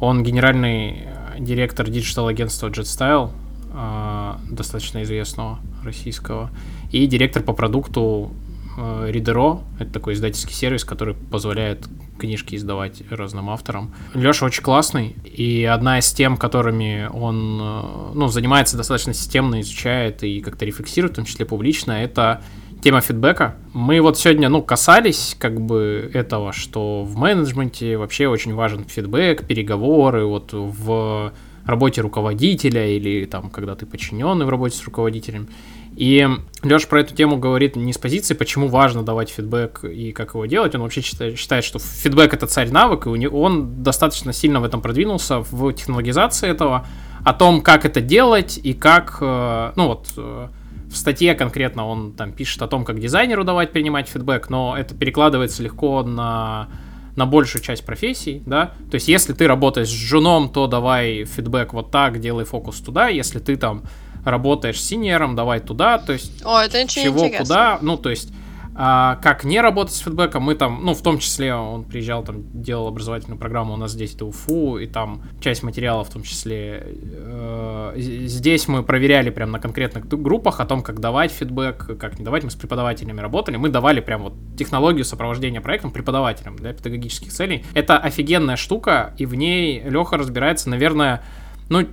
Он генеральный э, директор digital-агентства JetStyle, э, достаточно известного российского, и директор по продукту э, Readero. Это такой издательский сервис, который позволяет книжки издавать разным авторам. Леша очень классный, и одна из тем, которыми он э, ну, занимается достаточно системно, изучает и как-то рефлексирует, в том числе публично, это тема фидбэка. Мы вот сегодня, ну, касались как бы этого, что в менеджменте вообще очень важен фидбэк, переговоры, вот в работе руководителя или там, когда ты подчиненный в работе с руководителем. И Леша про эту тему говорит не с позиции, почему важно давать фидбэк и как его делать. Он вообще считает, считает что фидбэк это царь навык, и он достаточно сильно в этом продвинулся, в технологизации этого, о том, как это делать и как, э, ну вот, э, в статье конкретно он там пишет о том, как дизайнеру давать принимать фидбэк, но это перекладывается легко на на большую часть профессий, да, то есть если ты работаешь с джуном, то давай фидбэк вот так, делай фокус туда, если ты там работаешь с синьором, давай туда, то есть
О, это очень
чего,
интересно.
куда, ну, то есть а, как не работать с фидбэком, мы там, ну, в том числе он приезжал, там, делал образовательную программу у нас здесь, это УФУ, и там часть материала, в том числе, э, здесь мы проверяли прям на конкретных группах о том, как давать фидбэк, как не давать, мы с преподавателями работали, мы давали прям вот технологию сопровождения проектом преподавателям для педагогических целей. Это офигенная штука, и в ней Леха разбирается, наверное, ну,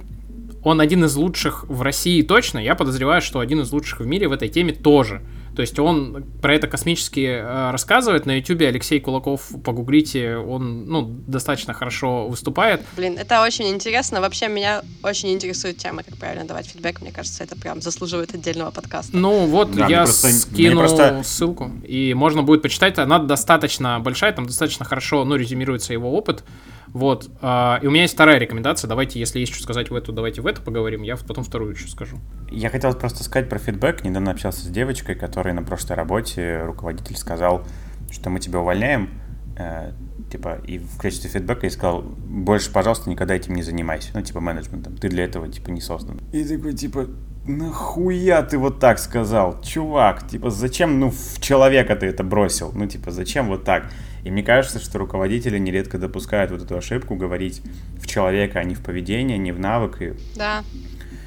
он один из лучших в России точно, я подозреваю, что один из лучших в мире в этой теме тоже. То есть он про это космически э, рассказывает. На ютубе Алексей Кулаков, погуглите, он ну, достаточно хорошо выступает.
Блин, это очень интересно. Вообще меня очень интересует тема, как правильно давать фидбэк. Мне кажется, это прям заслуживает отдельного подкаста.
Ну вот,
Да,
я
просто-
скину
просто-
ссылку, и можно будет почитать. Она достаточно большая, там достаточно хорошо, ну, резюмируется его опыт. Вот. а, И у меня есть вторая рекомендация. Давайте, если есть что сказать в эту, давайте в эту поговорим. Я потом вторую еще скажу.
Я хотел просто сказать про фидбэк. Недавно общался с девочкой, которой на прошлой работе руководитель сказал, что мы тебя увольняем, э, типа, и в качестве фидбэка я сказал, больше, пожалуйста, никогда этим не занимайся. Ну, типа, менеджментом. Ты для этого, типа, не создан. И такой, типа, нахуя ты вот так сказал, чувак? Типа, зачем, ну, в человека ты это бросил? Ну, типа, зачем вот так? И мне кажется, что руководители нередко допускают вот эту ошибку говорить в человека, а не в поведение, не в навык. И,
Да.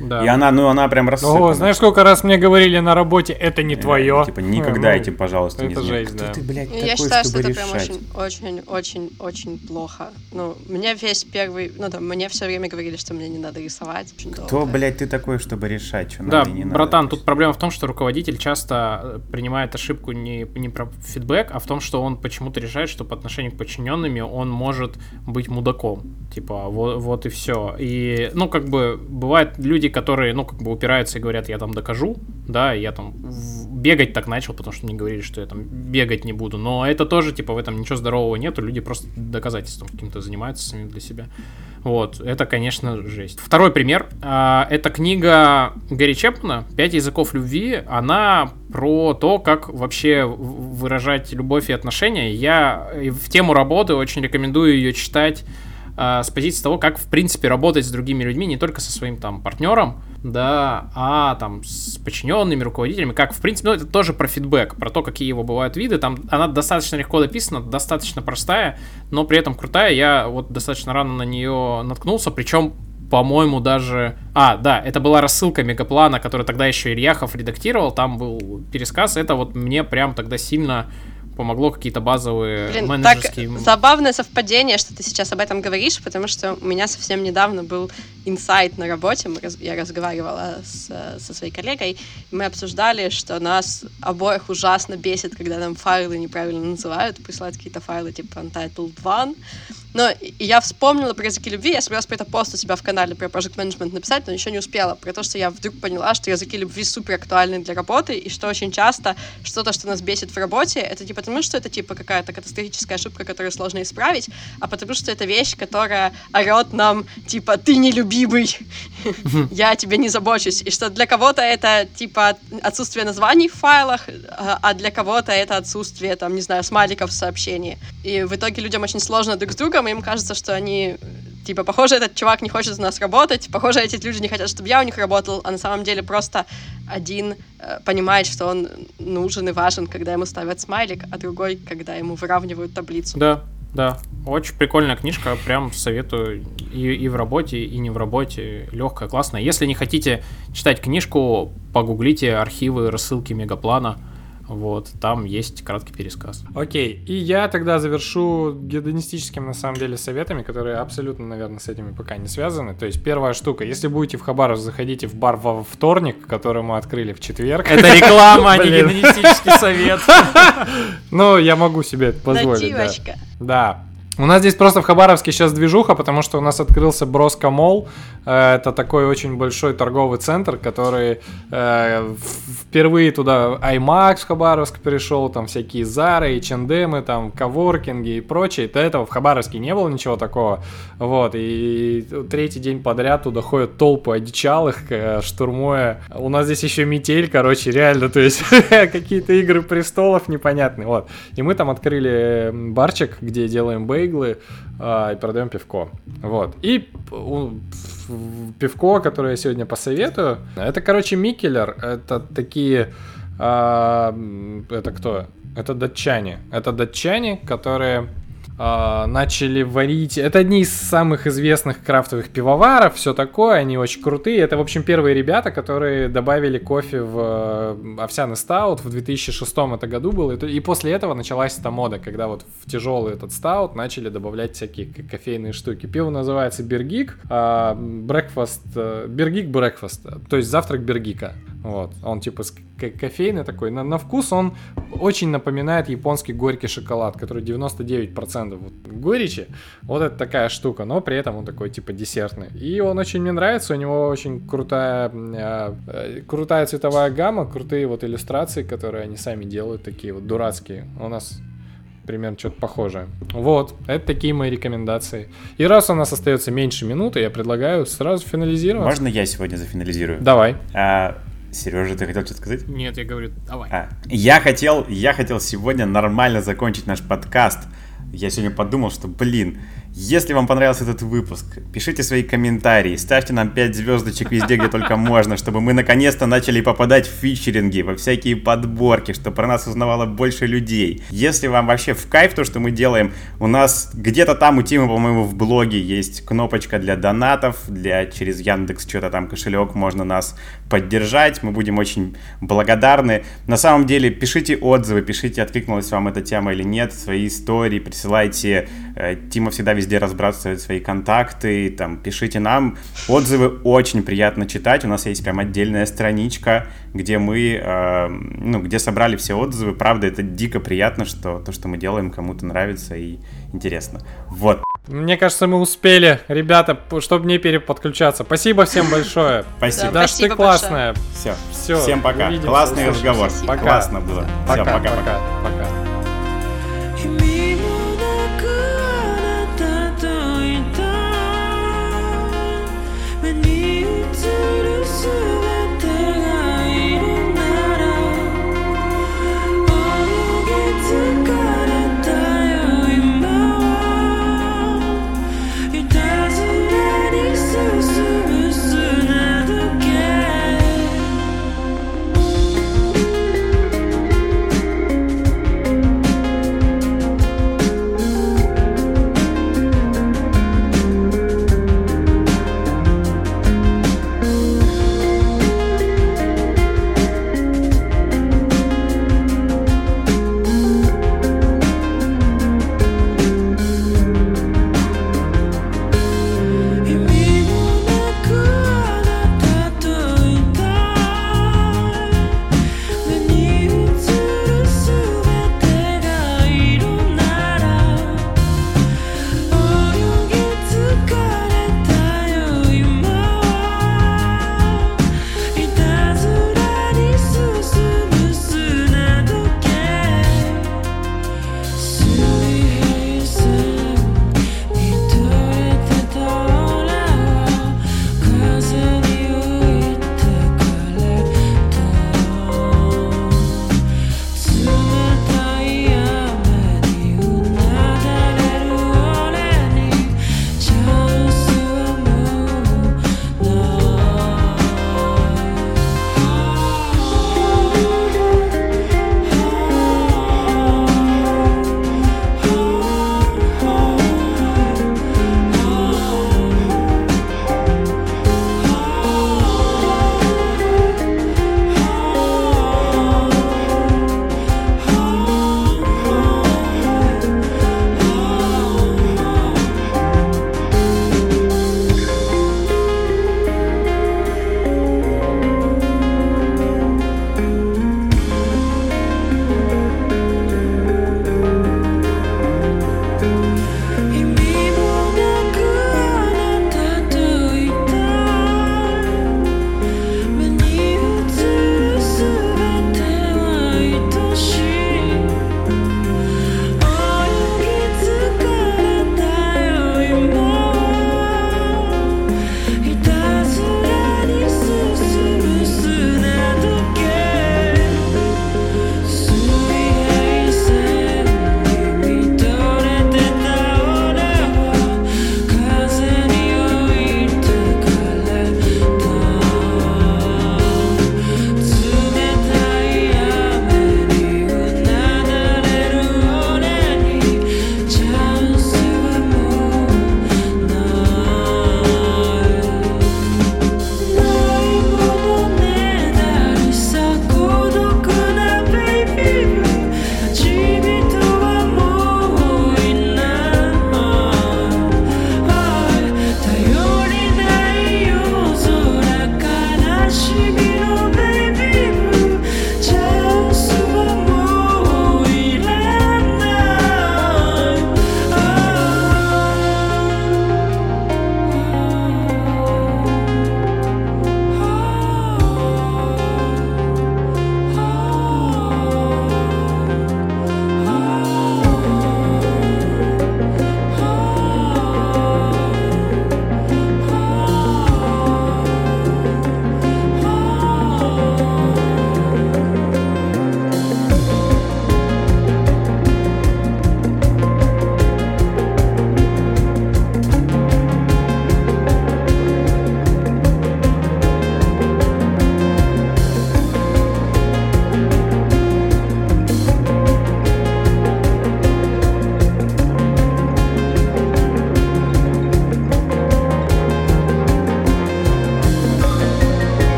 Да.
и она, ну, она прям рассыпана.
О, знаешь, сколько раз мне говорили на работе, это не
Э,
твое.
Типа, никогда
Ну,
этим, пожалуйста, не
это
занимайся.
жесть,
Кто
да.
ты, блядь, такой,
я считаю, что это прям очень, очень, очень, очень плохо. Ну, мне весь первый, ну там, мне все время говорили, что мне не надо рисовать.
Кто,
долго.
блядь, ты такой, чтобы решать, что
Да,
надо не надо?
братан, тут проблема в том, что руководитель часто э, принимает ошибку не, не про фидбэк, а в том, что он почему-то решает, что по отношению к подчиненными он может быть мудаком. Типа, вот, вот и все. И, ну, как бы, бывают люди, которые, ну, как бы упираются и говорят, я там докажу, да, я там бегать так начал, потому что мне говорили, что я там бегать не буду. Но это тоже, типа, в этом ничего здорового нету, люди просто доказательством каким-то занимаются самим для себя. Вот, это, конечно, жесть. Второй пример. а, Это книга Гэри Чепмана «Пять языков любви». Она про то, как вообще выражать любовь и отношения. Я в тему работы очень рекомендую ее читать с позиции того, как, в принципе, работать с другими людьми, не только со своим там партнером, да, а там с подчиненными, руководителями, как, в принципе, ну, это тоже про фидбэк, про то, какие его бывают виды, там она достаточно легко написана, достаточно простая, но при этом крутая, я вот достаточно рано на нее наткнулся, причем по-моему, даже... А, да, это была рассылка Мегаплана, который тогда еще Ильяхов редактировал, там был пересказ, это вот мне прям тогда сильно помогло какие-то базовые
Блин, так
менеджерские...
забавное совпадение, что ты сейчас об этом говоришь, потому что у меня совсем недавно был инсайт на работе. Мы я разговаривала с, э, со своей коллегой, и мы обсуждали, что нас обоих ужасно бесит, когда нам файлы неправильно называют, присылают какие-то файлы типа Untitled One. Но и я вспомнила про языки любви, я собиралась про это пост у себя в канале про Project Management написать, но еще не успела, про то, что я вдруг поняла, что языки любви супер актуальны для работы, и что очень часто что-то, что нас бесит в работе, это не потому, что это типа какая-то катастрофическая ошибка, которую сложно исправить, а потому что это вещь, которая орет нам, типа, ты нелюбимый, я тебе не забочусь, и что для кого-то это типа отсутствие названий в файлах, а а для кого-то это отсутствие, там, не знаю, смайликов в сообщении. И в итоге людям очень сложно друг с другом, и им кажется, что они типа, похоже, этот чувак не хочет у нас работать, похоже, эти люди не хотят, чтобы я у них работал, а на самом деле просто один э, понимает, что он нужен и важен, когда ему ставят смайлик, а другой, когда ему выравнивают таблицу.
Да, да. Очень прикольная книжка, прям советую и, и в работе, и не в работе. Легкая, классная. Если не хотите читать книжку, погуглите архивы, рассылки Мегаплана. Вот, там есть краткий пересказ.
Окей, и я тогда завершу гедонистическими, на самом деле, советами, которые абсолютно, наверное, с этими пока не связаны. То есть, первая штука, если будете в Хабаров, заходите в бар во вторник, который мы открыли в четверг.
Это реклама, а не
Блин.
генетический совет.
Ну, я могу себе это позволить, да. У нас здесь просто в Хабаровске сейчас движуха, потому что у нас открылся Броско Мол. Э, Это такой очень большой торговый центр, который э, впервые туда IMAX в Хабаровск перешел, там всякие Зары, H&M, там коворкинги и прочее. До этого в Хабаровске не было ничего такого. Вот, и третий день подряд туда ходят толпы одичалых, э, штурмуя. У нас здесь еще метель, короче, реально, то есть какие-то игры престолов непонятные. Вот. И мы там открыли м, барчик, где делаем бейглы а, и продаем пивко. Вот. И пивко, которое я сегодня посоветую, это, короче, Микелер. Это такие... м, это кто? Это датчане. Это датчане, которые начали варить. Это одни из самых известных крафтовых пивоваров, все такое, они очень крутые. Это, в общем, первые ребята, которые добавили кофе в э, овсяный стаут в 2006 это году было. И после этого началась эта мода, когда вот в тяжелый этот стаут начали добавлять всякие кофейные штуки. Пиво называется Бергик, а breakfast, Бергик Breakfast, то есть завтрак Бергика. Вот, он типа кофейный такой. На, на вкус он очень напоминает японский горький шоколад, который 99% вот, горечи. Вот это такая штука, но при этом он такой типа десертный. И он очень мне нравится, у него очень крутая, э, э, крутая цветовая гамма, крутые вот иллюстрации, которые они сами делают, такие вот дурацкие. У нас примерно что-то похожее. Вот, это такие мои рекомендации. И раз у нас остается меньше минуты, я предлагаю сразу финализировать.
Можно я сегодня зафинализирую?
Давай.
А, Сережа, ты хотел что-то сказать?
Нет, я говорю, давай.
А, я хотел, я хотел сегодня нормально закончить наш подкаст. Я сегодня подумал, что, блин, если вам понравился этот выпуск, пишите свои комментарии, ставьте нам 5 звездочек везде, где только можно, чтобы мы наконец-то начали попадать в фичеринги, во всякие подборки, чтобы про нас узнавало больше людей. Если вам вообще в кайф то, что мы делаем, у нас где-то там у Тима, по-моему, в блоге есть кнопочка для донатов, для через Яндекс что-то там кошелек можно нас поддержать, мы будем очень благодарны. На самом деле, пишите отзывы, пишите, откликнулась вам эта тема или нет, свои истории, присылайте. Э, Тима всегда везде везде разбрасывать свои контакты, там, пишите нам. Отзывы очень приятно читать. У нас есть прям отдельная страничка, где мы, э, ну, где собрали все отзывы. Правда, это дико приятно, что то, что мы делаем, кому-то нравится и интересно. Вот.
Мне кажется, мы успели, ребята, чтобы не переподключаться. Спасибо всем большое.
Спасибо.
Даш, ты классная.
Все. Все. Всем пока. Классный разговор.
Пока.
Классно было. Все,
Пока,
пока-пока.
пока. пока.